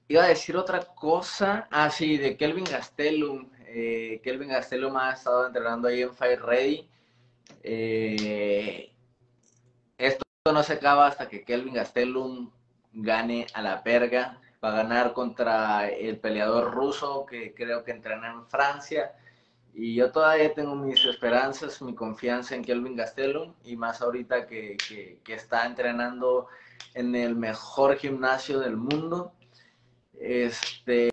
iba a decir otra cosa. Ah, sí, de Kelvin Gastelum. Eh, Kelvin Gastelum ha estado entrenando ahí en Fire Ready. Eh, esto no se acaba hasta que Kelvin Gastelum gane a la perga. Va a ganar contra el peleador ruso que creo que entrena en Francia. Y yo todavía tengo mis esperanzas, mi confianza en Kelvin Gastelum y más ahorita que, que, está entrenando en el mejor gimnasio del mundo. Este,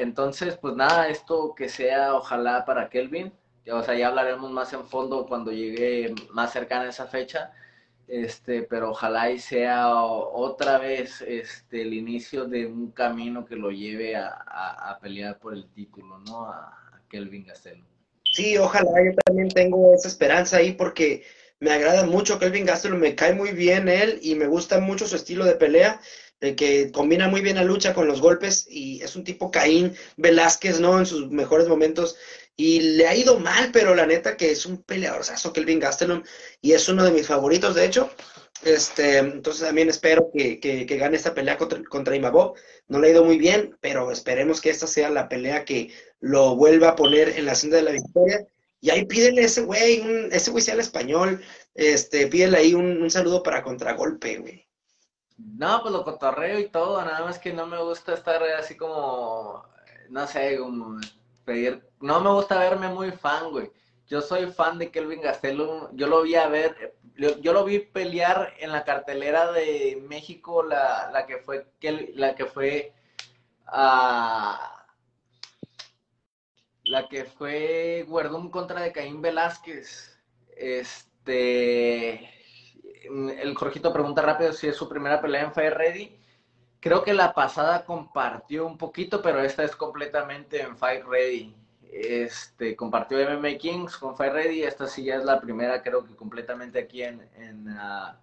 entonces, pues nada, esto que sea ojalá para Kelvin. O sea, ya hablaremos más en fondo cuando llegue más cercana a esa fecha este, pero ojalá y sea otra vez este, el inicio de un camino que lo lleve a, a, pelear por el título, ¿no? A, Kelvin Gastelum. Sí, ojalá, yo también tengo esa esperanza ahí porque me agrada mucho Kelvin Gastelum, me cae muy bien él y me gusta mucho su estilo de pelea, de que combina muy bien la lucha con los golpes y es un tipo Caín Velázquez, ¿no? En sus mejores momentos y le ha ido mal, pero la neta que es un peleador, o Kelvin Gastelum, y es uno de mis favoritos, de hecho. Este, entonces también espero que, que, gane esta pelea contra, contra. No le ha ido muy bien, pero esperemos que esta sea la pelea que lo vuelva a poner en la senda de la victoria. Y ahí pídele ese güey, ese güey sea el español, este, pídele ahí un, un saludo para contragolpe, güey. No, pues lo cotorreo y todo, nada más que no me gusta estar así como, no sé, como pedir. No me gusta verme muy fan, güey. Yo soy fan de Kelvin Gastelum. Yo lo vi a ver, yo, lo vi pelear en la cartelera de México, la, la que fue, la que fue, uh, la que fue Guerdum contra de Caín Velázquez. Este, el Jorgito pregunta rápido si es su primera pelea en Fire Ready. Creo que la pasada compartió un poquito, pero esta es completamente en Fight Ready. Este, compartió MMA Kings con Fight Ready. Esta sí ya es la primera, creo que completamente aquí en, en, uh,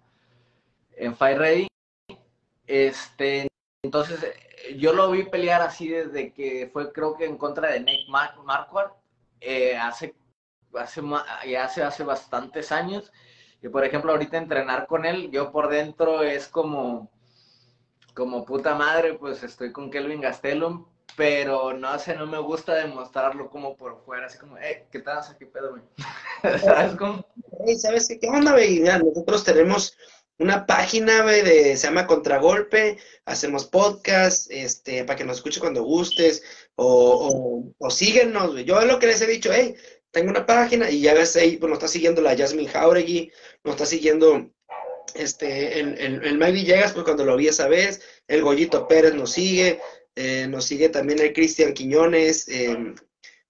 en Fight Ready. Este, entonces, yo lo vi pelear así desde que fue, creo que en contra de Nick Marquardt, eh, hace, hace, hace, hace bastantes años. Y por ejemplo, ahorita entrenar con él, yo por dentro es como como puta madre, pues estoy con Kelvin Gastelum, pero no sé, no me gusta demostrarlo como por fuera, así como, eh, ¿qué tal? ¿Qué pedo, güey? ¿Sabes cómo? ¿sabes qué? ¿Qué onda, güey? Nosotros tenemos una página, de, se llama Contragolpe, hacemos podcast, este, para que nos escuche cuando gustes, o, o, síguenos, güey. Yo es lo que les he dicho, hey, tengo una página, y ya ves ahí, pues nos está siguiendo la Jasmine Jauregui, nos está siguiendo este, el, el, el Mike Villegas, pues cuando lo vi esa vez, el Goyito Pérez nos sigue, eh, nos sigue también el Cristian Quiñones, em,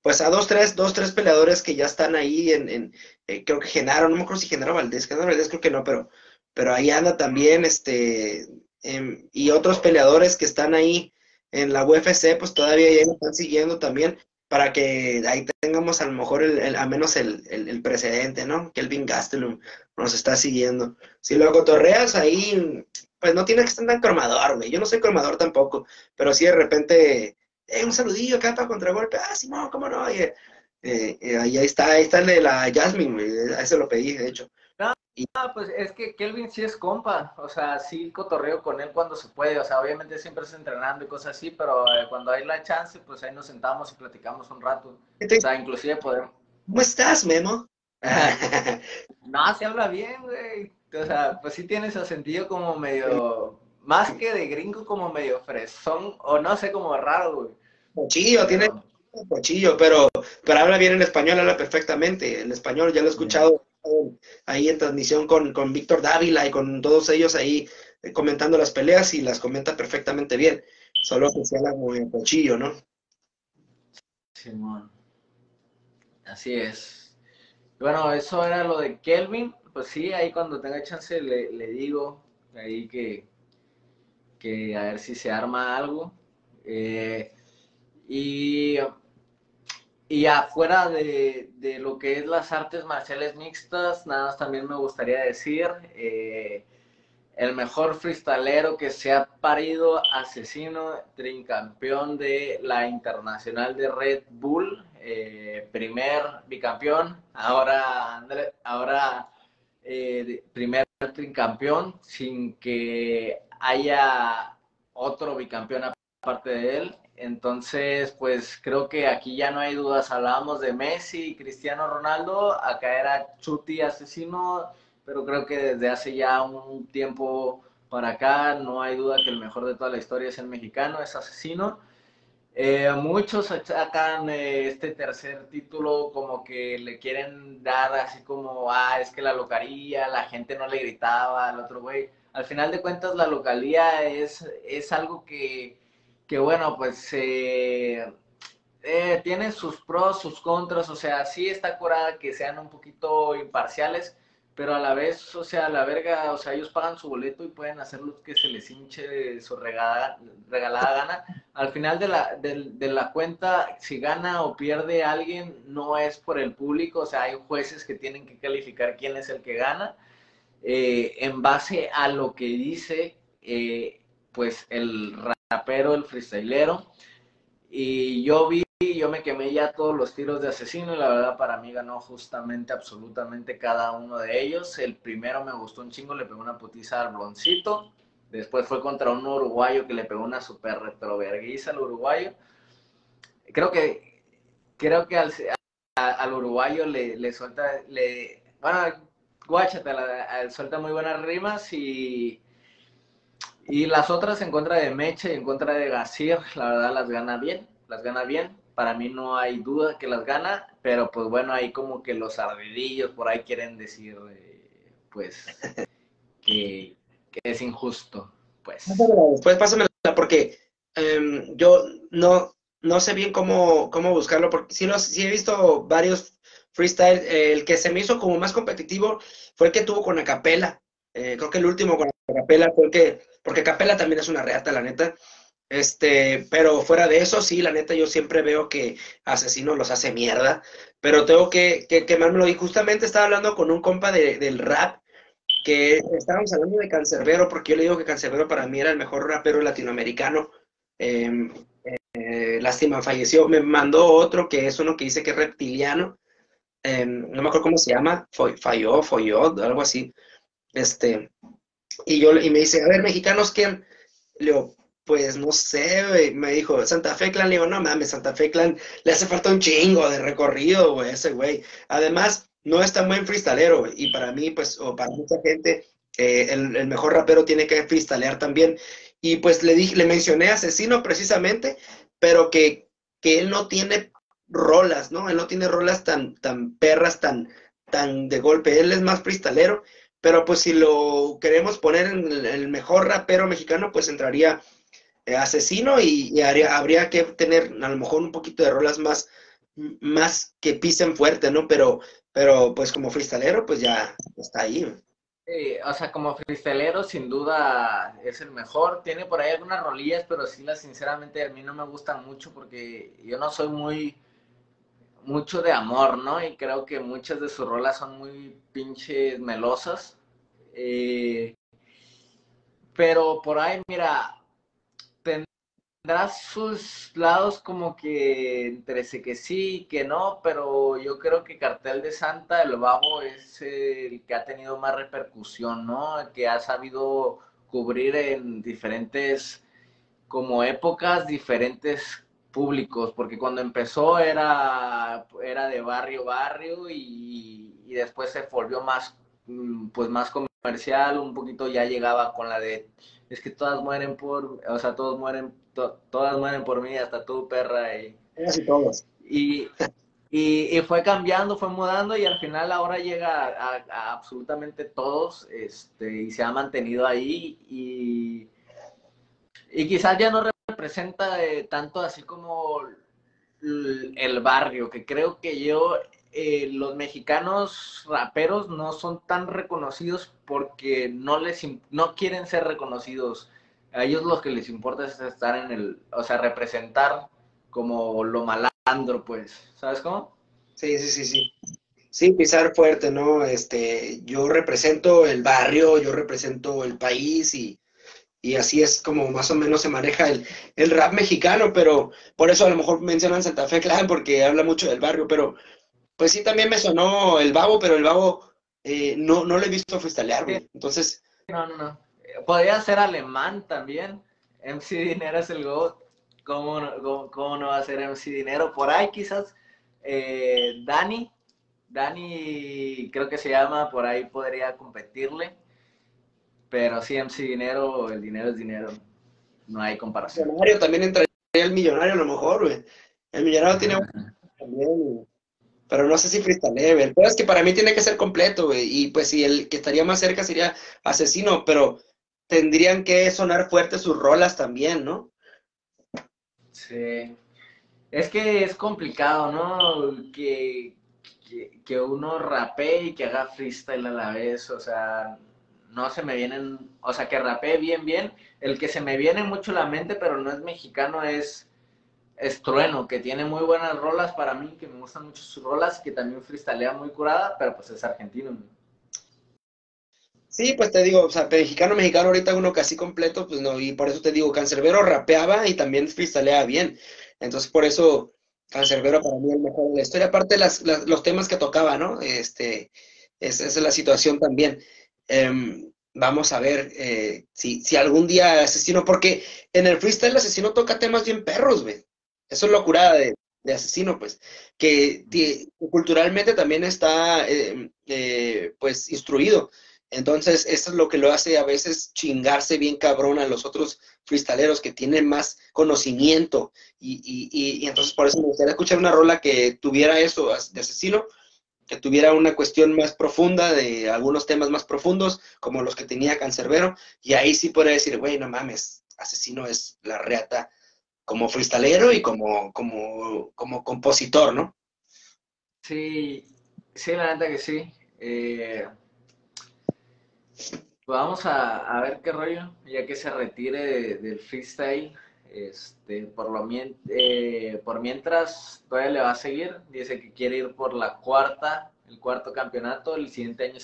pues a dos tres, dos, tres peleadores que ya están ahí en, en eh, creo que Genaro, no me acuerdo si Genaro Valdés, Genaro Valdés creo que no, pero, pero ahí anda también, este, em, y otros peleadores que están ahí en la UFC, pues todavía ya están siguiendo también, para que ahí tengamos a lo mejor el, al menos el, el, precedente, ¿no? Kelvin Gastelum nos está siguiendo. Si lo cotorreas ahí, pues no tienes que estar tan cromador, güey. Yo no soy cromador tampoco, pero si de repente, eh, un saludillo acá para contragolpe. Ah, sí, no, cómo no. Eh, eh, ahí está, ahí está el de la Jasmine, güey. A eso lo pedí, de hecho. No, pues es que Kelvin sí es compa, o sea, sí cotorreo con él cuando se puede, o sea, obviamente siempre es entrenando y cosas así, pero eh, cuando hay la chance, pues ahí nos sentamos y platicamos un rato. O sea, inclusive podemos... ¿Cómo estás, Memo? no, se habla bien, güey. O sea, pues sí tiene ese sentido como medio, más que de gringo, como medio fresón, o no sé, como raro, güey. Pochillo, tiene pochillo, pero, pero habla bien en español, habla perfectamente. En español ya lo he escuchado ahí en transmisión con, con Víctor Dávila y con todos ellos ahí eh, comentando las peleas y las comenta perfectamente bien. Solo que se habla muy en pochillo, ¿no? Simón. Así es. Bueno, eso era lo de Kelvin. Pues sí, ahí cuando tenga chance le, le digo ahí que, que a ver si se arma algo. Eh, y y afuera de, de, lo que es las artes marciales mixtas, nada más también me gustaría decir, eh, el mejor freestalero que se ha parido, asesino, trincampeón de la Internacional de Red Bull, eh, primer bicampeón, ahora, ahora eh, primer trincampeón, sin que haya otro bicampeón aparte de él. Entonces, pues creo que aquí ya no hay dudas. Hablábamos de Messi y Cristiano Ronaldo, acá era Chuti asesino pero creo que desde hace ya un tiempo para acá no hay duda que el mejor de toda la historia es el mexicano, es asesino. Eh, muchos sacan eh, este tercer título como que le quieren dar así como, ah, es que la localía, la gente no le gritaba al otro güey. Al final de cuentas, la localía es, es algo que, que bueno, pues eh, tiene sus pros, sus contras, o sea, sí está curada que sean un poquito imparciales, pero a la vez, o sea, la verga, o sea, ellos pagan su boleto y pueden hacer lo que se les hinche su regalada, regalada gana. Al final de la, de, la cuenta, si gana o pierde alguien, no es por el público, o sea, hay jueces que tienen que calificar quién es el que gana, eh, en base a lo que dice, eh, pues, el rapero, el freestylero. Y yo vi yo me quemé ya todos los tiros de asesino y la verdad para mí ganó justamente absolutamente cada uno de ellos. El primero me gustó un chingo, le pegó una putiza al bloncito. Después fue contra un uruguayo que le pegó una super retroverguiza al uruguayo. Creo que creo que al, uruguayo le, le, suelta, le, bueno, guáchate, suelta muy buenas rimas y, y las otras en contra de Meche y en contra de Gasir, la verdad las gana bien, las gana bien. Para mí no hay duda que las gana, pero pues bueno, ahí como que los ardidillos por ahí quieren decir, eh, pues, que, es injusto, pues. Pues pásamela, porque em, yo no, no sé bien cómo, cómo buscarlo, porque sí, los, sí he visto varios freestyle, el que se me hizo como más competitivo fue el que tuvo con Acapela, eh, creo que el último con Acapela fue el que, porque Acapela también es una reata, la neta, este, pero fuera de eso, sí, la neta, yo siempre veo que Asesino los hace mierda, pero tengo que, que quemármelo. Y justamente estaba hablando con un compa del rap, que estábamos hablando de Cancerbero, porque yo le digo que Cancerbero para mí era el mejor rapero latinoamericano. Em, eh, lástima, falleció. Me mandó otro que es uno que dice que es reptiliano. Em, no me acuerdo cómo se llama, falló, falló, algo así. Este, y yo y me dice, a ver, mexicanos, ¿quién? Le digo, pues no sé, me dijo, Santa Fe Clan, le digo, no mames, Santa Fe Clan, le hace falta un chingo de recorrido, güey, ese güey. Además, no es tan buen freestalero, y para mí, pues, o para mucha gente, eh, el, mejor rapero tiene que freestalear también. Y pues le dije, le mencioné asesino precisamente, pero que, que él no tiene rolas, ¿no? Él no tiene rolas tan, tan perras, tan, tan de golpe. Él es más freestalero, pero pues si lo queremos poner en el mejor rapero mexicano, pues entraría eh, asesino y, habría que tener a lo mejor un poquito de rolas más, más que pisen fuerte, ¿no? Pero, pero pues como freestalero, pues ya está ahí. o sea, como freestalero sin duda es el mejor. Tiene por ahí algunas rolillas, pero sí las sinceramente a mí no me gustan mucho porque yo no soy muy mucho de amor, ¿no? Y creo que muchas de sus rolas son muy pinches melosas. Eh, pero por ahí, mira, tendrá sus lados como que entre que sí y que no, pero yo creo que Cartel de Santa, el Babo, es el que ha tenido más repercusión, ¿no? El que ha sabido cubrir en diferentes, como épocas, diferentes públicos, porque cuando empezó era, era de barrio, barrio, y, y después se volvió más, mm, pues más comercial, un poquito ya llegaba con la de es que todas mueren por, o sea, todos mueren, todas mueren por mí, hasta tú, perra. Y, Casi todos. Y, y, fue cambiando, fue mudando y al final ahora llega a, absolutamente todos este, y se ha mantenido ahí y, y quizás ya no representa tanto así como el barrio, que creo que yo eh, los mexicanos raperos no son tan reconocidos porque no les no quieren ser reconocidos. A ellos lo que les importa es estar en el, o sea, representar como lo malandro, pues, ¿sabes cómo? Sí, sí, sí, sí. Sí, pisar fuerte, ¿no? Este, yo represento el barrio, yo represento el país y, y así es como más o menos se maneja el, el, rap mexicano, pero por eso a lo mejor mencionan Santa Fe Clan porque habla mucho del barrio, pero pues sí, también me sonó el babo, pero el babo eh, no, no lo he visto freestylear, güey. Entonces. No, no, no. Podría ser alemán también. MC Dinero es el GOAT. ¿Cómo, no, cómo, no va a ser MC Dinero? Por ahí quizás eh, Dani. Dani, creo que se llama, por ahí podría competirle. Pero sí, MC Dinero, el dinero es dinero. No hay comparación. El millonario también entraría el millonario a lo mejor, güey. El millonario tiene también, pero no sé si freestyle, El es que para mí tiene que ser completo, güey. Y pues si el que estaría más cerca sería asesino, pero tendrían que sonar fuertes sus rolas también, ¿no? Sí. Es que es complicado, ¿no? Que, que, uno rapee y que haga freestyle a la vez, o sea, no se me vienen, o sea, que rapee bien, bien. El que se me viene mucho la mente, pero no es mexicano, es, es Trueno, que tiene muy buenas rolas para mí, que me gustan mucho sus rolas, que también freestalea muy curada, pero pues es argentino. Sí, pues te digo, o sea, mexicano, mexicano, ahorita uno casi completo, pues no, y por eso te digo, Cancerbero rapeaba y también freestaleaba bien. Entonces, por eso Cancerbero para mí es el mejor de la historia. Aparte, las, los temas que tocaba, ¿no? Este, esa es la situación también. Em, vamos a ver eh, si, si, algún día Asesino, porque en el freestyle Asesino toca temas bien perros, güey. Eso es locura de, de Asesino, pues, que, culturalmente también está, em, eh, pues, instruido. Entonces, eso es lo que lo hace a veces chingarse bien cabrón a los otros freestaleros que tienen más conocimiento. Y, y, y, entonces, por eso me gustaría escuchar una rola que tuviera eso de asesino, que tuviera una cuestión más profunda, de algunos temas más profundos, como los que tenía Cancerbero. Y ahí sí podría decir, güey, no mames, asesino es la reata como freestalero y como, como, como compositor, ¿no? Sí, sí, la neta que sí. Eh vamos a, ver qué rollo, ya que se retire del freestyle. Este, por, lo eh, por mientras todavía le va a seguir. Dice que quiere ir por la cuarta, el cuarto campeonato. El siguiente año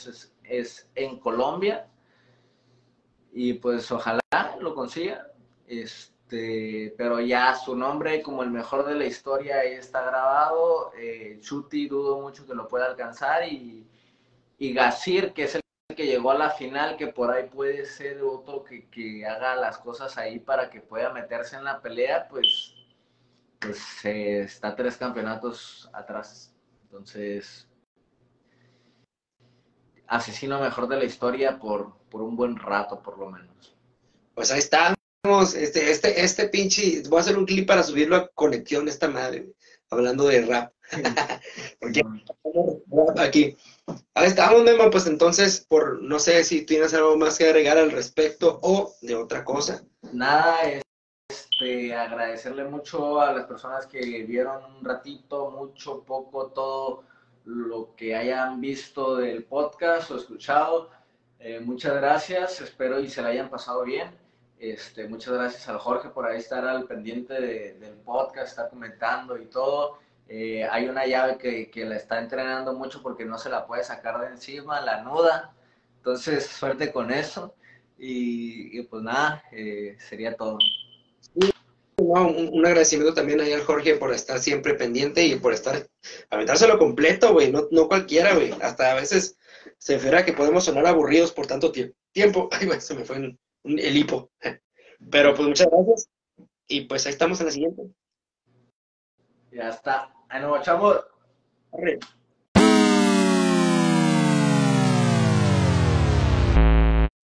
es, en Colombia. Y pues ojalá lo consiga. Este, pero ya su nombre como el mejor de la historia ahí está grabado. Eh, Chuti dudo mucho que lo pueda alcanzar. Y, y Gasir, que es el que llegó a la final, que por ahí puede ser otro que, haga las cosas ahí para que pueda meterse en la pelea, pues, pues está tres campeonatos atrás. Entonces, asesino mejor de la historia por, por un buen rato, por lo menos. Pues ahí estamos. Este, este, este pinche, voy a hacer un clip para subirlo a conexión esta madre, hablando de rap. Porque aquí. Ahí estamos, Memo, pues entonces, por no sé si tienes algo más que agregar al respecto o de otra cosa. Nada, este, agradecerle mucho a las personas que vieron un ratito, mucho, poco, todo lo que hayan visto del podcast o escuchado. Eh, muchas gracias, espero y se la hayan pasado bien. Este, muchas gracias al Jorge por ahí estar al pendiente del podcast, estar comentando y todo. Eh, hay una llave que, que, la está entrenando mucho porque no se la puede sacar de encima, la nuda. Entonces, suerte con eso. Y, pues nada, eh, sería todo. un, agradecimiento también ahí al Jorge por estar siempre pendiente y por estar, aventárselo completo, güey, no, no cualquiera, güey. Hasta a veces se refiere que podemos sonar aburridos por tanto tiempo. Ay, güey, se me fue el hipo. Pero pues muchas gracias. Y pues ahí estamos en la siguiente. Ya está. Ahí nos echamos.